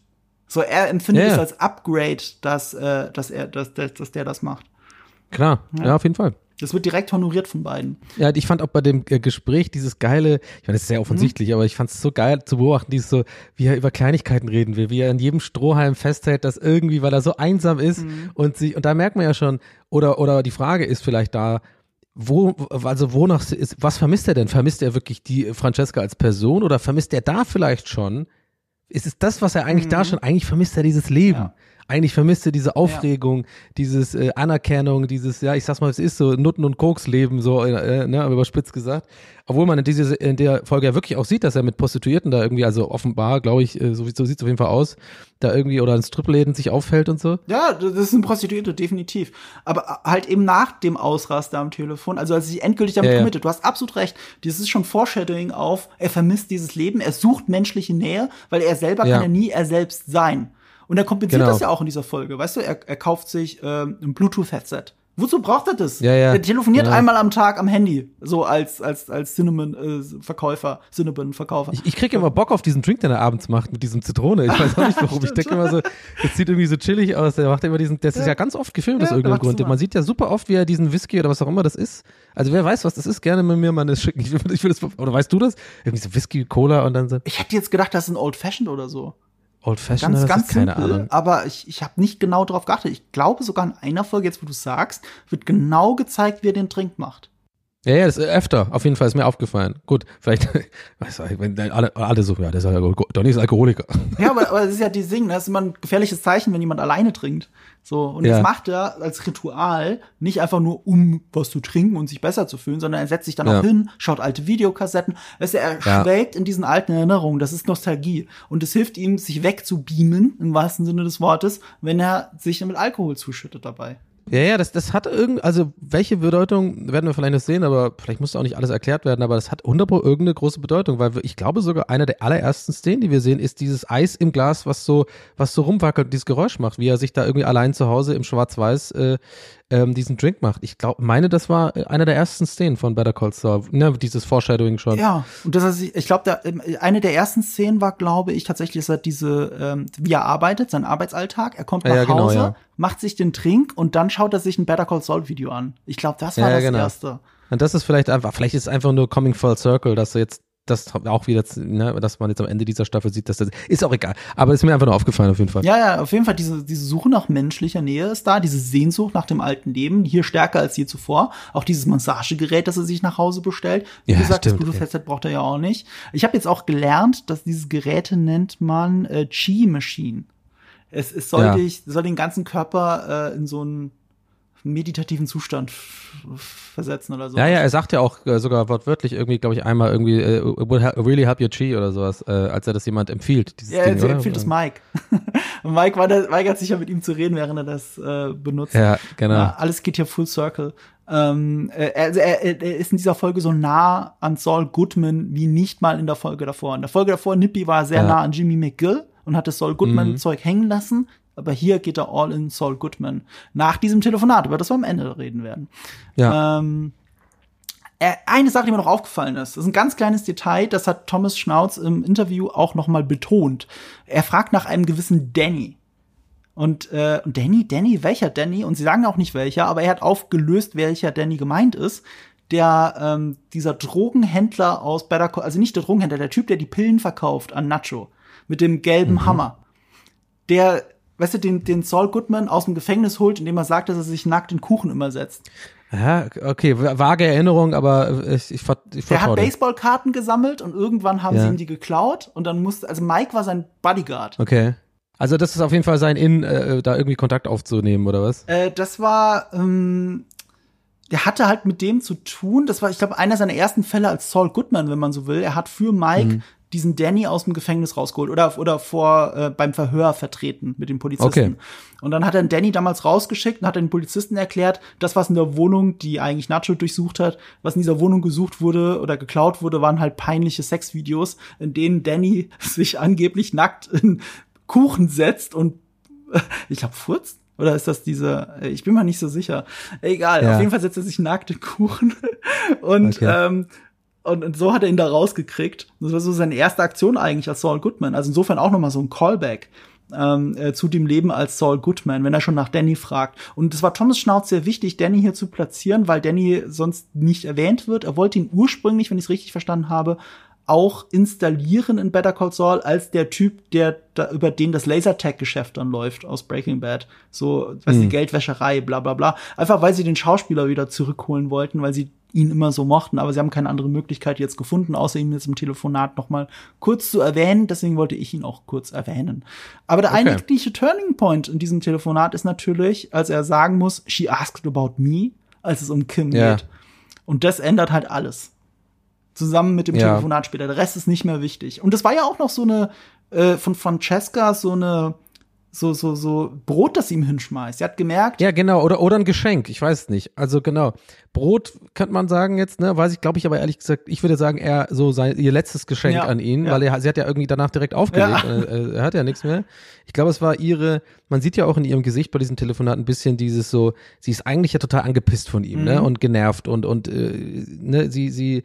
So, er empfindet ja. es als Upgrade, dass, äh, dass er, dass, dass, dass der das macht. Klar, ja. ja, auf jeden Fall. Das wird direkt honoriert von beiden. Ja, ich fand auch bei dem äh, Gespräch dieses geile, ich meine, das ist sehr offensichtlich, mhm. aber ich fand es so geil zu beobachten, dieses so, wie er über Kleinigkeiten reden will, wie er an jedem Strohhalm festhält, dass irgendwie, weil er so einsam ist mhm. und sich, und da merkt man ja schon, oder, oder die Frage ist vielleicht da, wo, also wonach ist, was vermisst er denn? Vermisst er wirklich die Francesca als Person oder vermisst er da vielleicht schon ist es das, was er eigentlich mhm. da schon, eigentlich vermisst er dieses Leben. Ja. Eigentlich vermisst er diese Aufregung, ja. dieses äh, Anerkennung, dieses, ja, ich sag's mal, es ist so Nutten- und Koks-Leben, so, äh, ne, überspitzt gesagt. Obwohl man in, diese, in der Folge ja wirklich auch sieht, dass er mit Prostituierten da irgendwie, also offenbar, glaube ich, äh, so, so sieht's auf jeden Fall aus, da irgendwie oder in Stripläden sich aufhält und so. Ja, das sind Prostituierte, definitiv. Aber halt eben nach dem Ausraster am Telefon, also als sie endgültig damit ja. Ja. Du hast absolut recht. Das ist schon Foreshadowing auf, er vermisst dieses Leben, er sucht menschliche Nähe, weil er selber ja. kann ja nie er selbst sein. Und er kompensiert genau. das ja auch in dieser Folge. Weißt du, er, er kauft sich ähm, ein Bluetooth-Headset. Wozu braucht er das? Ja, ja. Er telefoniert ja. einmal am Tag am Handy, so als als als Cinnamon-Verkäufer, äh, Cinnamon-Verkäufer. Ich, ich kriege immer Bock auf diesen Drink, den er abends macht mit diesem Zitrone. Ich weiß auch nicht warum. ich denke immer so, das sieht irgendwie so chillig aus. Der macht immer diesen, das ist ja ganz oft gefilmt aus irgendeinem Grund. Man sieht ja super oft, wie er diesen Whisky oder was auch immer das ist. Also wer weiß, was das ist, gerne mit mir mal eine schicken. Ich will, ich will das, oder weißt du das? Irgendwie so Whisky, Cola und dann so. Ich hätte jetzt gedacht, das ist ein Old Fashioned oder so. Old Fashioned, ganz, ganz keine simpel, Ahnung. Aber ich, ich habe nicht genau darauf geachtet. Ich glaube sogar in einer Folge, jetzt wo du sagst, wird genau gezeigt, wie er den Trink macht. Ja, ja, das ist öfter. Auf jeden Fall ist mir aufgefallen. Gut, vielleicht, weiß ich, wenn alle, alle so, ja, der ist Donny ist Alkoholiker. Ja, aber, aber das ist ja die Sing, das ist immer ein gefährliches Zeichen, wenn jemand alleine trinkt. So, und ja. das macht er als Ritual nicht einfach nur, um was zu trinken und sich besser zu fühlen, sondern er setzt sich dann ja. auch hin, schaut alte Videokassetten. Weißt du, er schwelgt in diesen alten Erinnerungen. Das ist Nostalgie. Und es hilft ihm, sich wegzubeamen, im wahrsten Sinne des Wortes, wenn er sich mit Alkohol zuschüttet dabei. Ja, ja, das, das hat irgend, also welche Bedeutung werden wir vielleicht noch sehen, aber vielleicht muss auch nicht alles erklärt werden, aber das hat 100 irgendeine große Bedeutung, weil ich glaube sogar einer der allerersten Szenen, die wir sehen, ist dieses Eis im Glas, was so, was so rumwackelt, dieses Geräusch macht, wie er sich da irgendwie allein zu Hause im Schwarz-Weiß äh, ähm, diesen Drink macht. Ich glaube, meine, das war äh, einer der ersten Szenen von Better Call Saul, ne, dieses Foreshadowing schon. Ja, und das heißt, ich glaube, ähm, eine der ersten Szenen war, glaube ich, tatsächlich, dass er diese, ähm, wie er arbeitet, sein Arbeitsalltag. Er kommt nach ja, genau, Hause, ja. macht sich den Trink und dann schaut er sich ein Better Call Saul Video an. Ich glaube, das war ja, das genau. erste. Und das ist vielleicht einfach, vielleicht ist es einfach nur Coming Full Circle, dass er jetzt das auch wieder, ne, dass man jetzt am Ende dieser Staffel sieht, dass das ist auch egal. Aber ist mir einfach nur aufgefallen auf jeden Fall. Ja, ja, auf jeden Fall diese, diese Suche nach menschlicher Nähe ist da, diese Sehnsucht nach dem alten Leben, hier stärker als je zuvor. Auch dieses Massagegerät, das er sich nach Hause bestellt. Wie Ja, gesagt, stimmt, das. Bluetooth-Headset braucht er ja auch nicht. Ich habe jetzt auch gelernt, dass diese Geräte nennt man äh, Chi-Machine. Es, es soll, Ja. dich, soll den ganzen Körper äh, in so einen meditativen Zustand versetzen oder so. Ja, ja, er sagt ja auch äh, sogar wortwörtlich irgendwie, glaube ich, einmal irgendwie, äh, would really help your chi oder sowas, äh, als er das jemand empfiehlt, dieses Ja, Ding, er empfiehlt es Mike. Mike war da, weigert sich ja mit ihm zu reden, während er das äh, benutzt. Ja, genau. Ja, alles geht hier full circle. Ähm, äh, also er, er, er ist in dieser Folge so nah an Saul Goodman wie nicht mal in der Folge davor. In der Folge davor, Nippy war sehr Ja. nah an Jimmy McGill und hat das Saul Goodman Mhm. Zeug hängen lassen. Aber hier geht er all in Saul Goodman. Nach diesem Telefonat, über das wir am Ende reden werden. Ja. Ähm, äh, eine Sache, die mir noch aufgefallen ist, das ist ein ganz kleines Detail, das hat Thomas Schnauz im Interview auch noch mal betont. Er fragt nach einem gewissen Danny. Und, äh, Danny, Danny, welcher Danny? Und sie sagen auch nicht welcher, aber er hat aufgelöst, welcher Danny gemeint ist. Der, ähm, dieser Drogenhändler aus Better Call, also nicht der Drogenhändler, der Typ, der die Pillen verkauft an Nacho. Mit dem gelben Hammer. Der, weißt du, den, den Saul Goodman aus dem Gefängnis holt, indem er sagt, dass er sich nackt in Kuchen immer setzt. Ja, okay, vage Erinnerung, aber ich, ich, ver- ich Der hat. Baseballkarten gesammelt und irgendwann haben Ja. sie ihm die geklaut und dann musste, also Mike war sein Bodyguard. Okay. Also das ist auf jeden Fall sein In, äh, da irgendwie Kontakt aufzunehmen, oder was? Äh, das war, ähm, der hatte halt mit dem zu tun. Das war, ich glaube, einer seiner ersten Fälle als Saul Goodman, wenn man so will. Er hat für Mike Mhm. Diesen Danny aus dem Gefängnis rausgeholt oder, oder vor äh, beim Verhör vertreten mit dem Polizisten. Okay. Und dann hat er den Danny damals rausgeschickt und hat den Polizisten erklärt, das, was in der Wohnung, die eigentlich Nacho durchsucht hat, was in dieser Wohnung gesucht wurde oder geklaut wurde, waren halt peinliche Sexvideos, in denen Danny sich angeblich nackt in Kuchen setzt und ich glaube furzt. Oder ist das diese, ich bin mir nicht so sicher. Egal, Ja. auf jeden Fall setzt er sich nackt in Kuchen. Und, Okay. ähm, und, und so hat er ihn da rausgekriegt. Das war so seine erste Aktion eigentlich als Saul Goodman. Also insofern auch noch mal so ein Callback ähm, äh, zu dem Leben als Saul Goodman, wenn er schon nach Danny fragt. Und es war Thomas Schnauz sehr wichtig, Danny hier zu platzieren, weil Danny sonst nicht erwähnt wird. Er wollte ihn ursprünglich, wenn ich es richtig verstanden habe, auch installieren in Better Call Saul als der Typ, der da, über den das Lasertag-Geschäft dann läuft aus Breaking Bad. So, was die Geldwäscherei, bla bla bla. Einfach weil sie den Schauspieler wieder zurückholen wollten, weil sie ihn immer so mochten, aber sie haben keine andere Möglichkeit jetzt gefunden, außer ihn jetzt im Telefonat noch mal kurz zu erwähnen. Deswegen wollte ich ihn auch kurz erwähnen. Aber der Okay. eigentliche Turning Point in diesem Telefonat ist natürlich, als er sagen muss, she asked about me, als es um Kim Ja. geht. Und das ändert halt alles zusammen mit dem Ja. Telefonat später. Der Rest ist nicht mehr wichtig. Und das war ja auch noch so eine äh, von Francesca so eine so so so Brot, das sie ihm hinschmeißt. Sie hat gemerkt, Ja, genau, oder, oder ein Geschenk, ich weiß es nicht. Also genau. Brot könnte man sagen jetzt, ne, weiß ich, glaube ich, aber ehrlich gesagt, ich würde sagen, eher so sein, ihr letztes Geschenk Ja, an ihn, ja. weil er, sie hat ja irgendwie danach direkt aufgelegt. Ja. Äh, er hat ja nichts mehr. Ich glaube, es war ihre, man sieht ja auch in ihrem Gesicht bei diesem Telefonat ein bisschen dieses so, sie ist eigentlich ja total angepisst von ihm, ne, Mhm. und genervt und, und, äh, ne, sie, sie,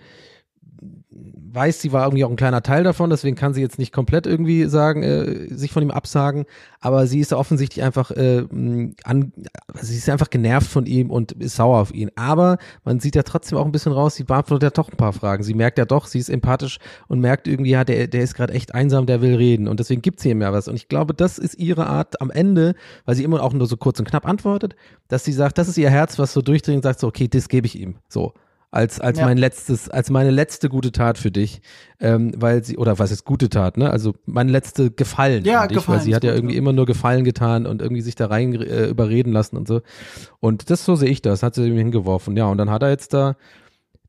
weiß, sie war irgendwie auch ein kleiner Teil davon, deswegen kann sie jetzt nicht komplett irgendwie sagen, äh, sich von ihm absagen, aber sie ist offensichtlich einfach äh, mh, an, sie ist einfach genervt von ihm und ist sauer auf ihn. Aber man sieht ja trotzdem auch ein bisschen raus, sie beantwortet ja doch ein paar Fragen. Sie merkt ja doch, sie ist empathisch und merkt irgendwie, ja, der, der ist gerade echt einsam, der will reden und deswegen gibt sie ihm ja was. Und ich glaube, das ist ihre Art am Ende, weil sie immer auch nur so kurz und knapp antwortet, dass sie sagt, das ist ihr Herz, was so durchdringt sagt so, okay, das gebe ich ihm. So als als Ja. mein letztes als meine letzte gute Tat für dich ähm, weil sie oder was ist gute Tat ne? Also meine letzte Gefallen Ja, dich, Gefallen weil sie hat ja irgendwie immer nur Gefallen getan und irgendwie sich da rein äh, überreden lassen und so. Und das so sehe ich das hat sie ihm hingeworfen. Ja und dann hat er jetzt da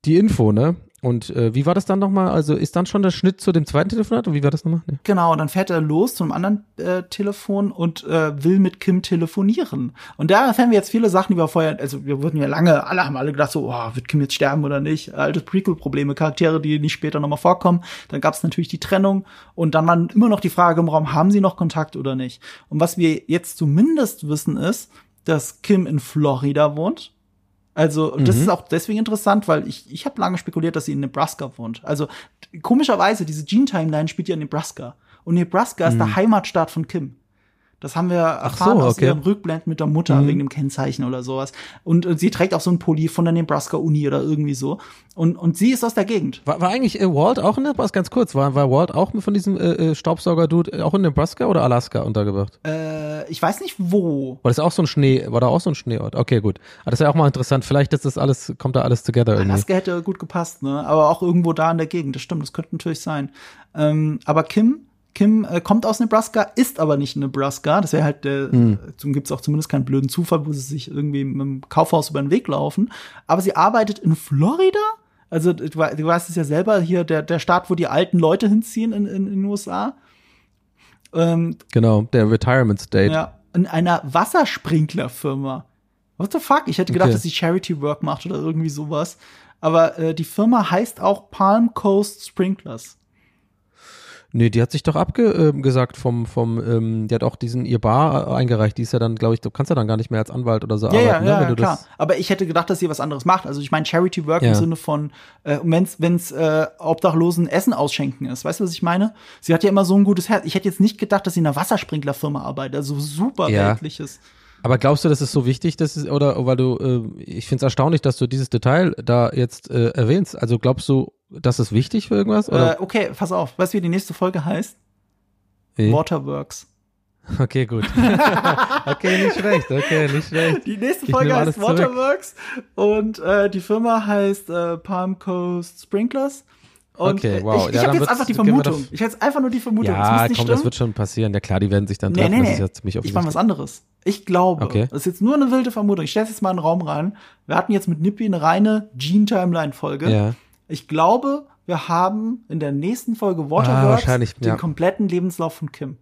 die Info ne und äh, wie war das dann nochmal also ist dann schon der Schnitt zu dem zweiten Telefonat und wie war das nochmal nee. Genau, dann fährt er los zum anderen äh, Telefon und äh, will mit Kim telefonieren. Und da erfahren wir jetzt viele Sachen, die wir vorher, also wir wurden ja lange, alle haben alle gedacht, so, oh, wird Kim jetzt sterben oder nicht? Alte Prequel-Probleme, Charaktere, die nicht später nochmal vorkommen. Dann gab es natürlich die Trennung und dann war immer noch die Frage im Raum, haben sie noch Kontakt oder nicht? Und was wir jetzt zumindest wissen ist, dass Kim in Florida wohnt. Also, und das Mhm. ist auch deswegen interessant, weil ich, ich habe lange spekuliert, dass sie in Nebraska wohnt. Also, komischerweise, diese Gene-Timeline spielt ja in Nebraska. Und Nebraska ist Mhm. der Heimatstaat von Kim. Das haben wir erfahren so, aus okay. ihren Rückblenden mit der Mutter Mhm. wegen dem Kennzeichen oder sowas. Und, und sie trägt auch so einen Pulli von der Nebraska Uni oder irgendwie so. Und, und sie ist aus der Gegend. War, war eigentlich äh, Walt auch in Nebraska, ganz kurz, war, war Walt auch von diesem äh, äh, Staubsauger-Dude auch in Nebraska oder Alaska untergebracht? Äh, ich weiß nicht wo. War das auch so ein Schnee, war da auch so ein Schneeort? Okay, gut. Aber das wäre auch mal interessant. Vielleicht ist das alles, kommt da alles together irgendwie. Alaska hätte gut gepasst, ne? Aber auch irgendwo da in der Gegend. Das stimmt, das könnte natürlich sein. Ähm, aber Kim, Kim äh, kommt aus Nebraska, ist aber nicht in Nebraska. Das wäre halt, äh, Hm. zum gibt's auch zumindest keinen blöden Zufall, wo sie sich irgendwie mit dem Kaufhaus über den Weg laufen. Aber sie arbeitet in Florida. Also du, du weißt es ja selber, hier der, der Staat, wo die alten Leute hinziehen in, in, in den USA. Ähm, Genau, der Retirement State. ja, in einer Wassersprinklerfirma. What the fuck? Ich hätte gedacht, Okay. dass sie Charity Work macht oder irgendwie sowas. Aber äh, die Firma heißt auch Palm Coast Sprinklers. Nee, die hat sich doch abgesagt vom, vom, ähm, die hat auch diesen ihr Bar äh, eingereicht. Die ist ja dann, glaube ich, du kannst ja dann gar nicht mehr als Anwalt oder so Ja, ja, arbeiten, ne? ja, wenn ja klar. Aber ich hätte gedacht, dass sie was anderes macht. Also ich meine Charity Work Ja. im Sinne von, äh, wenn's, wenn's äh, Obdachlosen Essen ausschenken ist. Weißt du, was ich meine? Sie hat ja immer so ein gutes Herz. Ich hätte jetzt nicht gedacht, dass sie in einer Wassersprinklerfirma arbeitet. Also super Ja. Aber glaubst du, das ist so wichtig, dass es, oder weil du, äh, ich finde es erstaunlich, dass du dieses Detail da jetzt äh, erwähnst. Also glaubst du, das ist wichtig für irgendwas? Äh, okay, pass auf. Weißt du, wie die nächste Folge heißt? Wie? Waterworks. Okay, gut. okay, nicht schlecht, okay, nicht schlecht. Die nächste Folge heißt alles zurück. Waterworks und äh, die Firma heißt äh, Palm Coast Sprinklers. Und Okay, wow. ich, ich Ja, habe jetzt einfach die Vermutung. Ich habe jetzt einfach nur die Vermutung. Ja, muss komm, das wird schon passieren. Ja klar, die werden sich dann Nee, treffen, nee, das nee. ist ja ziemlich ich meine was anderes. Ich glaube, Okay. das ist jetzt nur eine wilde Vermutung. Ich stelle jetzt mal in den Raum rein. Wir hatten jetzt mit Nippy eine reine Gene-Timeline-Folge. Ja. Ich glaube, wir haben in der nächsten Folge Ah, Waterworks wahrscheinlich, den ja. kompletten Lebenslauf von Kim.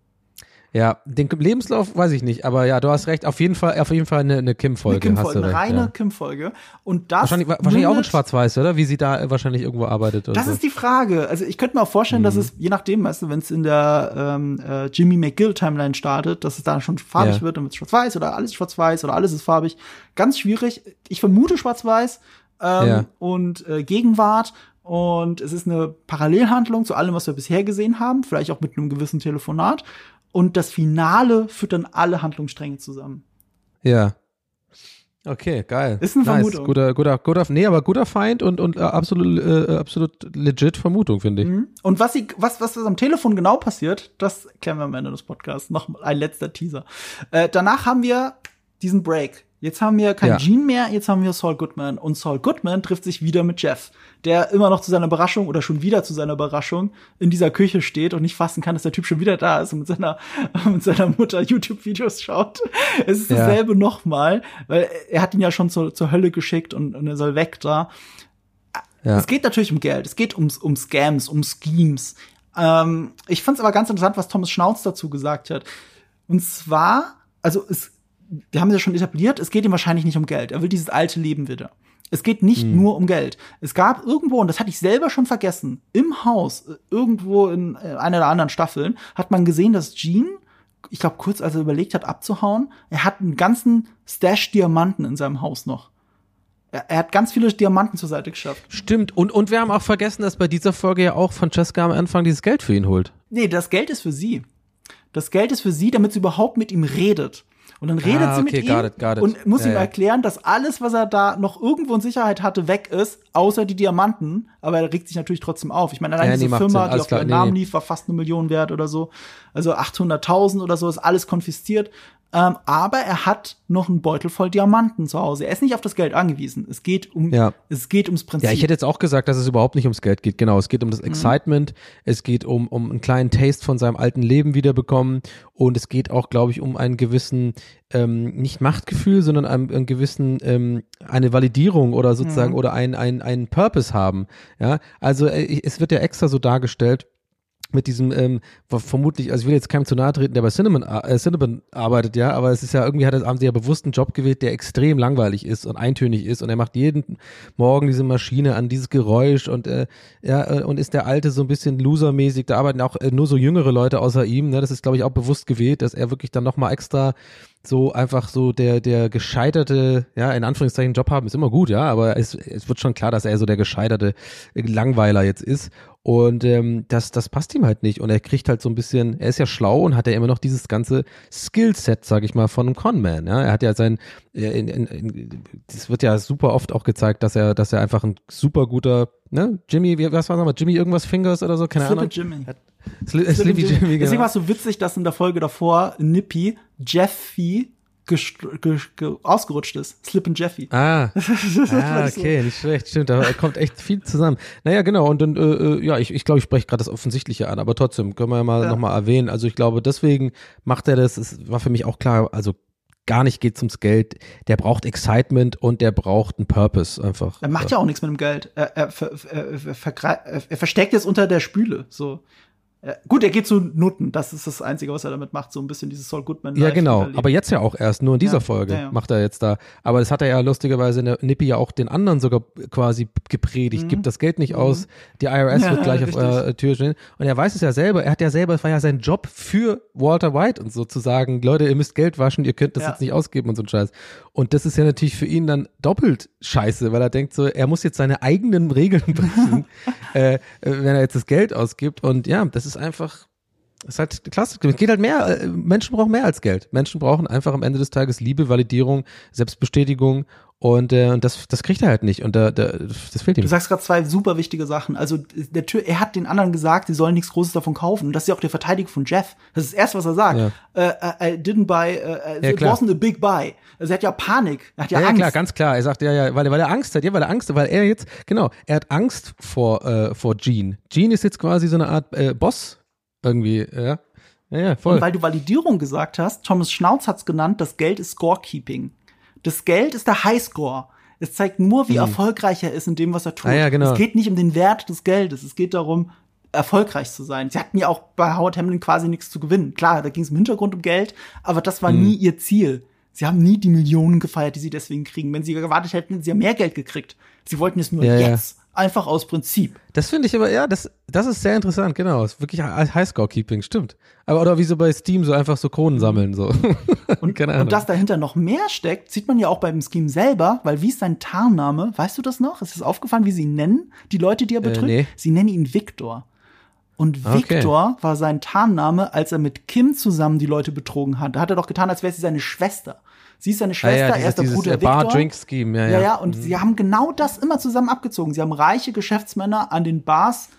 Ja, den Lebenslauf weiß ich nicht, aber ja, du hast recht. Auf jeden Fall, auf jeden Fall eine, eine Eine Kim-Folge. hast Kim-Folge, du eine reine ja. Kim-Folge. Und das Wahrscheinlich, wahrscheinlich auch in Schwarz-Weiß, oder? Wie sie da wahrscheinlich irgendwo arbeitet. Oder Das so. ist die Frage. Also ich könnte mir auch vorstellen, dass Mhm. es, je nachdem, weißt du, wenn es in der ähm, äh, Jimmy McGill-Timeline startet, dass es da schon farbig Ja. wird, dann wird es schwarz-weiß oder alles schwarz-weiß oder alles ist farbig. Ganz schwierig. Ich vermute schwarz-weiß ähm, Ja. und äh, Gegenwart. Und es ist eine Parallelhandlung zu allem, was wir bisher gesehen haben, vielleicht auch mit einem gewissen Telefonat. Und das Finale führt dann alle Handlungsstränge zusammen. Ja. Okay, geil. Ist eine nice. Vermutung. Guter, guter, guter, nee, aber guter Feind und, und äh, absolut, äh, absolut legit Vermutung, finde ich. Mhm. Und was, sie, was, was am Telefon genau passiert, das erklären wir am Ende des Podcasts. Noch ein letzter Teaser. Äh, danach haben wir diesen Break. Jetzt haben wir kein Ja. Gene mehr, jetzt haben wir Saul Goodman. Und Saul Goodman trifft sich wieder mit Jeff, der immer noch zu seiner Überraschung oder schon wieder zu seiner Überraschung in dieser Küche steht und nicht fassen kann, dass der Typ schon wieder da ist und mit seiner, mit seiner Mutter YouTube-Videos schaut. Es ist Ja. dasselbe nochmal, weil er hat ihn ja schon zur, zur Hölle geschickt und, und er soll weg da. Ja. Es geht natürlich um Geld, es geht um, um Scams, um Schemes. Ähm, ich fand es aber ganz interessant, was Thomas Schnauz dazu gesagt hat. Und zwar, also es, wir haben es ja schon etabliert, es geht ihm wahrscheinlich nicht um Geld. Er will dieses alte Leben wieder. Es geht nicht nur um Geld. Es gab irgendwo, und das hatte ich selber schon vergessen, im Haus, äh, irgendwo in äh, einer der anderen Staffeln, hat man gesehen, dass Gene, ich glaube kurz als er überlegt hat abzuhauen, er hat einen ganzen Stash Diamanten in seinem Haus noch. Er, er hat ganz viele Diamanten zur Seite geschafft. Stimmt. Und, und wir haben auch vergessen, dass bei dieser Folge ja auch Francesca am Anfang dieses Geld für ihn holt. Nee, das Geld ist für sie. Das Geld ist für sie, damit sie überhaupt mit ihm redet. Und dann redet Ah, sie mit okay, ihm got it, got it. und muss Ja, ihm erklären, dass alles, was er da noch irgendwo in Sicherheit hatte, weg ist, außer die Diamanten. Aber er regt sich natürlich trotzdem auf. Ich meine, allein Ja, diese nee, Firma, die auf klar, ihren Namen nee. lief, war fast eine Million wert oder so. Also 800.000 oder so ist alles konfisziert. Ähm, aber er hat noch einen Beutel voll Diamanten zu Hause. Er ist nicht auf das Geld angewiesen. Es geht um, Ja. es geht ums Prinzip. Ja, ich hätte jetzt auch gesagt, dass es überhaupt nicht ums Geld geht. Genau, es geht um Mhm. das Excitement, es geht um, um einen kleinen Taste von seinem alten Leben wiederbekommen und es geht auch, glaube ich, um einen gewissen, ähm, nicht Machtgefühl, sondern einen, einen gewissen, ähm, eine Validierung oder sozusagen, Mhm. oder ein, ein, einen Purpose haben. Ja, also äh, es wird ja extra so dargestellt, mit diesem ähm, ver- vermutlich, also ich will jetzt keinem zu nahe treten, der bei Cinnamon, äh, Cinnamon arbeitet, ja, aber es ist ja irgendwie hat es, haben sie ja bewusst einen Job gewählt, der extrem langweilig ist und eintönig ist und er macht jeden Morgen diese Maschine an dieses Geräusch und äh, ja äh, und ist der alte so ein bisschen losermäßig, da arbeiten auch äh, nur so jüngere Leute außer ihm, ne, das ist glaube ich auch bewusst gewählt, dass er wirklich dann nochmal extra so einfach so der der gescheiterte, ja, in Anführungszeichen Job haben ist immer gut, ja, aber es, es wird schon klar, dass er so der gescheiterte Langweiler jetzt ist Und ähm, das, das passt ihm halt nicht. Und er kriegt halt so ein bisschen, er ist ja schlau und hat ja immer noch dieses ganze Skillset, sag ich mal, von einem Conman. Ja? Er hat ja sein, äh, in, in, in, das wird ja super oft auch gezeigt, dass er, dass er einfach ein super guter, ne, Jimmy, wie, was war nochmal, Jimmy irgendwas Fingers oder so, keine Slippy Ahnung. Jimmy. Sli Slippy Jimmy, genau. Deswegen war es so witzig, dass in der Folge davor Nippy Jeffy ausgerutscht ist. Slip and Jeffy. Ah, ah okay, nicht schlecht, stimmt, da kommt echt viel zusammen. Naja, genau, und dann, äh, äh ja, ich, ich glaube, ich spreche gerade das Offensichtliche an, aber trotzdem können wir ja mal ja. nochmal erwähnen. Also ich glaube, deswegen macht er das, es war für mich auch klar, also gar nicht geht ums Geld. Der braucht Excitement und der braucht einen Purpose einfach. Er macht ja auch nichts mit dem Geld. Er, er, er, er versteckt es unter der Spüle. So. Ja, gut, er geht zu Nutten. Das ist das Einzige, was er damit macht. So ein bisschen dieses Saul Goodman. Ja, genau. Aber jetzt ja auch erst. Nur in dieser ja, Folge ja, macht er jetzt da. Aber das hat er ja lustigerweise in der Nippi ja auch den anderen sogar quasi gepredigt. Mhm. Gibt das Geld nicht mhm. aus. Die IRS wird gleich auf eurer Tür stehen. Und er weiß es ja selber. Er hat ja selber, es war ja sein Job für Walter White und so zu sagen, Leute, ihr müsst Geld waschen, ihr könnt das jetzt nicht ausgeben und so ein Scheiß. Und das ist ja natürlich für ihn dann doppelt scheiße, weil er denkt so, er muss jetzt seine eigenen Regeln brechen, äh, äh, wenn er jetzt das Geld ausgibt. Und ja, das ist einfach, das ist halt klassisch. Es geht halt mehr, äh, Menschen brauchen mehr als Geld. Menschen brauchen einfach am Ende des Tages Liebe, Validierung, Selbstbestätigung und, äh, und das, das kriegt er halt nicht. Und da, da, das fehlt ihm. Du sagst gerade zwei super wichtige Sachen. Also der Tür, er hat den anderen gesagt, sie sollen nichts Großes davon kaufen. Und das ist ja auch der Verteidigung von Jeff. Das ist das Erste, was er sagt. Ja. Uh, I didn't buy, uh, ja, it klar. wasn't a big buy. Also er hat ja Panik. Er hat ja, ja Angst. Ja, klar, ganz klar. Er sagt ja, ja, weil, weil er Angst hat. Ja, weil er Angst hat, weil er jetzt, genau, er hat Angst vor, äh, vor Gene. Gene ist jetzt quasi so eine Art äh, Boss irgendwie, ja. Ja, ja, voll. Und weil du Validierung gesagt hast, Thomas Schnauz hat's genannt, das Geld ist Scorekeeping. Das Geld ist der Highscore. Es zeigt nur, wie mhm. erfolgreich er ist in dem, was er tut. Ah, ja, genau. Es geht nicht um den Wert des Geldes. Es geht darum, erfolgreich zu sein. Sie hatten ja auch bei Howard Hamlin quasi nichts zu gewinnen. Klar, da ging es im Hintergrund um Geld, aber das war mhm. nie ihr Ziel. Sie haben nie die Millionen gefeiert, die sie deswegen kriegen. Wenn sie gewartet hätten, hätten sie ja mehr Geld gekriegt. Sie wollten es nur ja, jetzt. Einfach aus Prinzip. Das finde ich aber, ja, das, das ist sehr interessant, genau. Das ist wirklich Highscore-Keeping, stimmt. Aber oder wie so bei Steam, so einfach so Kronen sammeln, so. und, Keine Ahnung. und dass dahinter noch mehr steckt, sieht man ja auch beim Scheme selber, weil wie ist sein Tarnname? Weißt du das noch? Ist es aufgefallen, wie sie ihn nennen? Die Leute, die er betrügt? Äh, nee. Sie nennen ihn Victor. Und Victor okay. war sein Tarnname, als er mit Kim zusammen die Leute betrogen hat. Da hat er doch getan, als wäre sie seine Schwester. Sie ist seine Schwester, ah, ja, er ist der Bruder Bar Drink Scheme, ja, ja. Ja, ja, und mhm. sie haben genau das immer zusammen abgezogen. Sie haben reiche Geschäftsmänner an den Bars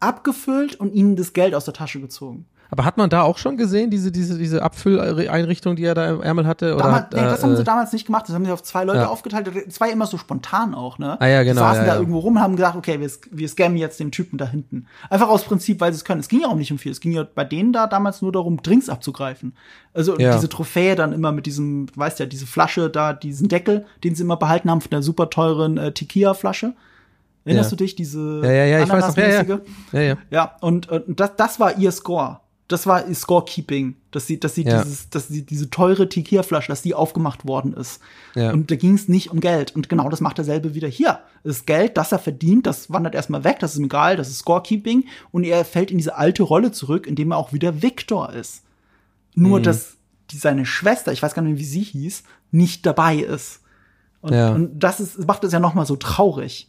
abgefüllt und ihnen das Geld aus der Tasche gezogen. Aber hat man da auch schon gesehen, diese, diese, diese Abfülleinrichtung, die er da im Ärmel hatte? Oder damals, hat, nee, das haben sie äh, damals nicht gemacht. Das haben sie auf zwei Leute ja. aufgeteilt. Ja immer so spontan auch, ne? Ah, ja, genau. Die saßen ja, da irgendwo rum und haben gesagt, okay, wir, wir scammen jetzt den Typen da hinten. Einfach aus Prinzip, weil sie es können. Es ging ja auch nicht um viel. Es ging ja bei denen da damals nur darum, Drinks abzugreifen. Also diese Trophäe dann immer mit diesem, weißt ja, diese Flasche da, diesen Deckel, den sie immer behalten haben von der super teuren äh, Tequila-Flasche. Erinnerst du dich, diese ja, ja, ja, ich weiß noch, ja, ja. ja, ja. ja und, und das, das war ihr Score das war Scorekeeping, dass sie, dass sie ja. dieses, dass sie diese teure Tequila-Flasche, dass die aufgemacht worden ist. Ja. Und da ging es nicht um Geld. Und genau das macht er selber wieder hier. Das Geld, das er verdient, das wandert erstmal weg, das ist ihm egal, das ist Scorekeeping. Und er fällt in diese alte Rolle zurück, indem er auch wieder Victor ist. Nur, mhm. dass die, seine Schwester, ich weiß gar nicht mehr, wie sie hieß, nicht dabei ist. Und, ja. und das ist, macht es ja noch mal so traurig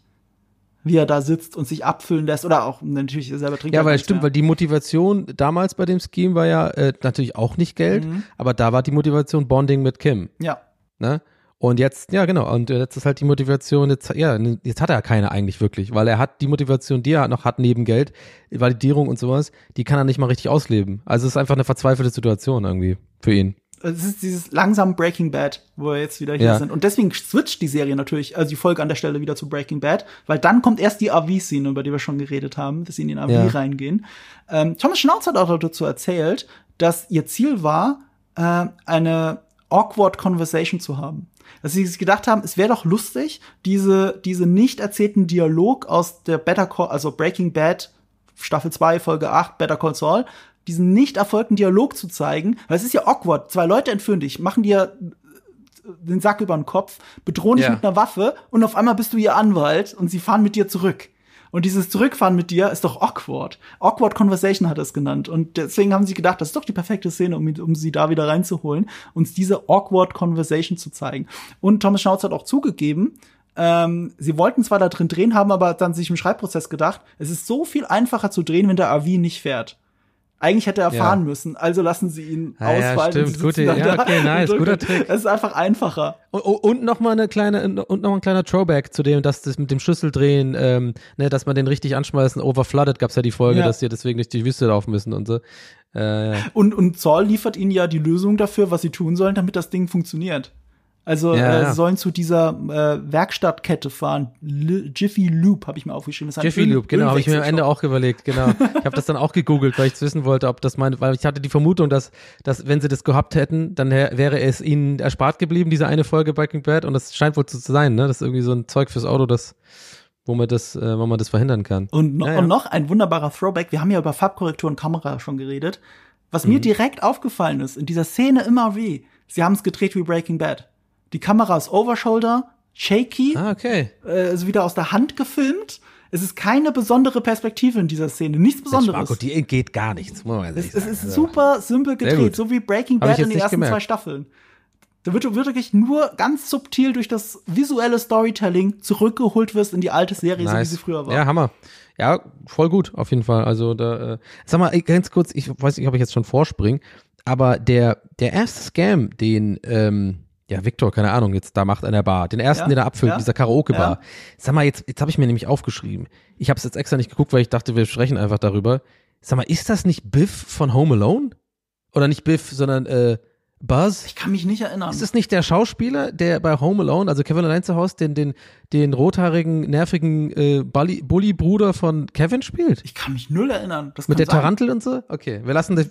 wie er da sitzt und sich abfüllen lässt oder auch natürlich selber trinkt. Ja, weil stimmt, weil die Motivation damals bei dem Scheme war ja äh, natürlich auch nicht Geld, mhm. aber da war die Motivation Bonding mit Kim. Ja. Ne? Und jetzt, ja genau, und jetzt ist halt die Motivation, jetzt, ja, jetzt hat er keine eigentlich wirklich, weil er hat die Motivation, die er noch hat neben Geld, Validierung und sowas, die kann er nicht mal richtig ausleben. Also es ist einfach eine verzweifelte Situation irgendwie für ihn es ist dieses langsam Breaking Bad, wo wir jetzt wieder hier ja. sind. Und deswegen switcht die Serie natürlich, also die Folge an der Stelle wieder zu Breaking Bad, weil dann kommt erst die AV-Szene, über die wir schon geredet haben, dass sie in den AV ja. reingehen. Ähm, Thomas Schnauz hat auch dazu erzählt, dass ihr Ziel war, äh, eine awkward Conversation zu haben. Dass sie sich gedacht haben, es wäre doch lustig, diese, diese nicht erzählten Dialog aus der Better Call, also Breaking Bad Staffel 2, Folge 8, Better Call Saul, diesen nicht erfolgten Dialog zu zeigen, weil es ist ja awkward. Zwei Leute entführen dich, machen dir äh, den Sack über den Kopf, bedrohen dich ja. mit einer Waffe und auf einmal bist du ihr Anwalt und sie fahren mit dir zurück. Und dieses Zurückfahren mit dir ist doch awkward. Awkward Conversation hat er es genannt. Und deswegen haben sie gedacht, das ist doch die perfekte Szene, um, um sie da wieder reinzuholen, uns diese awkward Conversation zu zeigen. Und Thomas Schnauz hat auch zugegeben, Ähm, sie wollten zwar da drin drehen, haben aber dann sich im Schreibprozess gedacht, es ist so viel einfacher zu drehen, wenn der AV nicht fährt. Eigentlich hätte er fahren ja. müssen, also lassen sie ihn ja, ausfallen. Ja, stimmt, gute, ja, okay, nice, guter Trick. Es ist einfach einfacher. Und, und noch mal eine kleine und noch ein kleiner Throwback zu dem, dass das mit dem Schlüsseldrehen, ähm, ne, dass man den richtig anschmeißen. Overflooded gab's ja die Folge, ja. dass sie deswegen nicht die Wüste laufen müssen und so. Äh. Und und Saul liefert ihnen ja die Lösung dafür, was sie tun sollen, damit das Ding funktioniert. Also ja, äh, ja. sollen zu dieser äh, Werkstattkette fahren. L Jiffy Loop habe ich mir aufgeschrieben. Das Jiffy Loop, genau, habe ich mir am Ende auch überlegt, genau. ich habe das dann auch gegoogelt, weil ich wissen wollte, ob das meine, weil ich hatte die Vermutung, dass, dass wenn sie das gehabt hätten, dann wäre es ihnen erspart geblieben, diese eine Folge Breaking Bad. Und das scheint wohl zu sein, ne? Das ist irgendwie so ein Zeug fürs Auto, das wo man das, äh, wo man das verhindern kann. Und, no ja, und noch ein wunderbarer Throwback. Wir haben ja über Farbkorrektur und Kamera schon geredet. Was mhm. mir direkt aufgefallen ist, in dieser Szene immer wie, sie haben es gedreht wie Breaking Bad. Die Kamera ist Overshoulder, shaky, ah, okay. äh, ist wieder aus der Hand gefilmt. Es ist keine besondere Perspektive in dieser Szene, nichts Besonderes. Marco, die geht gar nichts. Es, es, ist super simpel gedreht, so wie Breaking Bad in den ersten gemerkt. zwei Staffeln. Da wird du wirklich nur ganz subtil durch das visuelle Storytelling zurückgeholt wirst in die alte Serie, nice. so wie sie früher war. Ja, Hammer. Ja, voll gut, auf jeden Fall. Also da, äh, sag mal, ganz kurz, ich weiß nicht, ob ich jetzt schon vorspringe, aber der, der erste Scam, den, ähm, ja, Victor, keine Ahnung, jetzt da macht der Bar. Den ersten, ja, den er abfüllt, ja, dieser Karaoke-Bar. Ja. Sag mal, jetzt, jetzt habe ich mir nämlich aufgeschrieben. Ich habe es jetzt extra nicht geguckt, weil ich dachte, wir sprechen einfach darüber. Sag mal, ist das nicht Biff von Home Alone? Oder nicht Biff, sondern äh, Buzz? Ich kann mich nicht erinnern. Ist es nicht der Schauspieler, der bei Home Alone, also Kevin allein zu Hause, den, den, den rothaarigen, nervigen äh, Bully-Bruder von Kevin spielt? Ich kann mich null erinnern. Das Mit der sein. Tarantel und so? Okay, wir lassen das,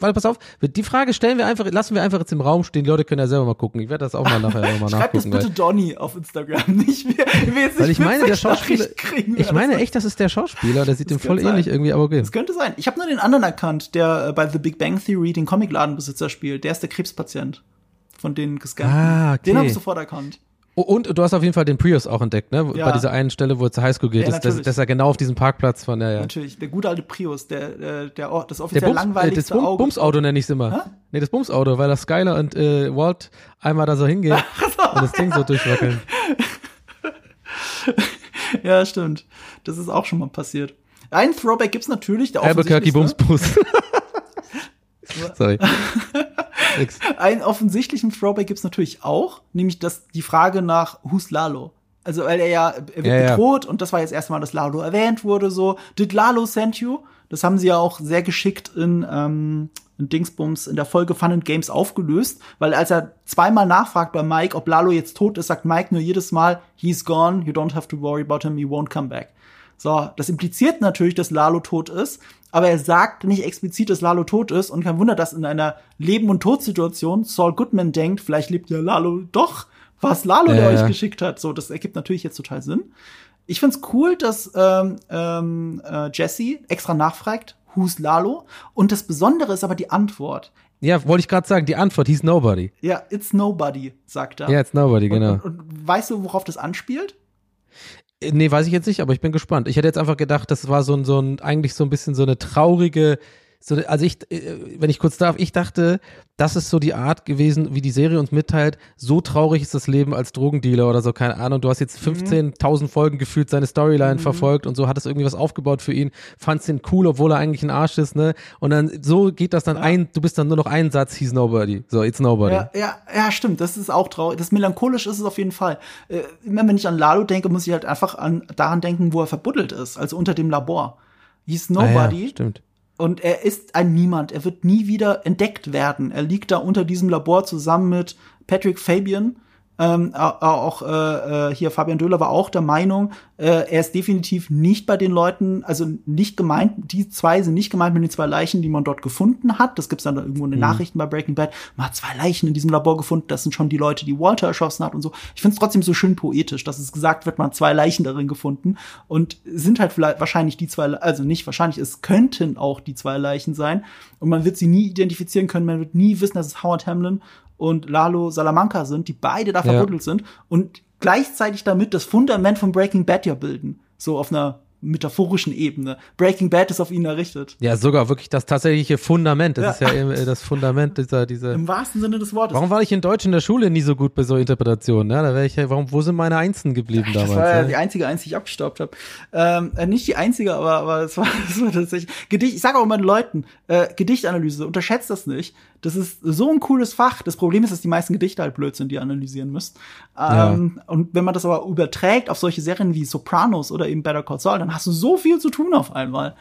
warte, pass auf, die Frage stellen wir einfach, lassen wir einfach jetzt im Raum stehen. Die Leute können ja selber mal gucken. Ich werde das auch mal nachher mal nachgucken. Schreib das bitte Donny auf Instagram, nicht mehr. Nicht Weil ich meine, der Schauspieler, ich meine echt, das ist der Schauspieler, der sieht dem voll sein. ähnlich irgendwie, aber okay. Das könnte sein. Ich habe nur den anderen erkannt, der äh, bei The Big Bang Theory den Comicladenbesitzer spielt. Der ist der Krebspatient von denen gescannt. Ah, okay. Den habe ich sofort erkannt. Und du hast auf jeden Fall den Prius auch entdeckt, ne? Ja. Bei dieser einen Stelle, wo er zur Highschool geht, ja, dass, dass er genau auf diesem Parkplatz von der. Ja. Natürlich, der gute alte Prius, der, der, der das offiziell der Bums, langweiligste das Bum, Auge. Bumsauto nenne ich es immer. Hä? Nee, das Bumsauto, weil das Skyler und äh, Walt einmal da so hingehen und das Ding so durchwackeln. ja, stimmt. Das ist auch schon mal passiert. Ein Throwback gibt's natürlich, der Albuquerque Bumsbus. Sorry. Einen offensichtlichen Throwback gibt's natürlich auch, nämlich das, die Frage nach Who's Lalo? Also, weil er ja, er wird ja, bedroht ja. und das war jetzt erstmal, dass Lalo erwähnt wurde, so. Did Lalo send you? Das haben sie ja auch sehr geschickt in, ähm, in Dingsbums in der Folge Fun and Games aufgelöst, weil als er zweimal nachfragt bei Mike, ob Lalo jetzt tot ist, sagt Mike nur jedes Mal, he's gone, you don't have to worry about him, he won't come back. So, das impliziert natürlich, dass Lalo tot ist, aber er sagt nicht explizit, dass Lalo tot ist und kein Wunder, dass in einer Leben- und Todsituation Saul Goodman denkt, vielleicht lebt ja Lalo doch, was Lalo ja, der ja. euch geschickt hat. So, das ergibt natürlich jetzt total Sinn. Ich find's cool, dass ähm, ähm, äh, Jesse extra nachfragt, who's Lalo? Und das Besondere ist aber die Antwort. Ja, wollte ich gerade sagen, die Antwort, he's nobody. Ja, it's nobody, sagt er. Ja, it's nobody, genau. Und, und, und weißt du, worauf das anspielt? Äh, nee, weiß ich jetzt nicht, aber ich bin gespannt. Ich hätte jetzt einfach gedacht, das war so ein, so ein, eigentlich so ein bisschen so eine traurige, so, also ich, äh, wenn ich kurz darf, ich dachte, das ist so die Art gewesen, wie die Serie uns mitteilt, so traurig ist das Leben als Drogendealer oder so, keine Ahnung. Du hast jetzt 15.000 mhm. Folgen gefühlt seine Storyline mhm. verfolgt und so hat es irgendwie was aufgebaut für ihn, fandst ihn cool, obwohl er eigentlich ein Arsch ist, ne? Und dann, so geht das dann ja. ein, du bist dann nur noch ein Satz, he's nobody. So, it's nobody. Ja, ja, ja, stimmt, das ist auch traurig. Das melancholisch ist es auf jeden Fall. Äh, immer wenn ich an Lalo denke, muss ich halt einfach an, daran denken, wo er verbuddelt ist, also unter dem Labor. He's nobody. Ah, ja, stimmt. Und er ist ein Niemand. Er wird nie wieder entdeckt werden. Er liegt da unter diesem Labor zusammen mit Patrick Fabian, ähm, auch äh, äh, hier Fabian Döhler war auch der Meinung, äh, er ist definitiv nicht bei den Leuten, also nicht gemeint, die zwei sind nicht gemeint mit den zwei Leichen, die man dort gefunden hat. Das gibt's dann irgendwo in den mhm. Nachrichten bei Breaking Bad. Man hat zwei Leichen in diesem Labor gefunden, das sind schon die Leute, die Walter erschossen hat und so. Ich finde es trotzdem so schön poetisch, dass es gesagt wird, man hat zwei Leichen darin gefunden und sind halt vielleicht wahrscheinlich die zwei, also nicht wahrscheinlich, es könnten auch die zwei Leichen sein und man wird sie nie identifizieren können, man wird nie wissen, dass es Howard Hamlin und Lalo Salamanca sind, die beide da verbuddelt ja. sind und gleichzeitig damit das Fundament von Breaking Bad ja bilden. So auf einer metaphorischen Ebene. Breaking Bad ist auf ihn errichtet. Ja, sogar wirklich das tatsächliche Fundament. Das ja. ist ja eben äh, das Fundament dieser, dieser. Im wahrsten Sinne des Wortes. Warum war ich in Deutsch in der Schule nie so gut bei so Interpretationen? Ja, da wäre ich ja, warum, wo sind meine Einsen geblieben das damals? Das war ja, ja, die einzige Eins, die ich abgestaubt habe. Ähm, äh, nicht die einzige, aber, aber es war, es war tatsächlich. Gedicht, ich sage auch meinen Leuten, äh, Gedichtanalyse, unterschätzt das nicht. Das ist so ein cooles Fach. Das Problem ist, dass die meisten Gedichte halt blöd sind, die ihr analysieren müsst. Ähm, ja. Und wenn man das aber überträgt auf solche Serien wie Sopranos oder eben Better Call Saul, dann hast du so viel zu tun auf einmal.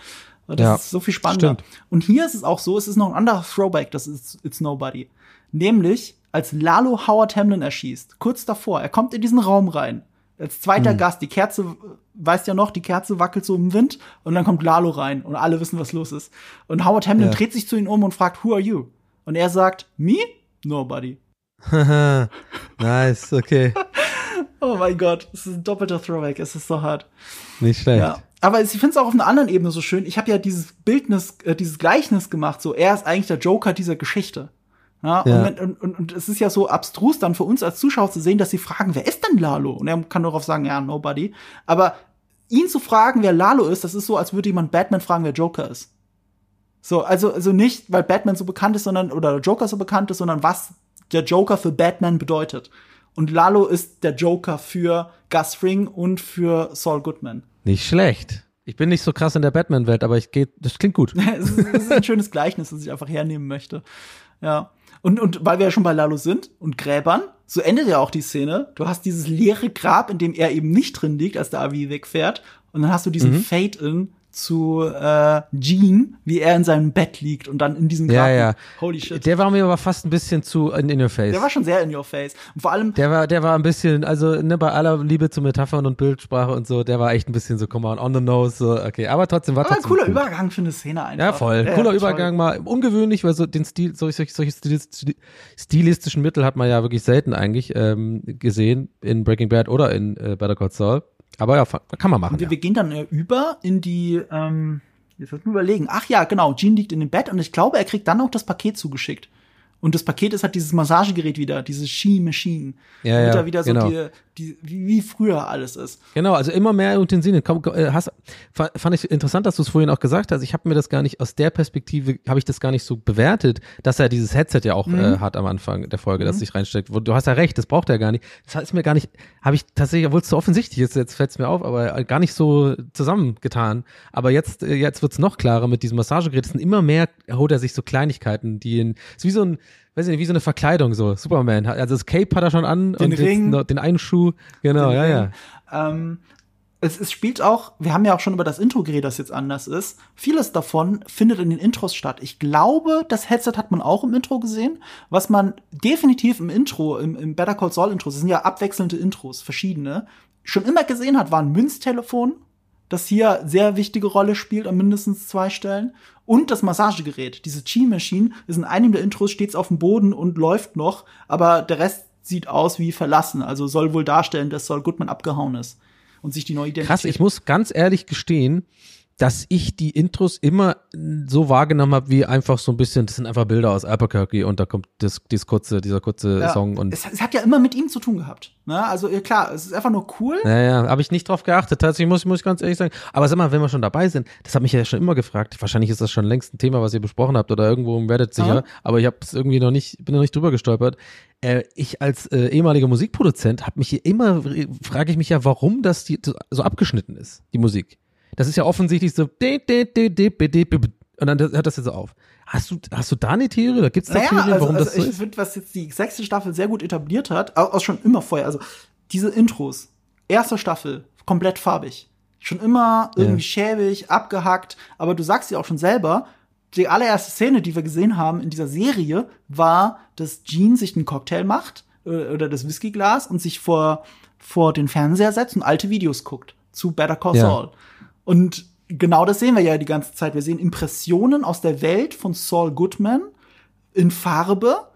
Das ja, ist so viel spannender. Stimmt. Und hier ist es auch so, es ist noch ein anderer Throwback, das ist It's Nobody. Nämlich, als Lalo Howard Hamlin erschießt, kurz davor, er kommt in diesen Raum rein, als zweiter mhm. Gast, die Kerze, weißt ja noch, die Kerze wackelt so im Wind und dann kommt Lalo rein und alle wissen, was los ist. Und Howard Hamlin ja. dreht sich zu ihm um und fragt, who are you? Und er sagt, me? Nobody. nice, okay. oh mein Gott, es ist ein doppelter Throwback, es ist so hart. Nicht schlecht. Ja. Aber ich finde es auch auf einer anderen Ebene so schön. Ich habe ja dieses Bildnis, äh, dieses Gleichnis gemacht, so er ist eigentlich der Joker dieser Geschichte. Ja, ja. Und, und, und, und, es ist ja so abstrus dann für uns als Zuschauer zu sehen, dass sie fragen, wer ist denn Lalo? Und er kann darauf sagen, ja, nobody. Aber ihn zu fragen, wer Lalo ist, das ist so, als würde jemand Batman fragen, wer Joker ist. So, also, also nicht, weil Batman so bekannt ist, sondern, oder Joker so bekannt ist, sondern was der Joker für Batman bedeutet. Und Lalo ist der Joker für Gus Fring und für Saul Goodman. Nicht schlecht. Ich bin nicht so krass in der Batman-Welt, aber ich gehe, das klingt gut. es, ist, es ist ein schönes Gleichnis, das ich einfach hernehmen möchte. Ja. Und, und weil wir ja schon bei Lalo sind und Gräbern, so endet ja auch die Szene. Du hast dieses leere Grab, in dem er eben nicht drin liegt, als der Avi wegfährt. Und dann hast du diesen mhm. Fade-In zu äh, Gene, wie er in seinem Bett liegt und dann in diesem Garten. Ja, ja. Holy shit. Der war mir aber fast ein bisschen zu in, in your face. Der war schon sehr in your face. Und vor allem. Der war, der war ein bisschen, also ne, bei aller Liebe zu Metaphern und Bildsprache und so, der war echt ein bisschen so, come on, on the nose, so, okay. Aber trotzdem war aber trotzdem. ein cooler gut. Übergang für eine Szene einfach. Ja, voll. Ja, cooler ja, Übergang mal. Ungewöhnlich, weil so den Stil, solche, solche stilistischen Mittel hat man ja wirklich selten eigentlich ähm, gesehen in Breaking Bad oder in äh, Better Call Saul. Aber ja, kann man machen. Wir, ja. wir gehen dann äh, über in die, ähm, jetzt muss ich überlegen. Ach ja, genau, Gene liegt in dem Bett und ich glaube, er kriegt dann auch das Paket zugeschickt. Und das Paket ist halt dieses Massagegerät wieder, dieses Ski Machine. Ja, ja, da wieder so genau. die, die, wie, wie früher alles ist. Genau, also immer mehr Utensilien. Komm, äh, hast, fand ich interessant, dass du es vorhin auch gesagt hast. Ich habe mir das gar nicht aus der Perspektive habe ich das gar nicht so bewertet, dass er dieses Headset ja auch mhm. äh, hat am Anfang der Folge, mhm. das sich reinsteckt. Du hast ja recht, das braucht er gar nicht. Das ist mir gar nicht, habe ich tatsächlich, obwohl es so offensichtlich ist, jetzt fällt es mir auf, aber gar nicht so zusammengetan. Aber jetzt, äh, jetzt wird's noch klarer mit diesem Massagegerät. Es sind immer mehr, holt er sich so Kleinigkeiten, die in, ist wie so ein weiß ich nicht, wie so eine Verkleidung so. Superman. Also das Cape hat er schon an den und Ring, noch, den einen Schuh. Genau, ja, ja. Ähm, es, es spielt auch, wir haben ja auch schon über das Intro geredet, das jetzt anders ist. Vieles davon findet in den Intros statt. Ich glaube, das Headset hat man auch im Intro gesehen. Was man definitiv im Intro, im, im Better Call Saul Intro, das sind ja abwechselnde Intros, verschiedene, schon immer gesehen hat, war ein Münztelefon das hier sehr wichtige Rolle spielt an mindestens zwei Stellen. Und das Massagegerät. Diese Chi-Machine ist in einem der Intros stets auf dem Boden und läuft noch, aber der Rest sieht aus wie verlassen. Also soll wohl darstellen, dass Saul Goodman abgehauen ist und sich die neue Identität. Krass, ich muss ganz ehrlich gestehen, dass ich die Intros immer so wahrgenommen habe, wie einfach so ein bisschen, das sind einfach Bilder aus Albuquerque und da kommt das, dieses kurze, dieser kurze ja, Song und. Es, es, hat ja immer mit ihm zu tun gehabt. Ne? Also ja, klar, es ist einfach nur cool. Ja, ja, habe ich nicht drauf geachtet, tatsächlich muss, muss ich ganz ehrlich sagen. Aber sag mal, wenn wir schon dabei sind, das hat mich ja schon immer gefragt. Wahrscheinlich ist das schon längst ein Thema, was ihr besprochen habt oder irgendwo im Reddit sicher, Aha. aber ich habe es irgendwie noch nicht, bin noch nicht drüber gestolpert. Äh, ich als äh, ehemaliger Musikproduzent habe mich hier immer, frage ich mich ja, warum das die, so abgeschnitten ist, die Musik. Das ist ja offensichtlich so und dann hört das jetzt so auf. Hast du, hast du da eine Theorie? Oder gibt's da naja, Theorien, warum also, das so? Ich finde, was jetzt die sechste Staffel sehr gut etabliert hat, auch schon immer vorher, also diese Intros, erste Staffel, komplett farbig. Schon immer irgendwie ja. schäbig, abgehackt, aber du sagst ja auch schon selber, die allererste Szene, die wir gesehen haben in dieser Serie, war, dass Jean sich einen Cocktail macht äh, oder das Whiskyglas und sich vor, vor den Fernseher setzt und alte Videos guckt zu Better Call Saul. Ja. Und genau das sehen wir ja die ganze Zeit. Wir sehen Impressionen aus der Welt von Saul Goodman in Farbe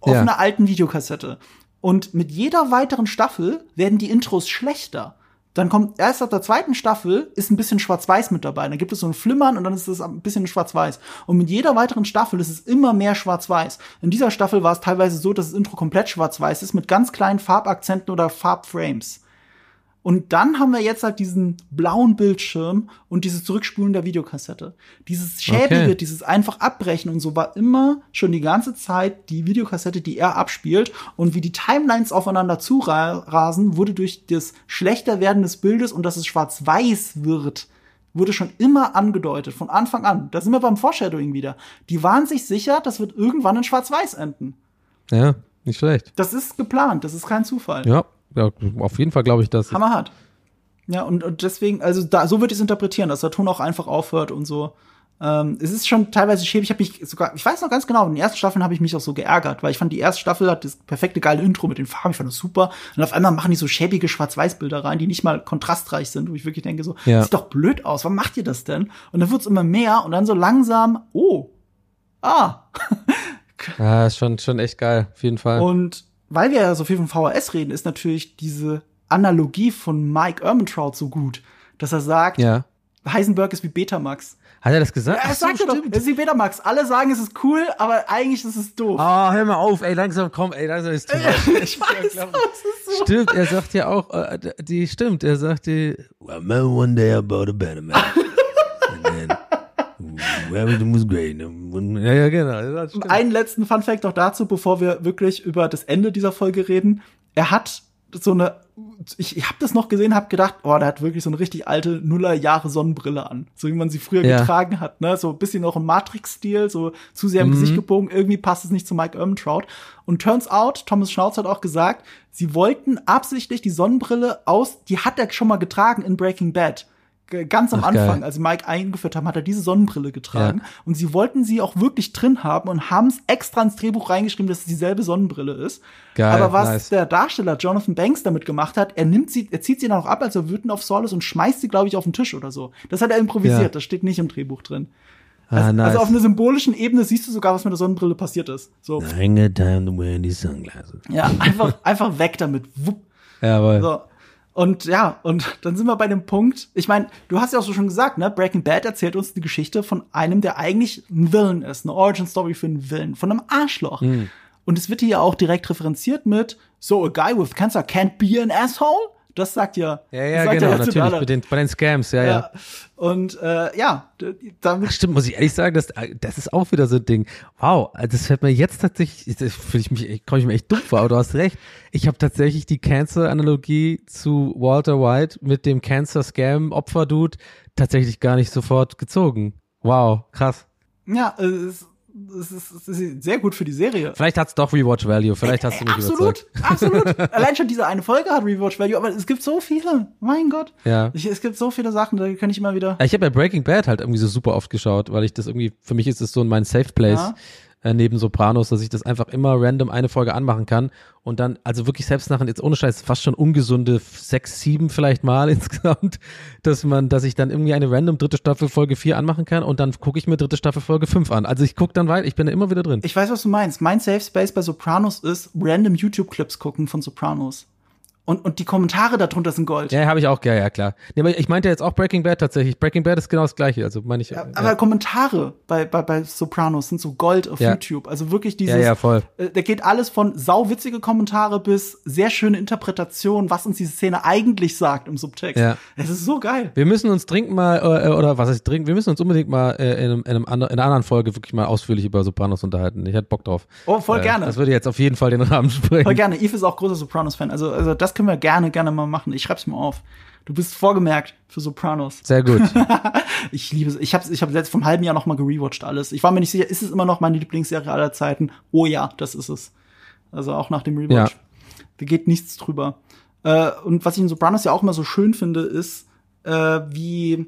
auf ja. einer alten Videokassette. Und mit jeder weiteren Staffel werden die Intros schlechter. Dann kommt erst ab der zweiten Staffel ist ein bisschen Schwarz-Weiß mit dabei. Dann gibt es so ein Flimmern und dann ist es ein bisschen Schwarz-Weiß. Und mit jeder weiteren Staffel ist es immer mehr Schwarz-Weiß. In dieser Staffel war es teilweise so, dass das Intro komplett Schwarz-Weiß ist mit ganz kleinen Farbakzenten oder Farbframes. Und dann haben wir jetzt halt diesen blauen Bildschirm und dieses Zurückspulen der Videokassette. Dieses schäbige, okay. dieses einfach abbrechen und so war immer schon die ganze Zeit die Videokassette, die er abspielt. Und wie die Timelines aufeinander zurasen, wurde durch das schlechter werden des Bildes und dass es schwarz-weiß wird, wurde schon immer angedeutet, von Anfang an. Da sind wir beim Foreshadowing wieder. Die waren sich sicher, das wird irgendwann in schwarz-weiß enden. Ja, nicht schlecht. Das ist geplant, das ist kein Zufall. Ja, ja, auf jeden Fall glaube ich das. Hammerhart. Ja, und, und deswegen, also da, so würde ich es interpretieren, dass der Ton auch einfach aufhört und so. Ähm, es ist schon teilweise schäbig. Ich habe mich sogar, ich weiß noch ganz genau, in den ersten Staffeln habe ich mich auch so geärgert, weil ich fand, die erste Staffel hat das perfekte geile Intro mit den Farben, ich fand das super. Und auf einmal machen die so schäbige Schwarz-Weiß-Bilder rein, die nicht mal kontrastreich sind, wo ich wirklich denke so, ja. sieht doch blöd aus, warum macht ihr das denn? Und dann wird's immer mehr und dann so langsam, oh, ah. ja, ist schon, schon echt geil, auf jeden Fall. Und weil wir ja so viel von VHS reden, ist natürlich diese Analogie von Mike Ehrmantraut so gut, dass er sagt, ja. Heisenberg ist wie Betamax. Hat er das gesagt? Ja, er sagt so, doch, es ist wie Betamax. Alle sagen, es ist cool, aber eigentlich ist es doof. Ah, oh, hör mal auf, ey, langsam komm, ey, langsam ist much. ich weiß, das ist so. Stimmt, er sagt ja auch, äh, die stimmt, er sagt die, well, man one day about a better Everything was great. Ja, ja, genau. Einen letzten Fun Fact noch dazu, bevor wir wirklich über das Ende dieser Folge reden. Er hat so eine, ich, ich habe das noch gesehen, habe gedacht, oh, der hat wirklich so eine richtig alte Nullerjahre Sonnenbrille an, so wie man sie früher ja. getragen hat, ne, so ein bisschen noch im Matrix-Stil, so zu sehr im mhm. Gesicht gebogen. Irgendwie passt es nicht zu Mike Ehrmantraut. Und turns out, Thomas Schnauz hat auch gesagt, sie wollten absichtlich die Sonnenbrille aus, die hat er schon mal getragen in Breaking Bad ganz am Ach, Anfang, geil. als Mike eingeführt haben, hat er diese Sonnenbrille getragen. Ja. Und sie wollten sie auch wirklich drin haben und haben es extra ins Drehbuch reingeschrieben, dass es dieselbe Sonnenbrille ist. Geil, Aber was nice. der Darsteller Jonathan Banks damit gemacht hat, er nimmt sie, er zieht sie dann auch ab, als er wütend auf Saul ist und schmeißt sie, glaube ich, auf den Tisch oder so. Das hat er improvisiert, ja. das steht nicht im Drehbuch drin. Ah, also, nice. also, auf einer symbolischen Ebene siehst du sogar, was mit der Sonnenbrille passiert ist. So. time to wear these sunglasses. Ja, einfach, einfach weg damit. Wupp. Jawohl. So. Und ja, und dann sind wir bei dem Punkt, ich meine, du hast ja auch so schon gesagt, ne, Breaking Bad erzählt uns die Geschichte von einem, der eigentlich ein Villain ist, eine Origin Story für einen Villain, von einem Arschloch. Mhm. Und es wird hier ja auch direkt referenziert mit, so a guy with cancer can't be an asshole? Das sagt ja. Ja, ja, genau, ja natürlich, bei den, bei den Scams, ja, ja. ja. Und äh, ja, damit. Ach, stimmt, muss ich ehrlich sagen, das, das ist auch wieder so ein Ding. Wow, das fällt mir jetzt tatsächlich, das fühle ich mich, komme ich mir echt dumm vor, aber du hast recht. Ich habe tatsächlich die Cancer-Analogie zu Walter White mit dem Cancer-Scam-Opfer-Dude tatsächlich gar nicht sofort gezogen. Wow, krass. Ja, es das ist, das ist sehr gut für die Serie. Vielleicht hat's doch Rewatch Value, vielleicht hast du mich Absolut, überzeugt. absolut. Allein schon diese eine Folge hat Rewatch Value, aber es gibt so viele. Mein Gott. Ja. Ich, es gibt so viele Sachen, da kann ich immer wieder. Ich habe ja Breaking Bad halt irgendwie so super oft geschaut, weil ich das irgendwie, für mich ist das so in mein Safe Place. Ja äh, neben Sopranos, dass ich das einfach immer random eine Folge anmachen kann und dann, also wirklich selbst nach, jetzt ohne Scheiß, fast schon ungesunde sechs, sieben vielleicht mal insgesamt, dass man, dass ich dann irgendwie eine random dritte Staffel Folge vier anmachen kann und dann gucke ich mir dritte Staffel Folge fünf an. Also ich gucke dann weiter, ich bin da immer wieder drin. Ich weiß, was du meinst. Mein Safe Space bei Sopranos ist random YouTube-Clips gucken von Sopranos. Und, und die Kommentare darunter sind Gold. Ja, habe ich auch, ja, ja, klar. Nee, aber ich meinte jetzt auch Breaking Bad tatsächlich. Breaking Bad ist genau das gleiche, also meine ich. Ja, aber Kommentare bei, bei, bei Sopranos sind so Gold auf ja. YouTube. Also wirklich dieses. Ja, ja, voll. Äh, da geht alles von sauwitzige Kommentare bis sehr schöne Interpretation, was uns diese Szene eigentlich sagt im Subtext. Ja. Es ist so geil. Wir müssen uns dringend mal, äh, oder was heißt dringend, wir müssen uns unbedingt mal äh, in, einem, in, einem andre, in einer anderen Folge wirklich mal ausführlich über Sopranos unterhalten. Ich hätte Bock drauf. Oh, voll äh, gerne. Das würde jetzt auf jeden Fall den Rahmen sprengen. Voll gerne. Eve ist auch großer Sopranos-Fan. Also, also das können wir gerne, gerne mal machen. Ich schreib's mir auf. Du bist vorgemerkt für Sopranos. Sehr gut. ich liebe es. Ich habe ich hab letzt vom halben Jahr noch mal gerewatcht alles. Ich war mir nicht sicher, ist es immer noch meine Lieblingsserie aller Zeiten? Oh ja, das ist es. Also auch nach dem Rewatch. Ja. Da geht nichts drüber. Äh, und was ich in Sopranos ja auch immer so schön finde, ist, äh, wie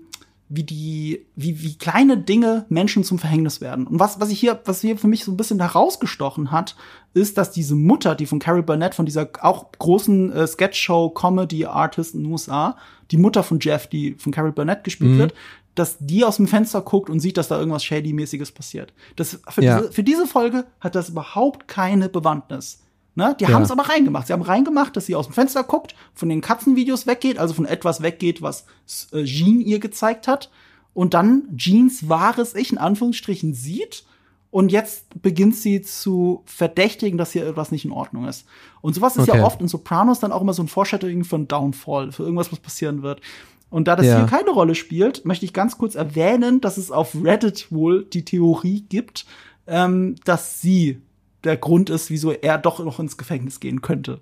wie die, wie, wie kleine Dinge Menschen zum Verhängnis werden. Und was, was ich hier, was hier für mich so ein bisschen herausgestochen hat, ist, dass diese Mutter, die von Carrie Burnett, von dieser auch großen äh, Sketch-Show-Comedy-Artist in den USA, die Mutter von Jeff, die von Carrie Burnett gespielt mhm. wird, dass die aus dem Fenster guckt und sieht, dass da irgendwas Shady-mäßiges passiert. Das, für, ja. diese, für diese Folge hat das überhaupt keine Bewandtnis. Ne? Die ja. haben es aber reingemacht. Sie haben reingemacht, dass sie aus dem Fenster guckt, von den Katzenvideos weggeht, also von etwas weggeht, was äh, Jean ihr gezeigt hat. Und dann Jeans wahres Ich in Anführungsstrichen sieht Und jetzt beginnt sie zu verdächtigen, dass hier etwas nicht in Ordnung ist. Und sowas ist Okay. ja oft in Sopranos dann auch immer so ein Foreshadowing von Downfall, für irgendwas, was passieren wird. Und da das Ja. hier keine Rolle spielt, möchte ich ganz kurz erwähnen, dass es auf Reddit wohl die Theorie gibt, ähm, dass sie der Grund ist, wieso er doch noch ins Gefängnis gehen könnte.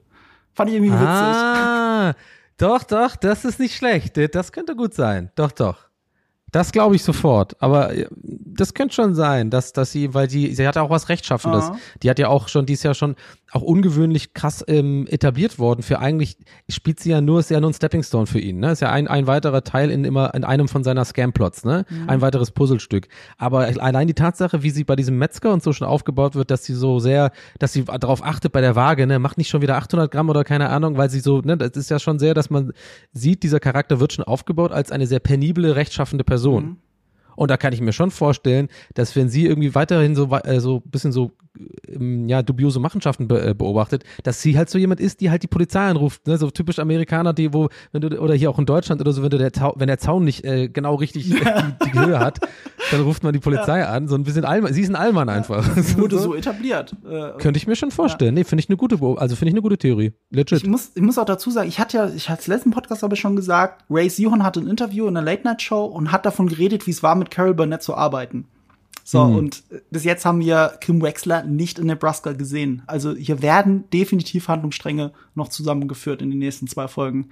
Fand ich irgendwie witzig. Ah, doch, doch, das ist nicht schlecht. Das könnte gut sein. Doch, doch. Das glaube ich sofort. Aber äh, das könnte schon sein, dass, dass sie, weil die, sie hat ja auch was Rechtschaffendes. Aha. Die hat ja auch schon, die ist ja schon auch ungewöhnlich krass ähm, etabliert worden. Für eigentlich spielt sie ja nur, ist ja nur ein Stepping Stone für ihn. Ne? Ist ja ein, ein weiterer Teil in immer in einem von seiner Scam-Plots, ne? Ein weiteres Puzzlestück. Aber allein die Tatsache, wie sie bei diesem Metzger und so schon aufgebaut wird, dass sie so sehr, dass sie darauf achtet bei der Waage, ne? Macht nicht schon wieder 800 Gramm oder keine Ahnung, weil sie so, ne? Das ist ja schon sehr, dass man sieht, dieser Charakter wird schon aufgebaut als eine sehr penible, rechtschaffende Person. Und da kann ich mir schon vorstellen, dass wenn sie irgendwie weiterhin so äh, so bisschen so ja dubiose Machenschaften be äh, beobachtet, dass sie halt so jemand ist, die halt die Polizei anruft, ne? so typisch Amerikaner, die wo wenn du oder hier auch in Deutschland oder so, wenn du der wenn der Zaun nicht äh, genau richtig die, die Höhe hat, dann ruft man die Polizei an, so ein bisschen Allmann, sie ist ein Allmann einfach. Wurde so etabliert. Äh, Könnte ich mir schon vorstellen. Nee, finde ich eine gute Beo- also finde ich eine gute Theorie. Legit. Ich muss, ich muss auch dazu sagen, ich hatte ja, ich hatte es letzten Podcast ich schon gesagt, Ray Sihon hatte ein Interview in einer Late Night Show und hat davon geredet, wie es war, mit Carol Burnett zu arbeiten. So, und äh, bis jetzt haben wir Kim Wexler nicht in Nebraska gesehen. Also hier werden definitiv Handlungsstränge noch zusammengeführt in den nächsten zwei Folgen.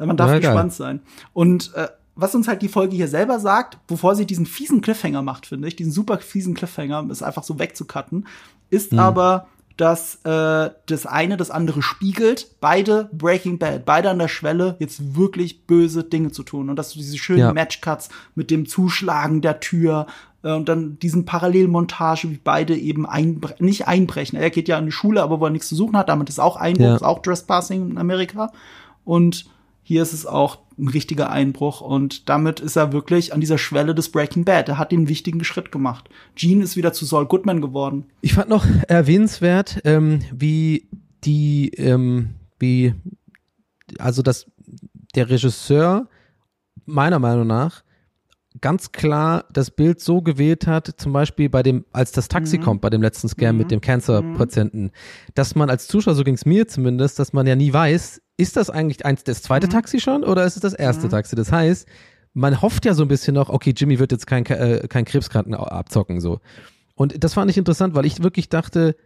Äh, Man darf geil. gespannt sein. Und äh, was uns halt die Folge hier selber sagt, bevor sie diesen fiesen Cliffhanger macht, finde ich, diesen super fiesen Cliffhanger, ist einfach so wegzucutten, ist Mhm. aber, dass äh, das eine das andere spiegelt, beide Breaking Bad, beide an der Schwelle, jetzt wirklich böse Dinge zu tun. Und dass du diese schönen Ja. Matchcuts mit dem Zuschlagen der Tür und dann diesen Parallelmontage, wie beide eben einbre nicht einbrechen. Er geht ja in die Schule, aber wo er nichts zu suchen hat, damit ist auch Einbruch, Ja. ist auch Trespassing in Amerika. Und hier ist es auch ein richtiger Einbruch und damit ist er wirklich an dieser Schwelle des Breaking Bad. Er hat den wichtigen Schritt gemacht. Gene ist wieder zu Saul Goodman geworden. Ich fand noch erwähnenswert, ähm, wie die, ähm, wie, also dass der Regisseur meiner Meinung nach ganz klar das Bild so gewählt hat, zum Beispiel bei dem, als das Taxi kommt, bei dem letzten Scam mit dem Cancer-Patienten, dass man als Zuschauer, so ging es mir zumindest, dass man ja nie weiß, ist das eigentlich eins das zweite Taxi schon oder ist es das erste Taxi? Das heißt, man hofft ja so ein bisschen noch, okay, Jimmy wird jetzt kein, äh, kein Krebskranken abzocken, so. Und das fand ich interessant, weil ich wirklich dachte,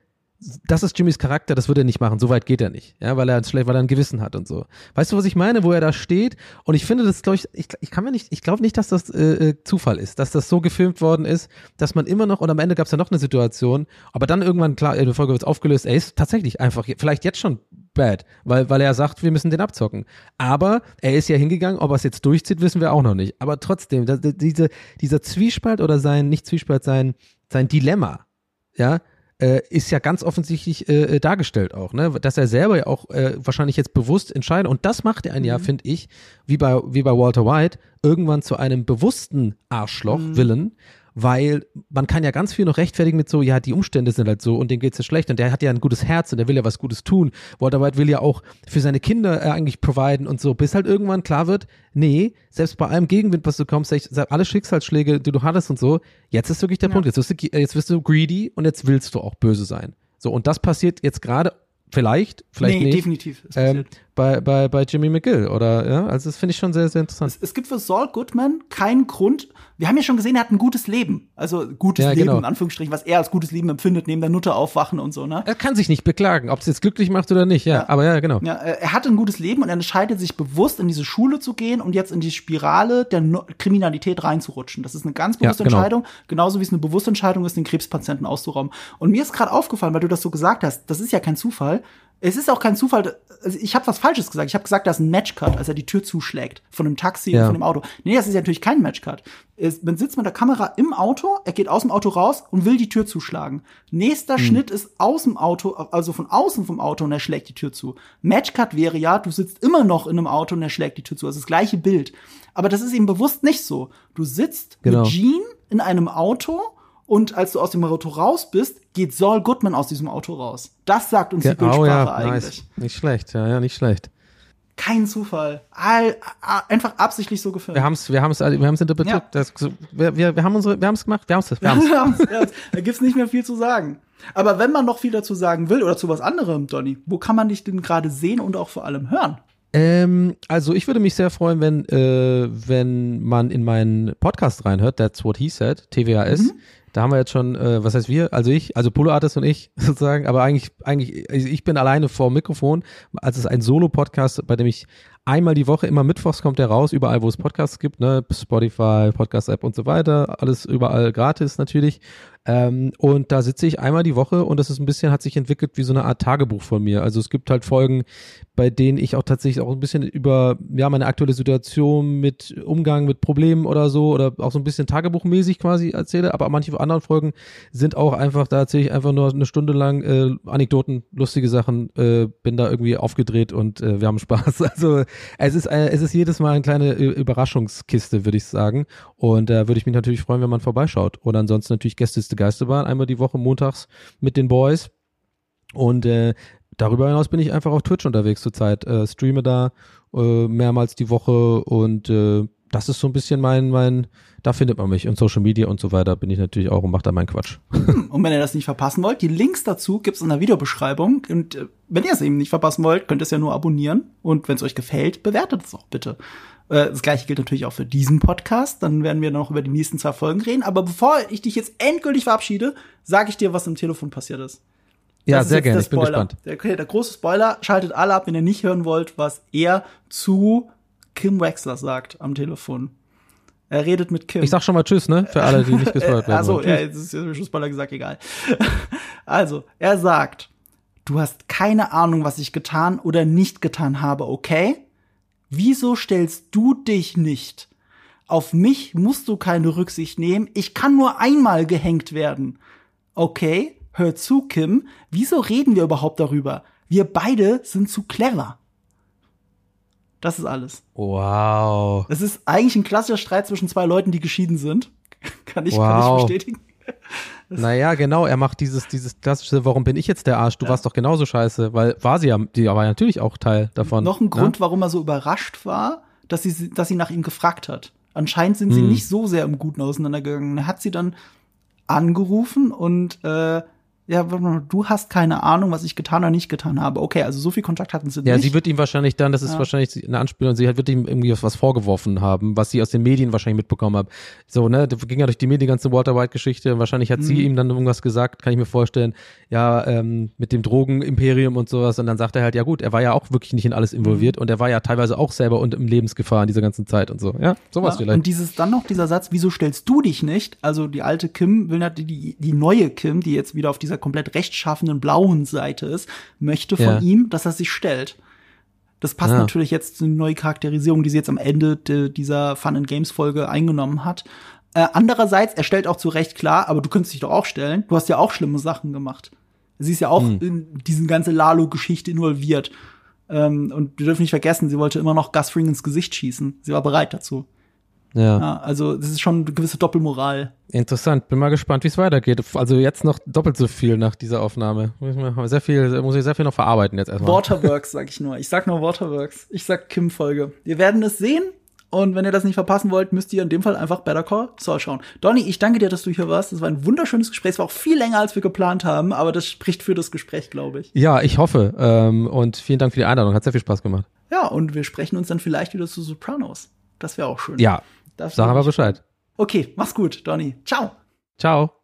das ist Jimmys Charakter, das würde er nicht machen, so weit geht er nicht, ja, weil er ein schlecht, weil er ein Gewissen hat und so. Weißt du, was ich meine, wo er da steht? Und ich finde, das glaube ich, ich, ich kann mir nicht, ich glaube nicht, dass das äh, äh, Zufall ist, dass das so gefilmt worden ist, dass man immer noch und am Ende gab es ja noch eine Situation, aber dann irgendwann klar, in der Folge wird aufgelöst, er ist tatsächlich einfach, vielleicht jetzt schon bad, weil, weil er sagt, wir müssen den abzocken. Aber er ist ja hingegangen, ob er es jetzt durchzieht, wissen wir auch noch nicht. Aber trotzdem, das, diese, dieser Zwiespalt oder sein, nicht Zwiespalt, sein, sein Dilemma, ja, äh, ist ja ganz offensichtlich äh, äh, dargestellt auch, ne? Dass er selber ja auch äh, wahrscheinlich jetzt bewusst entscheidet. Und das macht er ein ja, finde ich, wie bei, wie bei Walter White, irgendwann zu einem bewussten Arschloch, Willen, weil man kann ja ganz viel noch rechtfertigen mit so, ja, die Umstände sind halt so und dem geht's ja schlecht und der hat ja ein gutes Herz und der will ja was Gutes tun. Walter White will ja auch für seine Kinder äh, eigentlich providen und so, bis halt irgendwann klar wird, nee, selbst bei allem Gegenwind, was du kommst, alle Schicksalsschläge, die du hattest und so, jetzt ist wirklich der Punkt, jetzt wirst, du, jetzt wirst du greedy und jetzt willst du auch böse sein. So, und das passiert jetzt gerade, vielleicht, vielleicht nee, nicht, definitiv. ähm. Bei, bei, bei Jimmy McGill oder, ja, also das finde ich schon sehr, sehr interessant. Es, es gibt für Saul Goodman keinen Grund. Wir haben ja schon gesehen, er hat ein gutes Leben. Also gutes Ja, Leben, genau. in Anführungsstrichen, was er als gutes Leben empfindet, neben der Nutte aufwachen und so, ne? Er kann sich nicht beklagen, ob es jetzt glücklich macht oder nicht, ja, Ja. aber ja, genau. Ja, äh, er hatte ein gutes Leben und er entscheidet sich bewusst, in diese Schule zu gehen und jetzt in die Spirale der no Kriminalität reinzurutschen. Das ist eine ganz bewusste genau. Entscheidung, genauso wie es eine bewusste Entscheidung ist, den Krebspatienten auszurauben. Und mir ist gerade aufgefallen, weil du das so gesagt hast, das ist ja kein Zufall. Es ist auch kein Zufall, also ich habe was Falsches gesagt. Ich habe gesagt, da ist ein Matchcut, als er die Tür zuschlägt von dem Taxi Ja. und von dem Auto. Nee, das ist ja natürlich kein Matchcut. Man sitzt mit der Kamera im Auto, er geht aus dem Auto raus und will die Tür zuschlagen. Nächster Hm. Schnitt ist aus dem Auto, also von außen vom Auto und er schlägt die Tür zu. Matchcut wäre ja, du sitzt immer noch in einem Auto und er schlägt die Tür zu. Also das gleiche Bild. Aber das ist eben bewusst nicht so. Du sitzt Genau. mit Jean in einem Auto und als du aus dem Auto raus bist, geht Saul Goodman aus diesem Auto raus. Das sagt uns die Ge- Bildsprache oh ja, eigentlich. nice. Nicht schlecht, ja, ja, nicht schlecht. Kein Zufall. All, einfach absichtlich so gefilmt. Wir haben es wir haben's, wir haben's interpretiert. Ja. Das, wir, wir, wir haben unsere, wir haben es gemacht, wir haben es. Wir haben's. da gibt's nicht mehr viel zu sagen. Aber wenn man noch viel dazu sagen will oder zu was anderem, Donny, wo kann man dich denn gerade sehen und auch vor allem hören? Ähm, also ich würde mich sehr freuen, wenn, äh, wenn man in meinen Podcast reinhört, That's What He Said, TWAS. Mhm. Da haben wir jetzt schon, äh, was heißt wir? Also ich, also Polo Artist und ich sozusagen, aber eigentlich, eigentlich, ich bin alleine vor dem Mikrofon. Also es ist ein Solo-Podcast, bei dem ich einmal die Woche, immer mittwochs kommt der raus, überall, wo es Podcasts gibt, ne, Spotify, Podcast-App und so weiter, alles überall gratis natürlich. Ähm, und da sitze ich einmal die Woche und das ist ein bisschen, hat sich entwickelt wie so eine Art Tagebuch von mir. Also es gibt halt Folgen, bei denen ich auch tatsächlich auch ein bisschen über, ja, meine aktuelle Situation mit Umgang mit Problemen oder so oder auch so ein bisschen tagebuchmäßig quasi erzähle, aber manche anderen Folgen sind auch einfach, da erzähle ich einfach nur eine Stunde lang äh, Anekdoten, lustige Sachen, äh, bin da irgendwie aufgedreht und äh, wir haben Spaß. Also es ist, äh, es ist jedes Mal eine kleine Überraschungskiste, würde ich sagen. Und da äh, würde ich mich natürlich freuen, wenn man vorbeischaut. Und ansonsten natürlich Gästeliste Geisterbahn, einmal die Woche montags mit den Boys. Und äh, darüber hinaus bin ich einfach auf Twitch unterwegs zurzeit. Äh, streame da äh, mehrmals die Woche und äh, das ist so ein bisschen mein, mein, da findet man mich und Social Media und so weiter bin ich natürlich auch und mache da meinen Quatsch. Und wenn ihr das nicht verpassen wollt, die Links dazu gibt's in der Videobeschreibung und äh, wenn ihr es eben nicht verpassen wollt, könnt ihr es ja nur abonnieren und wenn es euch gefällt, bewertet es auch bitte. Äh, das gleiche gilt natürlich auch für diesen Podcast, dann werden wir noch über die nächsten zwei Folgen reden, aber bevor ich dich jetzt endgültig verabschiede, sage ich dir, was im Telefon passiert ist. Ja, sehr gerne, ich bin gespannt. Der, der große Spoiler, schaltet alle ab, wenn ihr nicht hören wollt, was er zu Kim Wexler sagt am Telefon. Er redet mit Kim. Ich sag schon mal Tschüss, ne? Für alle, die nicht gespoilert werden. Also, ja, jetzt ist schon Spoiler gesagt, egal. Also, er sagt, du hast keine Ahnung, was ich getan oder nicht getan habe, okay? Wieso stellst du dich nicht? Auf mich musst du keine Rücksicht nehmen. Ich kann nur einmal gehängt werden. Okay? Hör zu, Kim. Wieso reden wir überhaupt darüber? Wir beide sind zu clever. Das ist alles. Wow. Das ist eigentlich ein klassischer Streit zwischen zwei Leuten, die geschieden sind. kann ich, wow. kann ich bestätigen. Das naja, genau, er macht dieses, dieses klassische, warum bin ich jetzt der Arsch? Du ja. warst doch genauso scheiße, weil war sie ja, die war natürlich auch Teil davon. Noch ein ne? Grund, warum er so überrascht war, dass sie, dass sie nach ihm gefragt hat. Anscheinend sind sie hm. nicht so sehr im Guten auseinandergegangen. Er hat sie dann angerufen und äh, ja, du hast keine Ahnung, was ich getan oder nicht getan habe. Okay, also so viel Kontakt hatten sie ja, nicht. Ja, sie wird ihm wahrscheinlich dann, das ist ja. wahrscheinlich eine Anspielung, sie wird ihm irgendwie was vorgeworfen haben, was sie aus den Medien wahrscheinlich mitbekommen hat. So, ne, das ging ja durch die Medien, die ganze Walter White-Geschichte. Wahrscheinlich hat mhm. sie ihm dann irgendwas gesagt, kann ich mir vorstellen, ja, ähm, mit dem Drogenimperium und sowas. Und dann sagt er halt, ja gut, er war ja auch wirklich nicht in alles involviert mhm. und er war ja teilweise auch selber und im Lebensgefahr in dieser ganzen Zeit und so. Ja, sowas ja, vielleicht. Und dieses dann noch dieser Satz, wieso stellst du dich nicht? Also die alte Kim will natürlich die, die neue Kim, die jetzt wieder auf dieser komplett rechtschaffenden blauen Seite ist, möchte von ja. ihm, dass er sich stellt. Das passt ja. natürlich jetzt zu der neuen Charakterisierung, die sie jetzt am Ende de, dieser Fun and Games Folge eingenommen hat. Äh, andererseits, er stellt auch zu Recht klar, aber du könntest dich doch auch stellen. Du hast ja auch schlimme Sachen gemacht. Sie ist ja auch hm. in diesen ganze Lalo-Geschichte involviert. Ähm, und wir dürfen nicht vergessen, sie wollte immer noch Gus Fring ins Gesicht schießen. Sie war bereit dazu. Ja. ja. Also das ist schon eine gewisse Doppelmoral. Interessant. Bin mal gespannt, wie es weitergeht. Also jetzt noch doppelt so viel nach dieser Aufnahme. Sehr viel, muss ich sehr viel noch verarbeiten jetzt erstmal. Waterworks, sag ich nur. Ich sag nur Waterworks. Ich sag Kim-Folge. Wir werden es sehen. Und wenn ihr das nicht verpassen wollt, müsst ihr in dem Fall einfach Better Call Saul schauen. Donny, ich danke dir, dass du hier warst. Das war ein wunderschönes Gespräch. Es war auch viel länger, als wir geplant haben, aber das spricht für das Gespräch, glaube ich. Ja, ich hoffe. Ähm, und vielen Dank für die Einladung. Hat sehr viel Spaß gemacht. Ja, und wir sprechen uns dann vielleicht wieder zu Sopranos. Das wäre auch schön. Ja, Darfst Sag aber Bescheid. Okay, mach's gut, Donny. Ciao. Ciao.